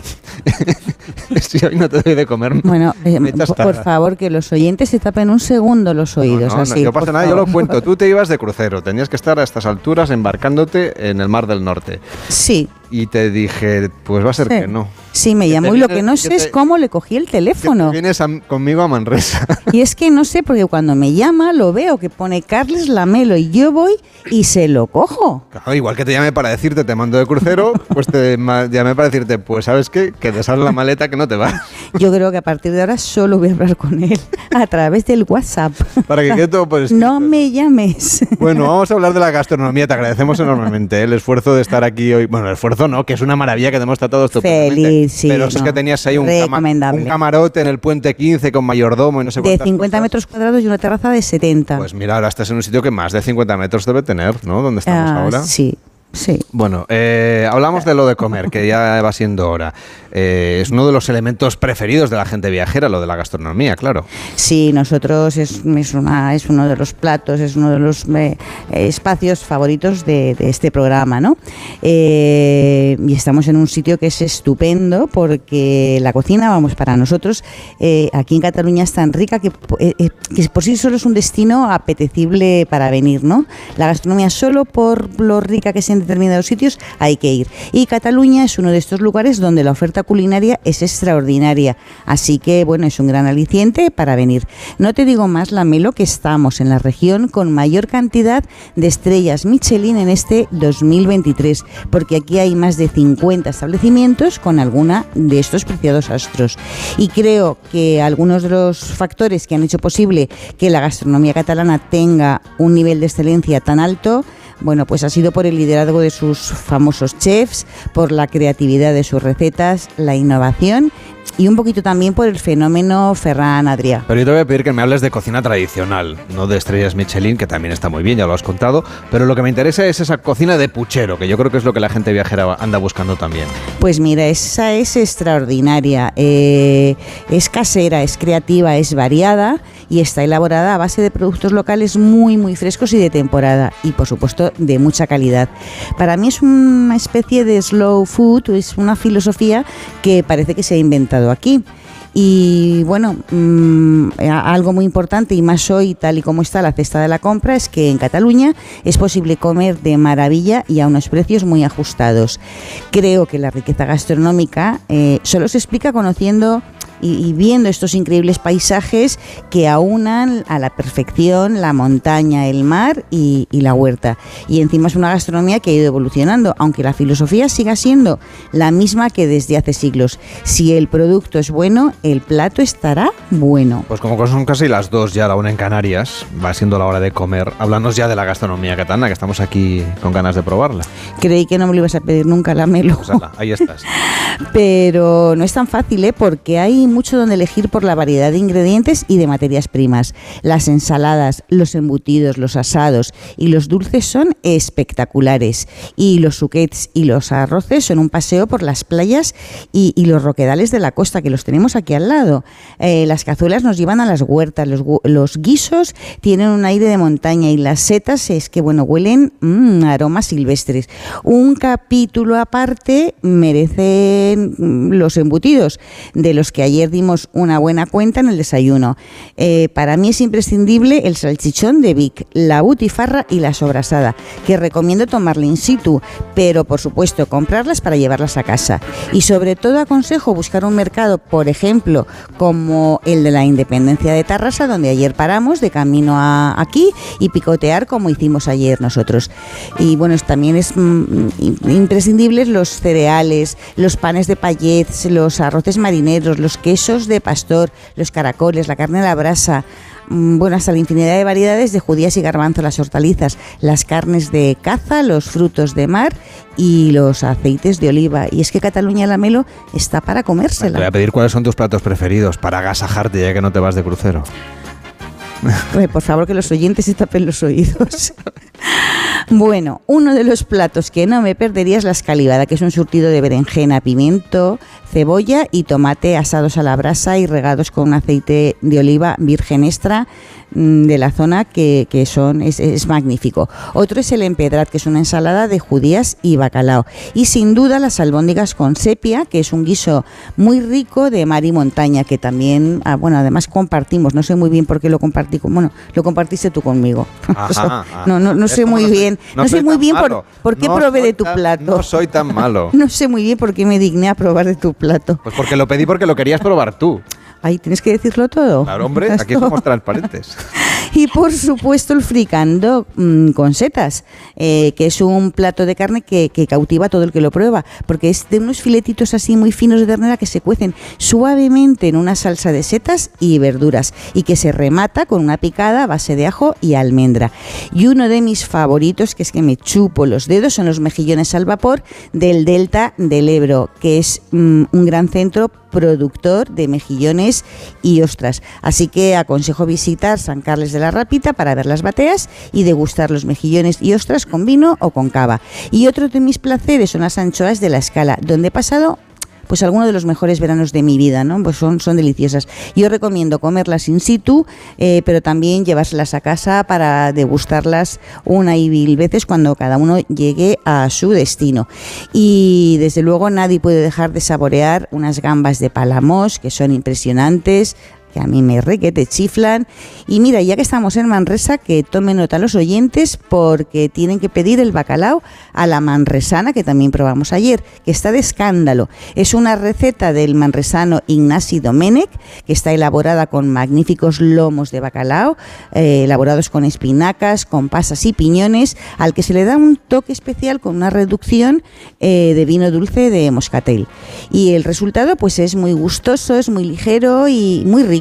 si hoy no te doy de comer, bueno eh, por, favor, que los oyentes se tapen un segundo los oídos. No, no, así, no pasa nada, yo lo cuento. Tú te ibas de crucero, tenías que estar a estas alturas embarcándote en el Mar del Norte. Sí. Y te dije, pues va a ser Sí. que no. Sí, me llamó y lo que no que sé te- es cómo le cogí el teléfono. Vienes a- conmigo a Manresa. Y es que no sé, porque cuando me llama lo veo que pone Carles Lamelo y yo voy y se lo cojo. Claro, igual que te llamé para decirte te mando de crucero, pues te llamé para decirte, pues sabes qué, que te sale la maleta que no te vas. Yo creo que a partir de ahora solo voy a hablar con él a través del WhatsApp. Para que quede todo por escrito. No me llames. Bueno, vamos a hablar de la gastronomía. Te agradecemos enormemente ¿eh? el esfuerzo de estar aquí hoy. Bueno, el esfuerzo no, que es una maravilla que te hemos tratado. Feliz, sí, Pero es no. que tenías ahí un, cama- Recomendable. un camarote en el puente 15 con mayordomo y no sé De cuántas 50 metros cuadrados y una terraza de 70. Pues mira, ahora estás en un sitio que más de 50 metros debe tener, ¿no? Donde estamos Ah, ahora. Sí, sí. Bueno, eh, hablamos de lo de comer, que ya va siendo hora. Eh, es uno de los elementos preferidos de la gente viajera, lo de la gastronomía, claro. Sí, nosotros es, es, una, es uno de los platos, es uno de los eh, espacios favoritos de, de este programa, ¿no? Y estamos en un sitio que es estupendo porque la cocina, vamos, para nosotros aquí en Cataluña es tan rica que, que por sí solo es un destino apetecible para venir, ¿no? La gastronomía solo por lo rica que es en determinados sitios hay que ir. Y Cataluña es uno de estos lugares donde la oferta culinaria es extraordinaria. Así que, bueno, es un gran aliciente para venir. No te digo más, Lamelo, que estamos en la región con mayor cantidad de estrellas Michelin en este 2023, porque aquí hay más de 50 establecimientos con alguna de estos preciados astros. Y creo que algunos de los factores que han hecho posible que la gastronomía catalana tenga un nivel de excelencia tan alto, bueno, pues ha sido por el liderazgo de sus famosos chefs, por la creatividad de sus recetas, la innovación y un poquito también por el fenómeno Ferran Adrià. Pero yo te voy a pedir que me hables de cocina tradicional, no de estrellas Michelin, que también está muy bien, ya lo has contado. Pero lo que me interesa es esa cocina de puchero, que yo creo que es lo que la gente viajera anda buscando también. Pues mira, esa es extraordinaria. Eh, es casera, es creativa, es variada y está elaborada a base de productos locales muy, muy frescos y de temporada. Y por supuesto de mucha calidad. Para mí es una especie de slow food, es una filosofía que parece que se ha inventado aquí. Y bueno, mm, algo muy importante y más hoy, tal y como está la cesta de la compra, es que en Cataluña es posible comer de maravilla y a unos precios muy ajustados. Creo que la riqueza gastronómica eh, solo se explica conociendo y, y viendo estos increíbles paisajes que aunan a la perfección la montaña, el mar y, y la huerta. Y encima es una gastronomía que ha ido evolucionando, aunque la filosofía siga siendo la misma que desde hace siglos. Si el producto es bueno, el plato estará bueno. Pues como son casi las dos ya, la una en Canarias, va siendo la hora de comer. Háblanos ya de la gastronomía catalana, que estamos aquí con ganas de probarla. Creí que no me lo ibas a pedir nunca, la melo. Pues ala, ahí estás. Pero no es tan fácil, ¿eh? porque hay mucho donde elegir por la variedad de ingredientes y de materias primas. Las ensaladas, los embutidos, los asados y los dulces son espectaculares. Y los suquets y los arroces son un paseo por las playas y, los roquedales de la costa, que los tenemos aquí al lado. Eh, las cazuelas nos llevan a las huertas, los, los guisos tienen un aire de montaña y las setas es que, bueno, huelen mm, aromas silvestres. Un capítulo aparte merecen mm, los embutidos, de los que ayer dimos una buena cuenta en el desayuno. Eh, para mí es imprescindible el salchichón de Vic, la butifarra y la sobrasada, que recomiendo tomarla in situ, pero por supuesto comprarlas para llevarlas a casa. Y sobre todo aconsejo buscar un mercado, por ejemplo, como el de la Independencia de Tarrasa, donde ayer paramos de camino a aquí y picotear como hicimos ayer nosotros. Y bueno, también es mm, im- imprescindibles los cereales, los panes de payets, los arroces marineros, los quesos de pastor, los caracoles, la carne a la brasa. mm, Bueno, hasta la infinidad de variedades de judías y garbanzos, las hortalizas, las carnes de caza, los frutos de mar y los aceites de oliva. Y es que Cataluña la Melo está para Te voy comérsela. a pedir cuáles son tus platos preferidos para agasajarte ya que no te vas de crucero. Por favor, que los oyentes se tapen los oídos. Bueno, uno de los platos que no me perdería es la escalivada, que es un surtido de berenjena, pimiento, cebolla y tomate asados a la brasa y regados con un aceite de oliva virgen extra de la zona que, que son es, es magnífico. Otro es el empedrat, que es una ensalada de judías y bacalao. Y sin duda las albóndigas con sepia, que es un guiso muy rico de mar y montaña, que también, ah, bueno, además compartimos. No sé muy bien por qué lo compartí, con, bueno, lo compartiste tú conmigo. Ajá, no, no, no sé muy no soy- bien, no no, sé soy muy bien por, malo. por qué probé de tu tan- plato. No soy tan malo. No sé muy bien por qué me digné a probar de tu plato. Pues porque lo pedí porque lo querías probar tú. Ay, tienes que decirlo todo. Claro, hombre, aquí somos transparentes. Y por supuesto el fricando mm, con setas, eh, que es un plato de carne que, que cautiva a todo el que lo prueba, porque es de unos filetitos así muy finos de ternera que se cuecen suavemente en una salsa de setas y verduras y que se remata con una picada a base de ajo y almendra. Y uno de mis favoritos, que es que me chupo los dedos, son los mejillones al vapor del Delta del Ebro, que es mm, un gran centro productor de mejillones y ostras. Así que aconsejo visitar San Carles de la Rapita para ver las bateas y degustar los mejillones y ostras con vino o con cava. Y otro de mis placeres son las anchoas de la escala, donde he pasado pues algunos de los mejores veranos de mi vida, ¿no? Pues son, son deliciosas. Yo recomiendo comerlas in situ, eh, pero también llevárselas a casa para degustarlas una y mil veces cuando cada uno llegue a su destino. Y desde luego nadie puede dejar de saborear unas gambas de Palamos, que son impresionantes, que a mí me re que te chiflan. Y mira, ya que estamos en Manresa, que tomen nota los oyentes porque tienen que pedir el bacalao a la manresana, que también probamos ayer, que está de escándalo. Es una receta del manresano Ignasi Domenech, que está elaborada con magníficos lomos de bacalao, eh, elaborados con espinacas, con pasas y piñones, al que se le da un toque especial con una reducción eh, de vino dulce de moscatel. Y el resultado pues es muy gustoso, es muy ligero y muy rico,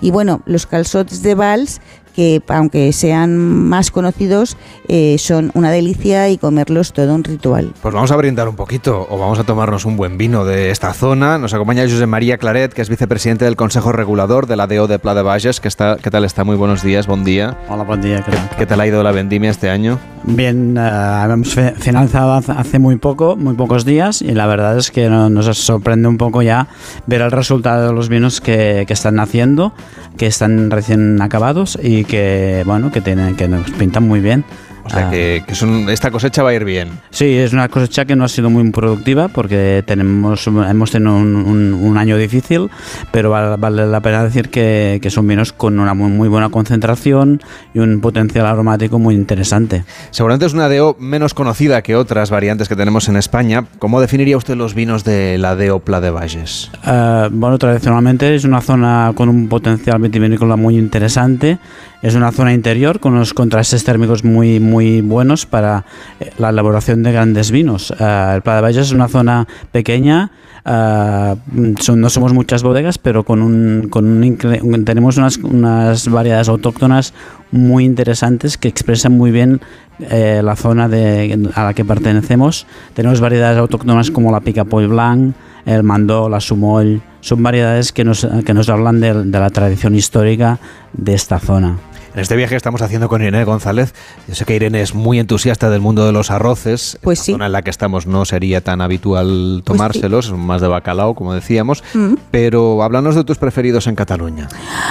Y bueno, los calzots de Vals que aunque sean más conocidos, eh, son una delicia y comerlos todo un ritual. Pues vamos a brindar un poquito o vamos a tomarnos un buen vino de esta zona. Nos acompaña José María Claret, que es vicepresidente del Consejo Regulador de la DO de Pla de Bages. que está, ¿Qué tal está? Muy buenos días, buen día. Hola, buen día. ¿qué ¿Qué, tal? qué tal ha ido la vendimia este año? Bien, eh, hemos finalizado hace- muy poco, muy pocos días, y la verdad es que no- nos sorprende un poco ya ver el resultado de los vinos que, que están naciendo, que están recién acabados y que, bueno, que, tienen, que nos pintan muy bien. O sea, Ah, que, que es un- esta cosecha va a ir bien. Sí, es una cosecha que no ha sido muy productiva porque tenemos, hemos tenido un, un- un año difícil, pero vale, vale la pena decir que, que son vinos con una muy, muy buena concentración y un potencial aromático muy interesante. Seguramente es una DO menos conocida que otras variantes que tenemos en España. ¿Cómo definiría usted los vinos de la DO Pla de Bages? Eh, bueno, tradicionalmente es una zona con un potencial vitivinícola muy interesante. Es una zona interior con unos contrastes térmicos muy, muy buenos para eh, la elaboración de grandes vinos. Eh, el Pla de Bages es una zona pequeña. eh, no somos muchas bodegas, pero con un, tenemos unas, unas variedades autóctonas muy interesantes que expresan muy bien la zona de, a la que pertenecemos. Tenemos variedades autóctonas como la Picapoll Blanc, el Mandó, la Sumoll. Son variedades que nos, que nos hablan de, de la tradición histórica de esta zona. En este viaje que estamos haciendo con Irene González, yo sé que Irene es muy entusiasta del mundo de los arroces. Pues la sí. zona en la que estamos no sería tan habitual tomárselos, son más de bacalao, como decíamos. Mm. Pero háblanos de tus preferidos en Cataluña.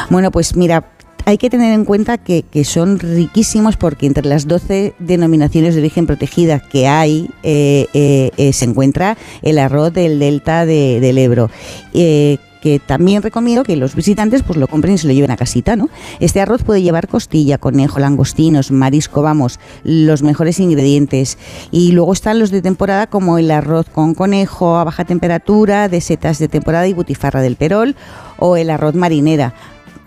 Bueno, pues mira, hay que tener en cuenta que, que son riquísimos porque entre las 12 denominaciones de origen protegida que hay eh, eh, eh, se encuentra el arroz del delta de- del Ebro. Que también recomiendo que los visitantes pues lo compren y se lo lleven a casita, ¿no? Este arroz puede llevar costilla, conejo, langostinos, marisco, vamos, los mejores ingredientes. Y luego están los de temporada como el arroz con conejo a baja temperatura, de setas de temporada y butifarra del perol, o el arroz marinera.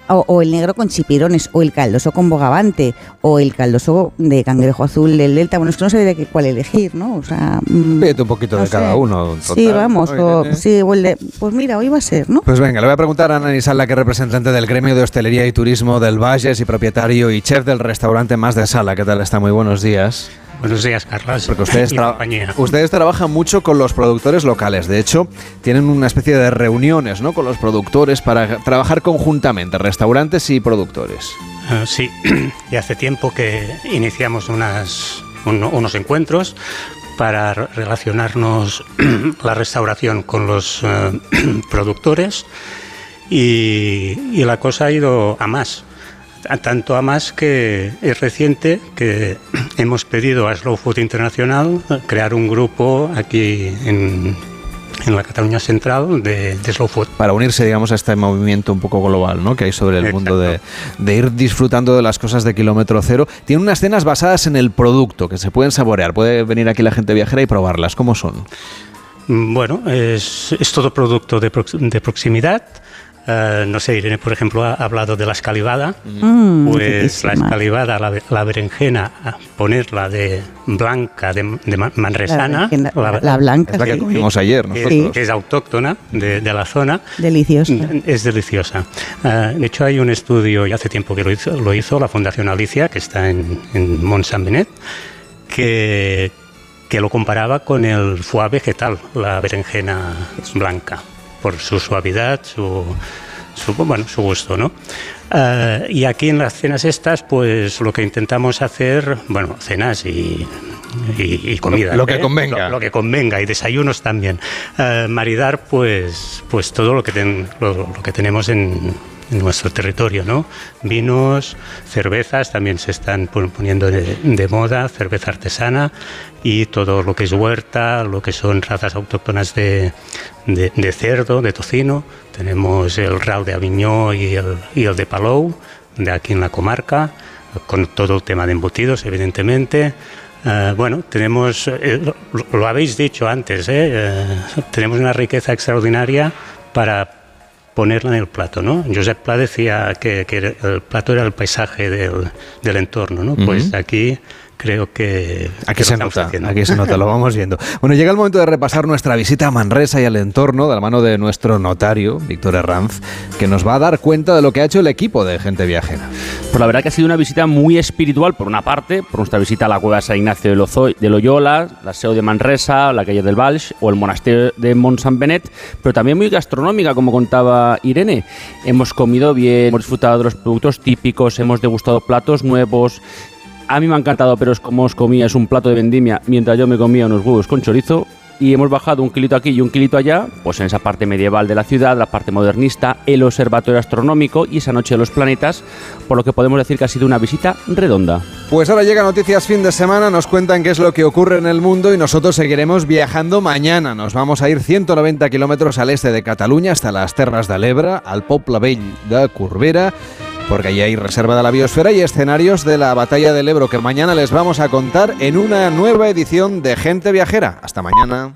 O, o el negro con chipirones, o el caldoso con bogavante, o el caldoso de cangrejo azul del delta. Bueno, es que no sé de qué, cuál elegir, ¿no? O sea, mm, Pídete un poquito no de cada uno. sí, vamos, sí, o el de- pues mira, hoy va a ser, ¿no? Pues venga, le voy a preguntar a Ana Nisala, que es representante del gremio de hostelería y turismo del Valles y propietario y chef del restaurante Más de Sala. ¿Qué tal está? Muy buenos días. Buenos días, Carlos. Porque ustedes, tra- ustedes trabajan mucho con los productores locales. De hecho, tienen una especie de reuniones ¿no? con los productores para trabajar conjuntamente, restaurantes y productores. Ah, sí, y hace tiempo que iniciamos unas, uno- unos encuentros para re- relacionarnos la restauración con los eh, productores y, y la cosa ha ido a más. Tanto a más que es reciente que hemos pedido a Slow Food Internacional crear un grupo aquí en, en la Cataluña Central de, Slow Food. Para unirse, digamos, a este movimiento un poco global ¿no? que hay sobre el mundo de, de, ir disfrutando de las cosas de kilómetro cero. Tiene unas cenas basadas en el producto que se pueden saborear. Puede venir aquí la gente viajera y probarlas. ¿Cómo son? Bueno, es, es todo producto de, de proximidad eh, no sé, Irene, por ejemplo, ha hablado de la escalivada. Mm, pues la escalivada, la, berenjena, ponerla de blanca, de, manresana. La, blanca. Es la que comimos ayer nosotros. Que es autóctona de, la zona. Deliciosa. Mm, es deliciosa. Eh, de hecho, hay un estudio, y hace tiempo que lo hizo, lo hizo la Fundación Alicia, que está en, en Mont Saint Benet, que, que lo comparaba con el foie vegetal, la berenjena blanca por su suavidad, su, su, bueno, su gusto, ¿no? Eh, y aquí en las cenas estas, pues lo que intentamos hacer, bueno, cenas y, y, comida. Lo, que ¿eh? convenga. Lo, que convenga y desayunos también. Eh, maridar, pues, pues todo lo que, lo, que tenemos en, en nuestro territorio, ¿no? Vinos, cervezas también se están poniendo de, moda, cerveza artesana y todo lo que es huerta, lo que son razas autóctonas de, de, cerdo, de tocino. Tenemos el Rao de Aviñó y el, y el de Palou, de aquí en la comarca, con todo el tema de embutidos, evidentemente. Eh, bueno, tenemos, eh, lo, habéis dicho antes, ¿eh? tenemos una riqueza extraordinaria para ponerla en el plato, ¿no? Josep Pla decía que, el plato era el paisaje del, del entorno, ¿no? Pues aquí creo que aquí se nota, aquí se nota, lo vamos viendo. Bueno, llega el momento de repasar nuestra visita a Manresa y al entorno de la mano de nuestro notario, Víctor Herranz, que nos va a dar cuenta de lo que ha hecho el equipo de Gente Viajera. Pues la verdad que ha sido una visita muy espiritual, por una parte, por nuestra visita a la cueva de San Ignacio de, Loyola, la SEO de Manresa, la calle del Valls o el monasterio de Mont Saint Benet, pero también muy gastronómica, como contaba Irene. Hemos comido bien, hemos disfrutado de los productos típicos, hemos degustado platos nuevos. A mí me ha encantado, pero es como os comía, es un plato de vendimia, mientras yo me comía unos huevos con chorizo y hemos bajado un kilito aquí y un kilito allá, pues en esa parte medieval de la ciudad, la parte modernista, el observatorio astronómico y esa noche de los planetas, por lo que podemos decir que ha sido una visita redonda. Pues ahora llega Noticias Fin de Semana, nos cuentan qué es lo que ocurre en el mundo y nosotros seguiremos viajando mañana. Nos vamos a ir 190 kilómetros al este de Cataluña hasta las Terras de l'Ebre, al Poble Vell de Corbera porque allí hay reserva de la biosfera y escenarios de la batalla del Ebro que mañana les vamos a contar en una nueva edición de Gente Viajera. Hasta mañana.